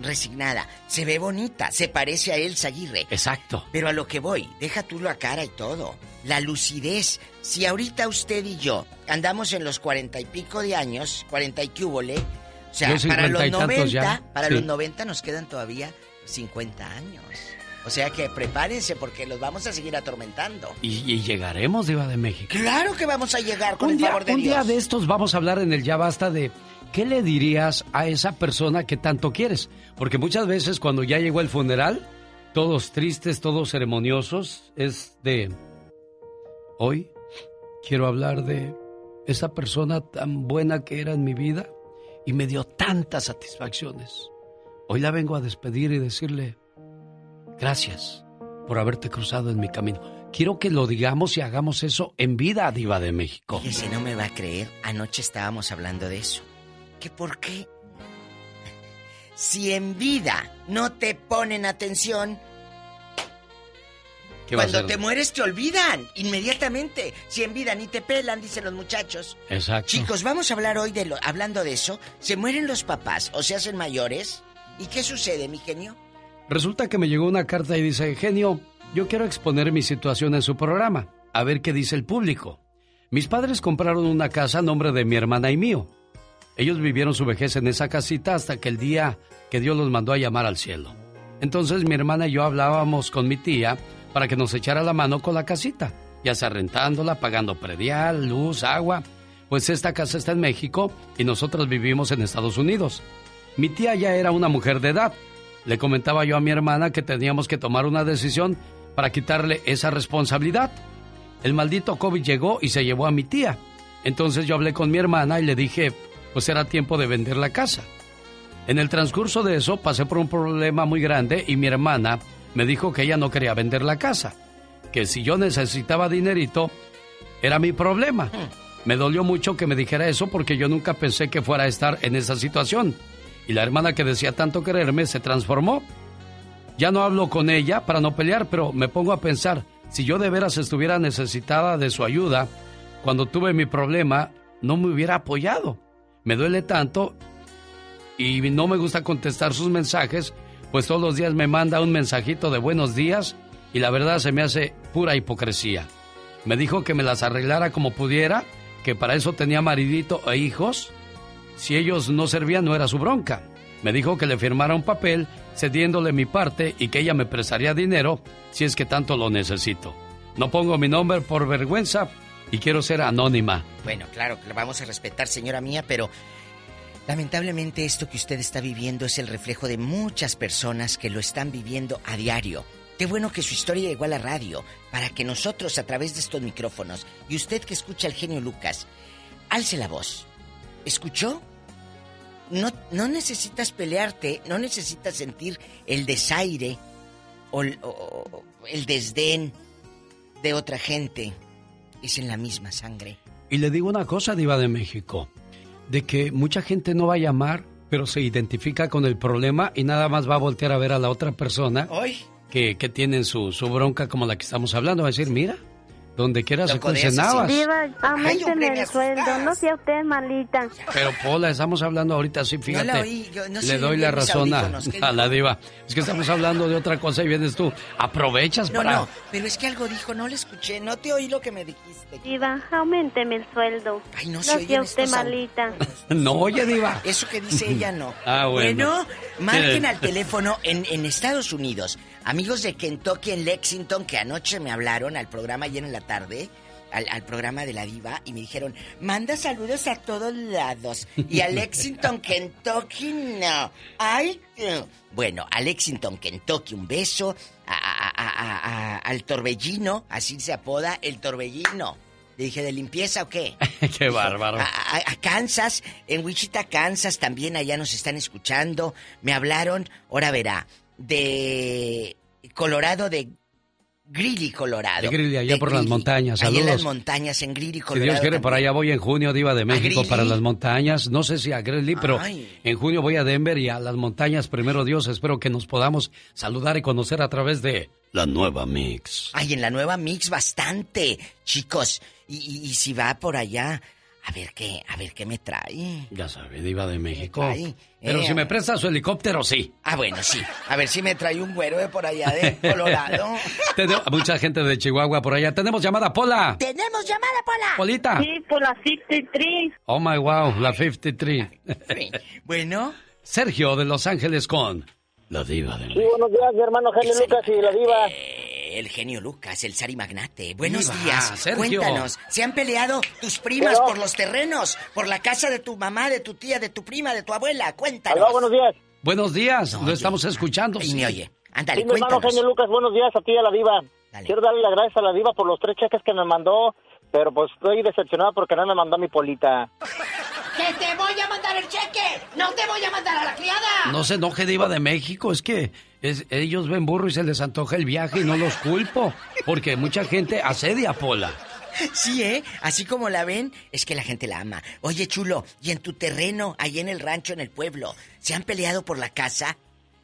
resignada. Se ve bonita, se parece a Elsa Aguirre.
Exacto.
Pero a lo que voy, deja tú la cara y todo. La lucidez. Si ahorita usted y yo andamos en los cuarenta y pico de años, cuarenta y cúbole, o sea, para los
y tantos
90,
ya.
para
Sí.
los 90 nos quedan todavía 50 años. O sea que prepárense porque los vamos a seguir atormentando.
Y, y llegaremos, Diva de México.
Claro que vamos a llegar con
un
el
día,
favor de
un
Dios.
día de estos vamos a hablar en el Ya Basta de qué le dirías a esa persona que tanto quieres. Porque muchas veces cuando ya llegó el funeral, todos tristes, todos ceremoniosos, es de... Hoy quiero hablar de esa persona tan buena que era en mi vida y me dio tantas satisfacciones. Hoy la vengo a despedir y decirle gracias por haberte cruzado en mi camino. Quiero que lo digamos y hagamos eso en vida, Diva de México.
Que si no me va a creer, anoche estábamos hablando de eso. ¿Que por qué? Si en vida no te ponen atención,
¿Qué va a
cuando te mueres te olvidan inmediatamente. Si en vida ni te pelan, dicen los muchachos.
Exacto.
Chicos, vamos a hablar hoy de lo, hablando de eso. Se mueren los papás o se hacen mayores. ¿Y qué sucede, mi genio?
Resulta que me llegó una carta y dice, genio, yo quiero exponer mi situación en su programa, a ver qué dice el público. Mis padres compraron una casa a nombre de mi hermana y mío. Ellos vivieron su vejez en esa casita hasta que el día que Dios los mandó a llamar al cielo. Entonces mi hermana y yo hablábamos con mi tía para que nos echara la mano con la casita, ya sea rentándola, pagando predial, luz, agua. Pues esta casa está en México y nosotros vivimos en Estados Unidos. Mi tía ya era una mujer de edad. Le comentaba yo a mi hermana que teníamos que tomar una decisión para quitarle esa responsabilidad. El maldito COVID llegó y se llevó a mi tía. Entonces yo hablé con mi hermana y le dije, pues era tiempo de vender la casa. En el transcurso de eso pasé por un problema muy grande y mi hermana me dijo que ella no quería vender la casa, que si yo necesitaba dinerito, era mi problema. Me dolió mucho que me dijera eso porque yo nunca pensé que fuera a estar en esa situación. Y la hermana que decía tanto quererme se transformó. Ya no hablo con ella para no pelear, pero me pongo a pensar, si yo de veras estuviera necesitada de su ayuda, cuando tuve mi problema, no me hubiera apoyado. Me duele tanto y no me gusta contestar sus mensajes, pues todos los días me manda un mensajito de buenos días y la verdad se me hace pura hipocresía. Me dijo que me las arreglara como pudiera, que para eso tenía maridito e hijos. Si ellos no servían no era su bronca. Me dijo que le firmara un papel cediéndole mi parte y que ella me prestaría dinero si es que tanto lo necesito. No pongo mi nombre por vergüenza y quiero ser anónima.
Bueno, claro lo vamos a respetar, señora mía, pero lamentablemente esto que usted está viviendo es el reflejo de muchas personas que lo están viviendo a diario. Qué bueno que su historia llegó a la radio, para que nosotros a través de estos micrófonos, y usted que escucha al genio Lucas, alce la voz. ¿Escuchó? No, no necesitas pelearte, no necesitas sentir el desaire o el desdén de otra gente. Es en la misma sangre.
Y le digo una cosa, Diva de México, de que mucha gente no va a llamar, pero se identifica con el problema y nada más va a voltear a ver a la otra persona que, que tiene su, su bronca como la que estamos hablando. Va a decir, mira, donde quiera se habas.
Diva, el sueldo, no sea usted malita.
Pero Pola, estamos hablando ahorita sí, fíjate.
la oí, yo no sé
le doy la razón a,
audífonos, ¿qué
a la diva. Es que estamos hablando de otra cosa y vienes tú. Aprovechas
No,
para...
no, pero es que algo dijo, no le escuché, no te oí lo que me dijiste.
Diva, aumenteme el sueldo.
Ay, no
no
se
sea usted malita.
No, oye, diva.
Eso que dice ella no.
Ah, bueno.
marquen
Sí.
al teléfono en, en Estados Unidos. Amigos de Kentucky en Lexington que anoche me hablaron al programa ayer en la tarde. Al, al programa de la diva y me dijeron, manda saludos a todos lados. Y a Lexington, Kentucky, no. Ay, no. Bueno, a Lexington, Kentucky, un beso. A- a- a- al torbellino, así se apoda, el torbellino. Le dije, ¿de limpieza o qué?
Qué bárbaro.
A Kansas, en Wichita, Kansas, también allá nos están escuchando. Me hablaron, ahora verá, de Colorado, de Greeley, Colorado.
De Greeley, allá
De
por las montañas.
Allá en las
Saludos.
montañas, en Greeley,
Si
Colorado.
Dios quiere, por
también.
allá voy en junio, Diva de México, para las montañas. No sé si a Greeley, pero
Ay.
en junio voy a Denver y a las montañas, primero Dios. Espero que nos podamos saludar y conocer a través de la nueva Mix.
Ay, en la nueva Mix bastante, chicos. Y, y- y si va por allá A ver qué, a ver qué me trae.
Ya sabe, diva de México.
trae?
Pero
Eh,
si me presta su helicóptero, sí.
Ah, bueno, sí. A ver si me trae un güero de por allá de Colorado.
Tenemos mucha gente de Chihuahua por allá. Tenemos llamada, Pola.
¡Tenemos llamada, Pola!
Polita.
Sí, por la 53.
Oh my wow, la 53.
Bueno.
Sergio de Los Ángeles con la diva de
Sí, buenos días, mi hermano Genio Lucas y la diva.
El genio Lucas, el Sari Magnate. Buenos días.
Sergio.
Cuéntanos, ¿se han peleado tus primas
Pero-
por los terrenos? ¿Por la casa de tu mamá, de tu tía, de tu prima, de tu abuela? Cuéntanos.
Aló, buenos días.
Buenos días, lo estamos escuchando.
Y me oye. Ándale,
sí, mi hermano. Genio Lucas, buenos días a ti y a la diva. Quiero darle las gracias a la diva por los tres cheques que me mandó, pero pues estoy decepcionado porque no me mandó mi polita.
¡Que te voy a mandar el cheque! ¡No te voy a mandar a la criada!
No se enoje diva de México, es que es- ellos ven burro y se les antoja el viaje y no los culpo, porque mucha gente asedia a Pola.
Sí, ¿eh? Así como la ven, es que la gente la ama. Oye, chulo, ¿y en tu terreno, ahí en el rancho, en el pueblo, se han peleado por la casa?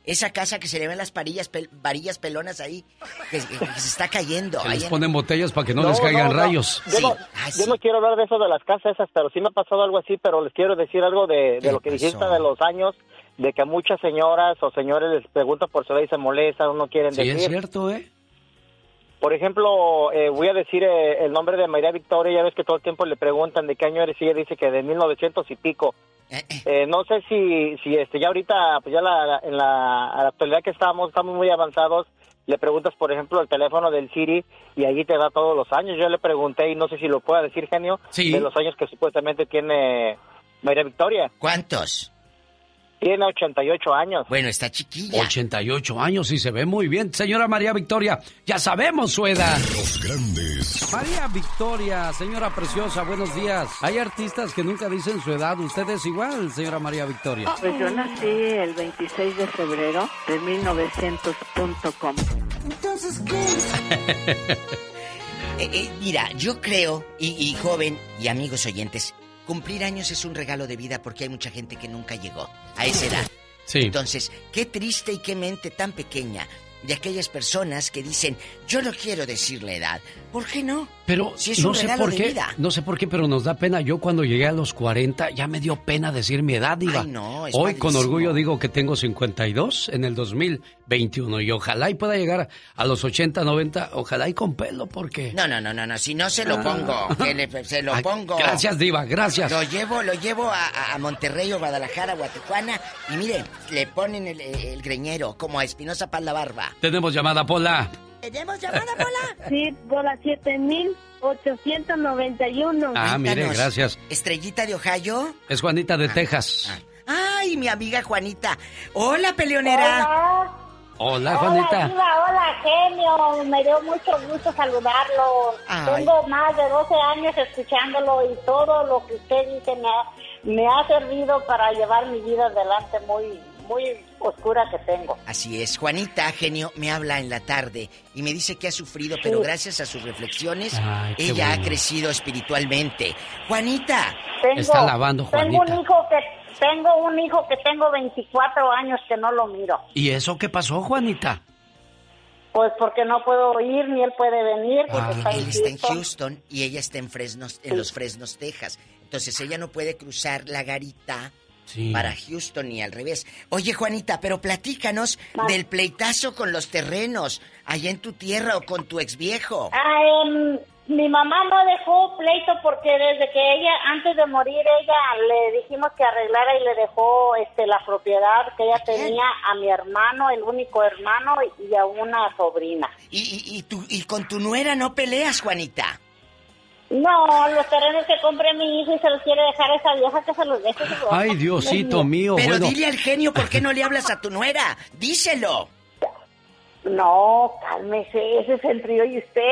Esa casa que se le ven las parillas, pel- varillas pelonas ahí, que, que- que se está cayendo.
Que
ahí
les
en-
ponen botellas para que no, les caigan
no,
rayos.
Yo, no, yo no quiero hablar de eso de las casas esas, pero sí me ha pasado algo así, pero les quiero decir algo de, de lo que dijiste de los años, de que muchas señoras o señores les preguntan por su edad y se molestan, no quieren
Sí,
decir.
es cierto, ¿eh?
Por ejemplo, eh, voy a decir eh, el nombre de María Victoria, ya ves que todo el tiempo le preguntan de qué año eres y ella dice que de 1900 y pico. Eh, no sé si, si este, ya ahorita, pues ya la, en la, a la actualidad que estamos, estamos muy avanzados, le preguntas, por ejemplo, el teléfono del Siri y allí te da todos los años. Yo le pregunté y no sé si lo pueda decir, genio,
Sí.
de los años que supuestamente tiene María Victoria.
¿Cuántos?
Tiene 88 años.
Bueno, está chiquilla.
88 años y se ve muy bien. Señora María Victoria, ya sabemos su edad.
Los grandes.
María Victoria, señora preciosa, buenos días. Hay artistas que nunca dicen su edad. Usted es igual, señora María Victoria.
Pues yo nací el 26 de febrero de 1900.com.
Entonces, ¿qué? Eh, eh, mira, yo creo, y, y joven y amigos oyentes, cumplir años es un regalo de vida porque hay mucha gente que nunca llegó a esa edad.
Sí.
Entonces, qué triste y qué mente tan pequeña de aquellas personas que dicen, yo no quiero decir la edad. ¿Por qué no?
Pero
Si es
no
un
sé
regalo
por
de
qué,
vida.
no sé por qué, pero nos da pena. Yo cuando llegué a los 40 ya me dio pena decir mi edad, diva.
Ay, no, es
Hoy con orgullo digo que tengo 52 en el 2021 y ojalá y pueda llegar a los 80, 90, ojalá y con pelo porque
No, no, no, no, no, si no se lo
Ah.
pongo, que le- se lo
Ay,
pongo.
gracias, diva, gracias.
Lo llevo, lo llevo a, Monterrey o Guadalajara o a Tijuana y mire, le ponen el, el greñero como a Espinosa Paz la barba.
tenemos llamada Pola.
¿Tenemos llamada, Pola?
Sí, por la 7891.
Ah, mire, gracias.
Estrellita de Ohio.
Es Juanita de Texas.
Ay, mi amiga Juanita. Hola, peleonera.
Hola, Juanita.
Diva, hola, genio. Me dio mucho gusto saludarlo.
Ay.
Tengo más de 12 años escuchándolo y todo lo que usted dice me ha, me ha servido para llevar mi vida adelante muy, muy oscura que tengo.
Así es, Juanita, genio, me habla en la tarde y me dice que ha sufrido, pero gracias a sus reflexiones,
Ay,
ella ha crecido espiritualmente. Juanita.
Tengo,
Está lavando,
Tengo
Juanita.
un hijo que tengo un hijo que tengo 24 años que no lo miro.
¿Y eso qué pasó, Juanita?
Pues porque no puedo ir ni él puede venir porque
Ah.
está en
Él está en
Houston.
Houston y ella está en Fresnos, en los Fresnos, Texas. Entonces ella no puede cruzar la garita
Sí.
para Houston y al revés. Oye, Juanita, pero platícanos del pleitazo con los terrenos allá en tu tierra o con tu ex viejo.
Ah, em, mi mamá no dejó pleito porque desde que ella, antes de morir, ella le dijimos que arreglara y le dejó este la propiedad que ella tenía a mi hermano, el único hermano, y a una sobrina.
Y, y, y, tú- y con tu nuera no peleas, Juanita.
No, los terrenos que compré mi hijo y se los quiere dejar a esa vieja que se los deje. su.
Ay, Diosito mío.
Pero
bueno,
dile al genio por qué no le hablas a tu nuera. Díselo.
No, cálmese, ese es el río y usted.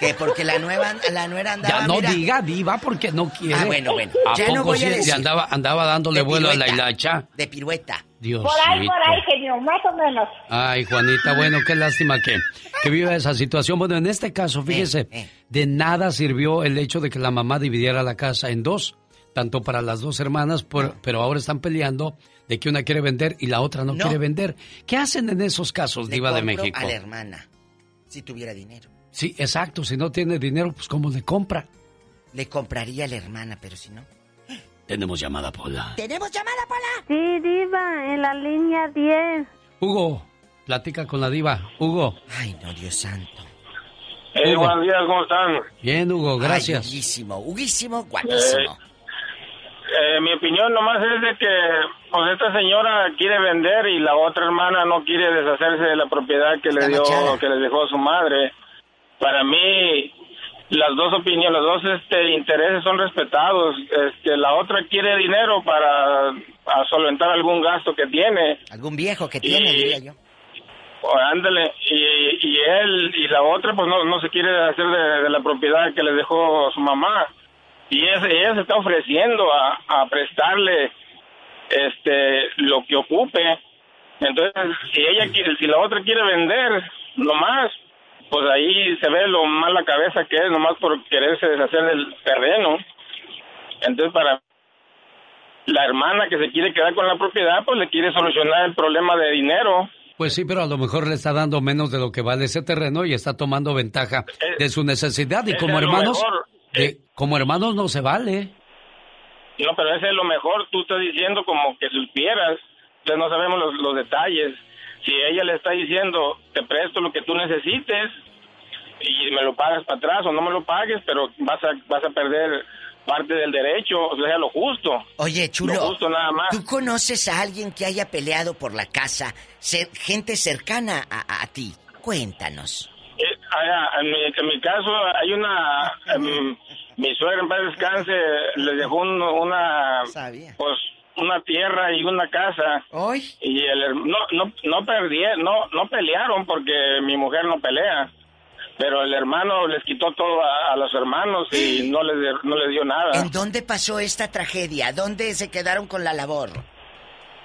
Que porque la nueva la nuera andaba
ya no
mira,
diga diva porque no quiere.
Ah, bueno, bueno.
¿A
Ya
poco
no voy a
sí le
decir.
andaba, andaba dándole
De
vuelo a la hilacha?
de pirueta.
Dios
Por ahí, por ahí, genio, más o menos.
Ay, Juanita, bueno, qué lástima que, que viva esa situación. Bueno, en este caso, fíjese, de nada sirvió el hecho de que la mamá dividiera la casa en dos, tanto para las dos hermanas, por- pero ahora están peleando de que una quiere vender y la otra no,
No.
quiere vender. ¿Qué hacen en esos casos,
Le
Diva de México?
A la hermana. Si tuviera dinero.
Sí, exacto, si no tiene dinero, pues ¿cómo le compra?
le compraría a la hermana, pero si no.
Tenemos llamada, Pola.
¿Tenemos llamada, Pola?
Sí, Diva, en la línea 10.
Hugo, platica con la diva. Hugo.
Ay, no, Dios santo.
Eh, buenos días, ¿cómo están?
Bien, Hugo, gracias.
Ay, Huguísimo, Huguísimo, guapísimo.
Eh, mi opinión nomás es de que pues esta señora quiere vender y la otra hermana no quiere deshacerse de la propiedad que le dio que le dejó su madre. Para mí las dos opiniones, los dos este intereses son respetados. Este la otra quiere dinero para a solventar algún gasto que tiene.
Algún viejo que tiene,
Y-
diría yo.
Ándale, y, y él y la otra pues no, no se quiere hacer de, de la propiedad que le dejó su mamá. Y ella, ella se está ofreciendo a, a prestarle este lo que ocupe. Entonces, si ella quiere, si la otra quiere vender nomás, pues ahí se ve lo mal la cabeza que es, nomás por quererse deshacer del terreno. Entonces, para la hermana que se quiere quedar con la propiedad, pues le quiere solucionar el problema de dinero.
Pues sí, pero a lo mejor le está dando menos de lo que vale ese terreno y está tomando ventaja de su necesidad. Y como hermanos, de- como hermanos no se vale.
No, pero ese es lo mejor. Tú estás diciendo como que supieras. Entonces no sabemos los, los detalles. Si ella le está diciendo, te presto lo que tú necesites y me lo pagas para atrás o no me lo pagues, pero vas a, vas a perder parte del derecho, o sea, lo justo.
Oye, chulo.
Lo justo nada más.
¿Tú conoces a alguien que haya peleado por la casa? Cer- gente cercana a, a ti. Cuéntanos.
Eh, en, mi, en mi caso hay una mi suegra en paz descanse le dejó un- una pues una tierra y una casa y el no no no perdí no no pelearon porque mi mujer no pelea pero el hermano les quitó todo a, a los hermanos y no les no les dio nada
¿En dónde pasó esta tragedia? ¿Dónde se quedaron con la labor?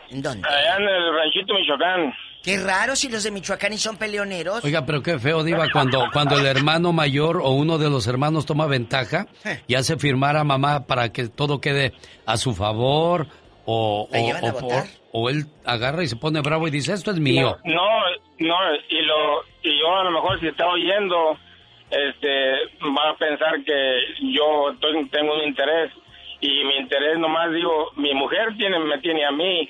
¿En dónde?
allá en el ranchito Michoacán
Qué raro si los de Michoacán y son peleoneros.
Oiga, pero qué feo, Diva, cuando, cuando el hermano mayor o uno de los hermanos toma ventaja y hace firmar a mamá para que todo quede a su favor o,
¿La
o,
llevan
o por-
votar?
o él agarra y se pone bravo y dice, esto es mío.
No, no, y lo y yo a lo mejor si está oyendo, este, va a pensar que yo estoy- tengo un interés y mi interés nomás digo, mi mujer tiene me tiene a mí,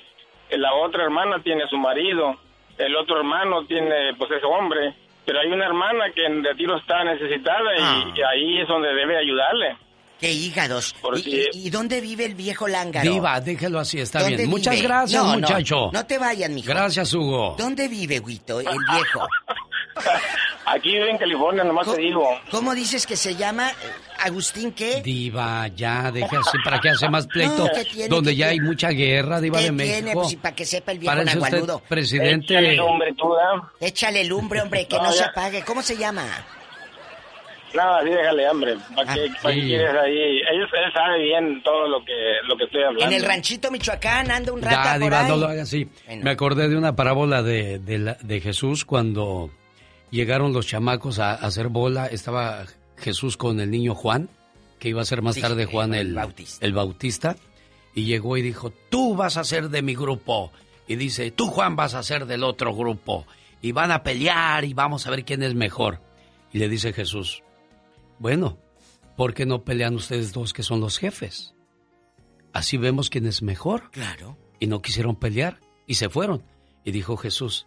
la otra hermana tiene a su marido, el otro hermano tiene pues ese hombre, pero hay una hermana que en retiro está necesitada y, y ahí es donde debe ayudarle.
¡Qué hígados!
Por
¿Y, y- dónde vive el viejo lángaro?
Diva, déjelo así, está
¿Dónde
bien. Muchas gracias,
No, no,
muchacho.
No, te vayan, mijo.
Gracias, Hugo.
¿Dónde vive, Huito, el viejo?
Aquí vive en California, nomás te digo.
¿Cómo dices que se llama? Eh, ¿Agustín qué?
Diva, ya, deje así, ¿para qué hace más pleito?
No, ¿qué tiene,
donde
qué
ya hay
tiene?
mucha guerra, Diva
¿Qué
de
tiene?
México.
Pues, y para que sepa el viejo nagualudo.
presidente...
Échale lumbre, tú, ¿verdad?
Échale lumbre, hombre, que no,
No,
se apague. ¿Cómo se llama?
Nada, sí, déjale hambre. ¿Para qué, para qué quieres ahí? Él, él sabe bien todo lo que, lo que estoy hablando.
En el ranchito Michoacán anda un rato
Ya,
por
Diva,
ahí.
no lo haga así. Me acordé de una parábola de, de, la- de Jesús cuando llegaron los chamacos a, a hacer bola. Estaba Jesús con el niño Juan, que iba a ser más
Sí,
tarde Juan
el
el,
Bautista.
el Bautista. Y llegó y dijo, tú vas a ser de mi grupo. Y dice, tú Juan vas a ser del otro grupo. Y van a pelear y vamos a ver quién es mejor. Y le dice Jesús, bueno, ¿por qué no pelean ustedes dos que son los jefes? Así vemos quién es mejor.
Claro.
Y no quisieron pelear y se fueron. Y dijo Jesús,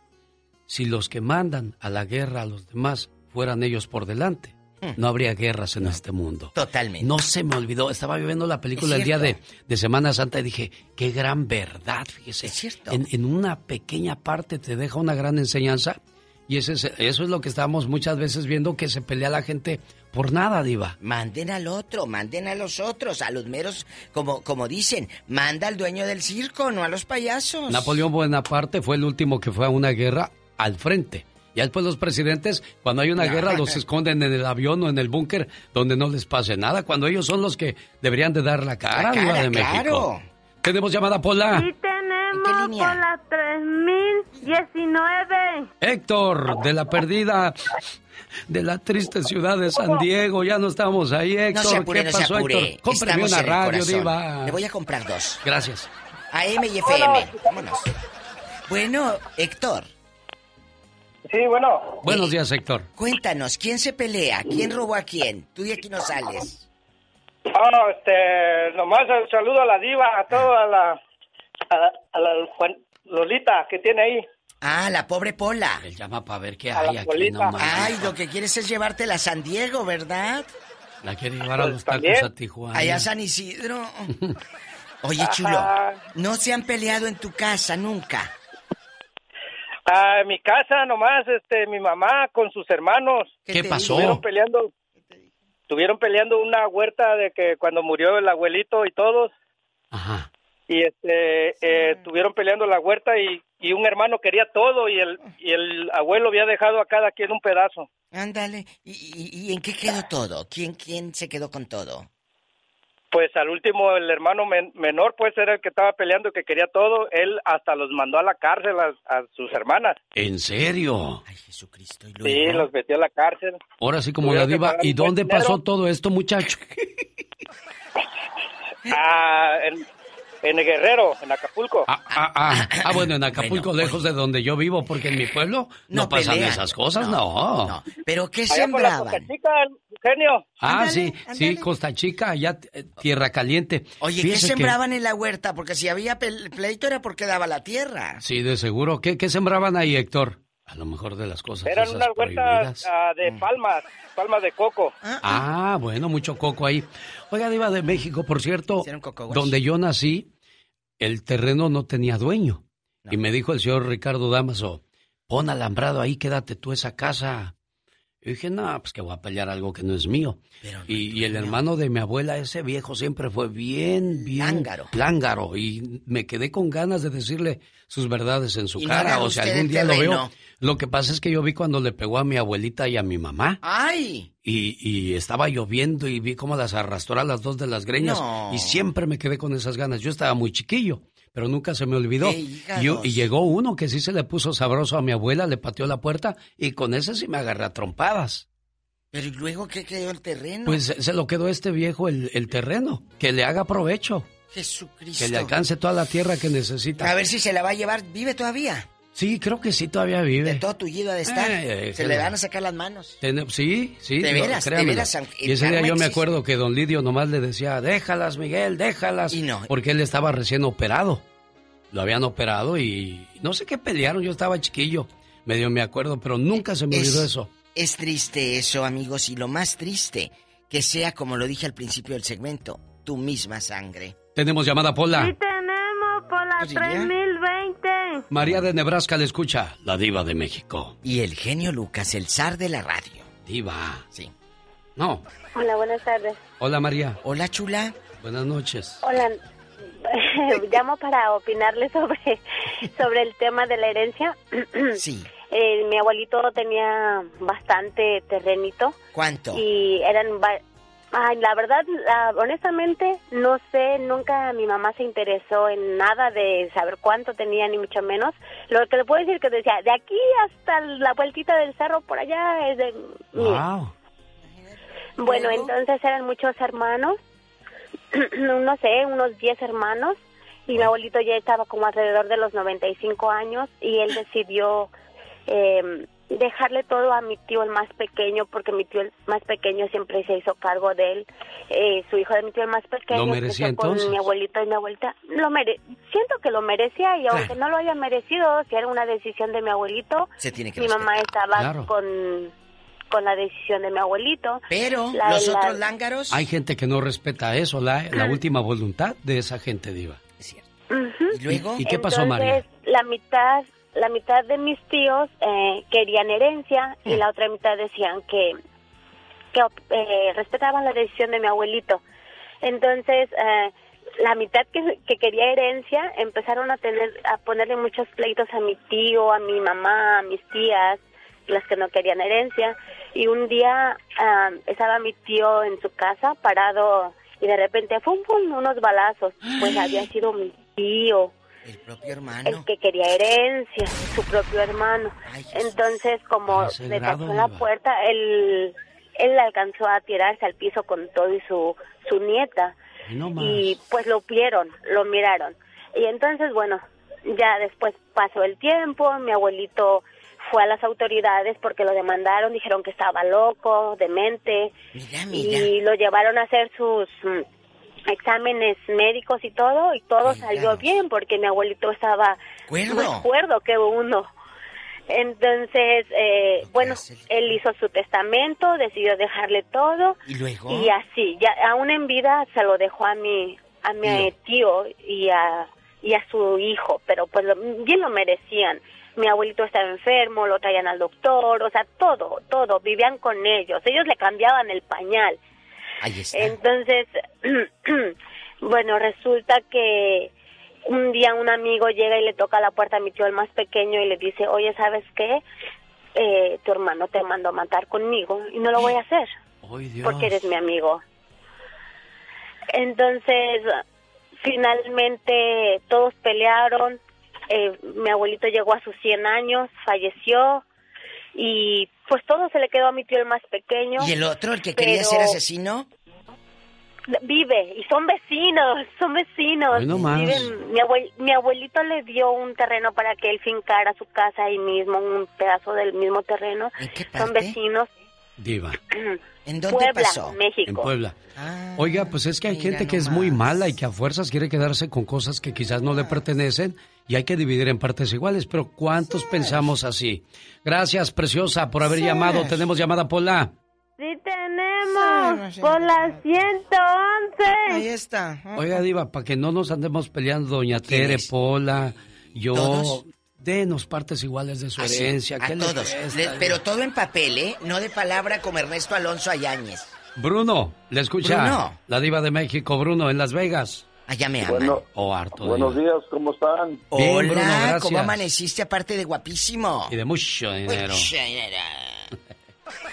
si los que mandan a la guerra a los demás fueran ellos por delante, no habría guerras en este mundo.
Totalmente.
No se me olvidó, estaba viendo la película el día de, de Semana Santa y dije, qué gran verdad, fíjese.
Es cierto.
En, en una pequeña parte te deja una gran enseñanza y eso es, eso es lo que estamos muchas veces viendo, que se pelea la gente por nada, diva.
Manden al otro, manden a los otros, a los meros, como, como dicen, manda al dueño del circo, no a los payasos.
Napoleón Bonaparte fue el último que fue a una guerra al frente. Y después los presidentes, cuando hay una guerra, los esconden en el avión o en el búnker donde no les pase nada, cuando ellos son los que deberían de dar la cara,
la cara
de
claro.
México. Tenemos llamada Pola.
Sí, tenemos Pola 3000. 19.
Héctor, de la perdida de la triste ciudad de San Diego. Ya no estamos ahí, Héctor.
No
¿Qué
pasó, se apure. Cómprame
una radio, Diva.
Le voy a comprar dos.
Gracias.
AM y FM. Vámonos. Bueno, Héctor.
Sí, bueno.
Buenos días, Héctor.
Cuéntanos, ¿quién se pelea? ¿Quién robó a quién? Tú de aquí no sales.
Ah, este, nomás el saludo a la diva, a toda la, a, a la Juan, Lolita que tiene ahí.
Ah, la pobre Pola.
Él llama para ver qué
A
hay aquí.
Ay, lo que quieres es llevártela a San Diego, ¿verdad?
La quiere llevar a los tacos
también.
a Tijuana.
Allá a San Isidro. Oye, chulo. ¿no se han peleado en tu casa nunca?
Ah, en mi casa nomás, este, mi mamá con sus hermanos.
¿Qué pasó?
Estuvieron peleando, estuvieron peleando una huerta de que cuando murió el abuelito y todos.
Ajá.
Y este, eh, estuvieron peleando la huerta y, y un hermano quería todo y el, y el abuelo había dejado a cada quien un pedazo.
Ándale. ¿Y, y- y en qué quedó todo? ¿Quién, ¿Quién se quedó con todo?
Pues al último el hermano men- menor pues era el que estaba peleando que quería todo. Él hasta los mandó a la cárcel a, a sus hermanas.
¿En serio?
Sí, los metió a la cárcel.
Ahora sí como la diva. ¿Y dónde
dinero.
pasó todo esto, muchacho?
Ah, en, en el Guerrero, en Acapulco.
Ah, ah, ah, bueno, en Acapulco, lejos de donde yo vivo, porque en mi pueblo no,
No
pasan
pelean.
esas cosas, no.
¿Pero qué
Allá por la Costa Chica, genio.
Ah, sí, sí, Costa Chica, allá eh, tierra caliente.
Oye, ¿qué
que-
sembraban en la huerta? Porque si había pleito era porque daba la tierra.
Sí, de seguro. ¿Qué, qué sembraban ahí, Héctor? A lo mejor de las cosas
Eran
esas
unas huertas ah, de palmas, palmas de coco.
Ah, bueno, mucho coco ahí. Oiga, Diva de México, por cierto, donde yo nací, el terreno no tenía dueño. Y me dijo el señor Ricardo Damaso, pon alambrado ahí, quédate tú esa casa. Y dije, no, pues que voy a pelear algo que no es mío. y, y el hermano de mi abuela, ese viejo, siempre fue bien, bien...
Lángaro.
lángaro. Y me quedé con ganas de decirle sus verdades en su
Y
cara. o sea, algún día lo veo. Lo que pasa es que yo vi cuando le pegó a mi abuelita y a mi mamá.
¡Ay!
Y, y estaba lloviendo y vi cómo las arrastró a las dos de las greñas. Y siempre me quedé con esas ganas. Yo estaba muy chiquillo, pero nunca se me olvidó. Y, llegó uno que sí se le puso sabroso a mi abuela, le pateó la puerta y con ese sí me agarré a trompadas.
Pero ¿y luego qué quedó el terreno?
Pues se lo quedó este viejo el, el terreno. Que le haga provecho.
Jesucristo.
Que le alcance toda la tierra que necesita.
A ver si se la va a llevar. ¿Vive todavía?
Sí, creo que sí, todavía vive.
De todo tullido de estar.
Eh, eh,
se
eh,
le van a sacar las manos.
Ten... Sí, sí.
De veras, de veras.
Y ese día yo me acuerdo que don Lidio nomás le decía, déjalas, Miguel, déjalas.
Y no.
Porque él estaba recién operado. Lo habían operado y no sé qué pelearon, yo estaba chiquillo. Medio me acuerdo, pero nunca se me olvidó eso.
Es triste eso, amigos, y lo más triste, que sea como lo dije al principio del segmento, tu misma sangre.
Tenemos llamada Pola.
Sí, tenemos
Pola
3000.
María de Nebraska le escucha, la diva de México.
Y el genio Lucas, el zar de la radio.
Diva.
Sí.
No.
Hola, buenas tardes.
Hola María.
Hola chula.
Buenas noches.
Hola. Llamo para opinarle sobre, sobre el tema de la herencia.
Sí.
Eh, mi abuelito tenía bastante terrenito
¿Cuánto?
y eran... Ay, la verdad, la- honestamente, no sé, nunca mi mamá se interesó en nada de saber cuánto tenía, ni mucho menos. Lo que le puedo decir que decía, de aquí hasta la vueltita del cerro por allá es de.
Wow.
Bueno, entonces eran muchos hermanos, no sé, unos 10 hermanos, y mi abuelito ya estaba como alrededor de los 95 años y él decidió eh, dejarle todo a mi tío el más pequeño, porque mi tío el más pequeño siempre se hizo cargo de él, eh, su hijo de mi tío el más pequeño.
¿Lo merecía
creció con
entonces?
mi abuelito y mi abuelita. Lo mere siento que lo merecía y aunque no lo haya merecido, si era una decisión de mi abuelito,
Se tiene que
mi mamá estaba
Claro.
con, con la decisión de mi abuelito.
Pero
La-
los
la-
otros lángaros.
Hay gente que no respeta eso, la, la última voluntad de esa gente diva.
Ujú.
¿Y luego?
¿Y qué pasó,
Entonces,
María?
La mitad, la mitad de mis tíos eh, querían herencia y la otra mitad decían que, que eh, respetaban la decisión de mi abuelito. Entonces, eh, la mitad que, que quería herencia empezaron a tener, a ponerle muchos pleitos a mi tío, a mi mamá, a mis tías, las que no querían herencia. Y un día ah, estaba mi tío en su casa parado y de repente, ¡fum, fum! unos balazos. Pues había sido mi tío
El propio hermano.
el que quería herencia, su propio hermano. Entonces, como le en la puerta, él, él alcanzó a tirarse al piso con todo y su, su nieta.
No.
Y pues lo vieron, lo miraron. Y entonces, bueno, ya después pasó el tiempo, mi abuelito fue a las autoridades porque lo demandaron, dijeron que estaba loco, demente, y lo llevaron a hacer sus exámenes médicos y todo, y todo salió bien porque mi abuelito estaba
Cuerdo.
más cuerdo que uno. Entonces, eh, bueno, él hizo su testamento, decidió dejarle todo
Y luego.
y así, ya aún en vida se lo dejó a mi a mi tío y a y a su hijo, pero pues lo- bien lo merecían. Mi abuelito estaba enfermo, lo traían al doctor, o sea, todo, todo, vivían con ellos, ellos le cambiaban el pañal.
Ahí está.
Entonces, bueno, resulta que un día un amigo llega y le toca a la puerta a mi tío el más pequeño y le dice, oye, ¿sabes qué? Eh, tu hermano te mandó a matar conmigo y no lo voy a hacer porque eres mi amigo. Entonces, finalmente todos pelearon, eh, mi abuelito llegó a sus 100 años, falleció y pues todo se le quedó a mi tío el más pequeño.
¿Y el otro, el que quería ser
pero
asesino?
Vive y son vecinos, son vecinos.
No más.
Viven- mi, abuel- mi abuelito le dio un terreno para que él fincara su casa ahí mismo, un pedazo del mismo terreno. Son vecinos.
Diva.
¿En dónde
Puebla,
pasó?
México.
En Puebla.
Ah,
Oiga, pues es que hay gente que es muy mala y que a fuerzas quiere quedarse con cosas que quizás no le pertenecen y hay que dividir en partes iguales, pero ¿cuántos pensamos así? Gracias, preciosa, por haber llamado. Tenemos llamada, Pola.
Sí tenemos, por las 111.
Ahí está.
Oiga, Diva, para que no nos andemos peleando, doña Tere, Pola, yo,
¿Todos?
denos partes iguales de su
Así,
herencia.
a
¿qué le
todos. pero todo en papel, ¿eh? No de palabra como Ernesto Alonso Ayáñez.
Bruno, le escucha
Bruno.
la Diva de México, Bruno, en Las Vegas.
Allá me aman.
Bueno, o harto.
Buenos días, ¿cómo están?
Bien,
Hola,
Bruno, gracias.
¿cómo amaneciste aparte de guapísimo?
Y de mucho dinero.
Mucho dinero.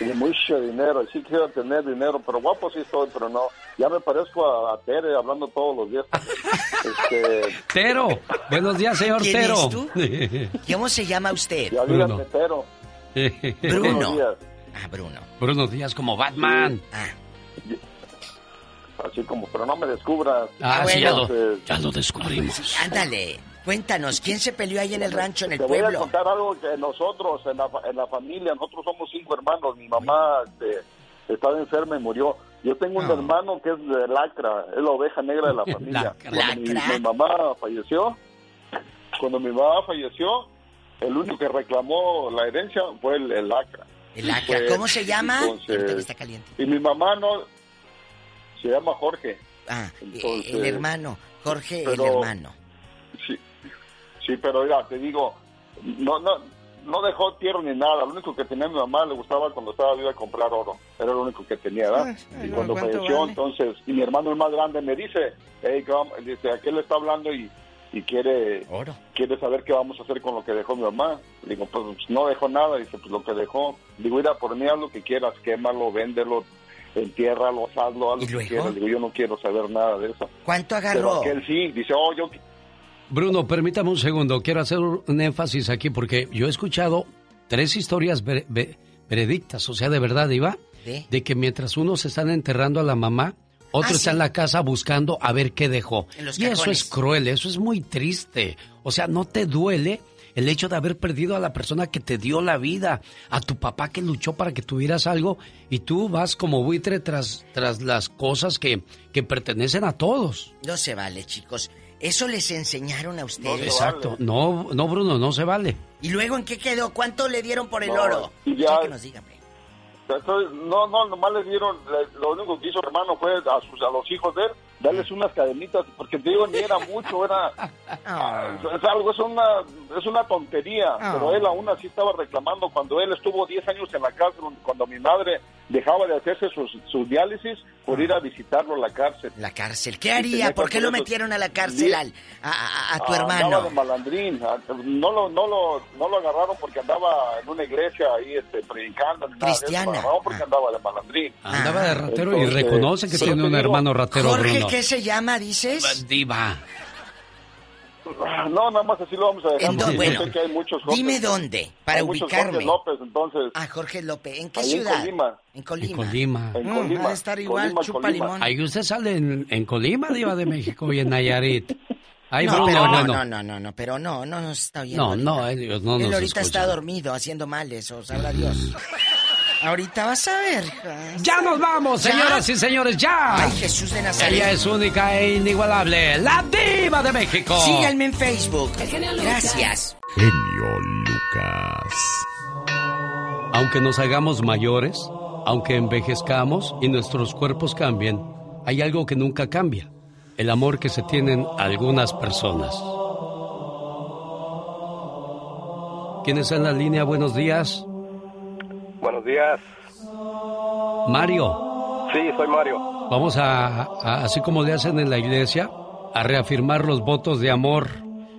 Y mucho dinero, sí quiero tener dinero, pero guapo sí estoy, pero no. Ya me parezco a, a Tere hablando todos los días. Este,
Tero, buenos días, señor
¿Quién
Tero.
es tú? ¿Cómo se llama usted?
ya díganme Tero.
Bruno.
Buenos días.
Ah, Bruno.
Buenos días como Batman.
Así como, pero no me descubras.
Ah, sí, ya lo, ya lo descubrimos.
Ándale, cuéntanos, ¿quién se peleó ahí en el rancho, en el
Te voy a
pueblo?
contar algo que nosotros, en la, fa- en la familia, nosotros somos cinco hermanos. Mi mamá este, estaba enferma y murió. Yo tengo un hermano que es de Lacra, es la oveja negra de la familia.
Lacra.
Cuando mi, mi mamá falleció, cuando mi mamá falleció, el único que reclamó la herencia fue el, el Lacra.
El Lacra,
Pues,
¿cómo se llama?
entonces,
está caliente.
y mi mamá no, se llama Jorge.
Ah,
Entonces,
el hermano, Jorge, el hermano.
Sí, sí, pero mira, te digo, no, no, no dejó tierra ni nada. Lo único que tenía mi mamá le gustaba cuando estaba viva comprar oro. Era lo único que tenía, ¿verdad?
Ay,
y
no,
cuando
¿cuánto
falleció,
vale?
entonces, y mi hermano el más grande me dice, hey, ¿qué vamos-?" dice, ¿a qué le está hablando? Y, y quiere, quiere saber qué vamos a hacer con lo que dejó mi mamá. Le digo, pues no dejó nada. Dice, pues lo que dejó. Digo, mira, por mí haz lo que quieras, quémalo, véndelo, entiérralo, hazlo, haz lo que quieras. Digo, yo no quiero saber nada de eso.
¿Cuánto
Pero
agarró?
aquel sí, dice, oh, yo
Bruno, permítame un segundo. Quiero hacer un énfasis aquí porque yo he escuchado tres historias ver- ve- veredictas, o sea, de verdad, Iba,
¿Sí?
de que mientras unos están enterrando a la mamá, otro
Ah,
está
sí.
en la casa buscando a ver qué dejó. Y eso es cruel, eso es muy triste. O sea, ¿no te duele el hecho de haber perdido a la persona que te dio la vida, a tu papá que luchó para que tuvieras algo y tú vas como buitre tras, tras las cosas que, que pertenecen a todos?
No se vale, chicos. Eso les enseñaron a ustedes.
Exacto. No, no, Bruno, no se vale.
¿Y luego en qué quedó? ¿Cuánto le dieron por el
No,
oro?
ya-
que nos digan.
Entonces, no, no, nomás le dieron, le- lo único que hizo hermano fue a, sus, a los hijos de él, darles unas cadenitas, porque te digo, ni era mucho, era, es algo, es una, es una tontería,
Ah.
pero él aún así estaba reclamando cuando él estuvo 10 años en la cárcel, cuando mi madre dejaba de hacerse sus, sus diálisis por ir a visitarlo a la cárcel.
La cárcel. ¿Qué haría? ¿Por qué lo metieron a la cárcel al, a, a- a tu
Ah, Andaba de
hermano?
malandrín, ah, no lo, no lo, no lo agarraron porque andaba en una iglesia ahí este, predicando, nada
Cristiana.
agarraron porque andaba de malandrín.
Andaba de ratero y
Entonces,
reconoce que
sí,
tiene un hermano ratero,
Jorge,
Bruno.
¿qué se llama, dices?
Diva.
Ah, No, nada más así lo vamos a dejar. Yo sé que hay muchos.
Dime dónde, para
Hay
ubicarme.
Jorge López, entonces.
Ah, Jorge López. ¿En qué
Ahí en
ciudad?
Colima.
En Colima.
En Colima.
En
Mm,
Colima.
ha de estar igual,
Colima,
chupa
Colima.
limón.
Ahí usted sale en, en Colima, Diva de México, y en Nayarit. Ay,
no,
Bruno,
pero no,
bueno.
no, no, no, no, pero no, no nos está oyendo.
No,
ahorita.
no, eh, Dios, no
Él
nos
ahorita
escucha.
está dormido, haciendo males, o sabrá Dios. Ahorita vas a ver.
¡Ya nos vamos,
¿Ya?
señoras y señores! ¡Ya!
Ay, Jesús de Nazaret.
Ella es única e inigualable, la diva de México.
Síganme en Facebook. Gracias.
Genio Lucas.
Aunque nos hagamos mayores, aunque envejezcamos y nuestros cuerpos cambien, hay algo que nunca cambia, el amor que se tienen algunas personas. ¿Quién está en la línea? Buenos días.
Buenos días.
Mario,
Sí, soy Mario.
vamos a, a- así como le hacen en la iglesia, a reafirmar los votos de amor.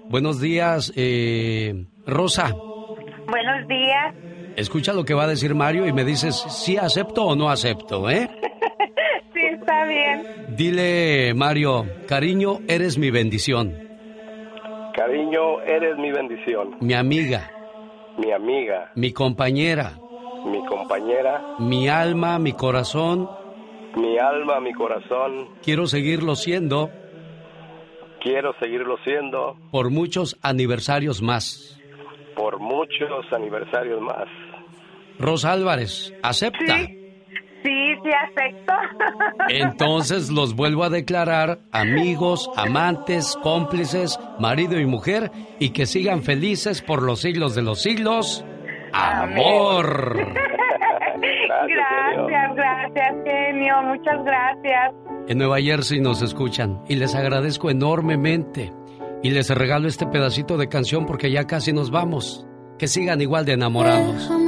Buenos días, eh, Rosa.
Buenos días.
Escucha lo que va a decir Mario y me dices si acepto o no acepto, ¿eh?
Sí, está bien.
Dile, Mario, cariño, eres mi bendición,
Cariño, eres mi bendición,
mi amiga,
mi amiga,
mi compañera,
mi compañera,
mi alma, mi corazón.
mi alma, mi corazón.
Quiero seguirlo siendo
Quiero seguirlo siendo
por muchos aniversarios más.
por muchos aniversarios más.
Rosa Álvarez, ¿acepta?
Sí, sí, acepto.
Entonces los vuelvo a declarar amigos, amantes, cómplices, marido y mujer, y que sigan felices por los siglos de los siglos. Amor.
gracias, gracias, genio. Muchas gracias.
En Nueva Jersey nos escuchan y les agradezco enormemente. Y les regalo este pedacito de canción porque ya casi nos vamos. Que sigan igual de enamorados.
Déjame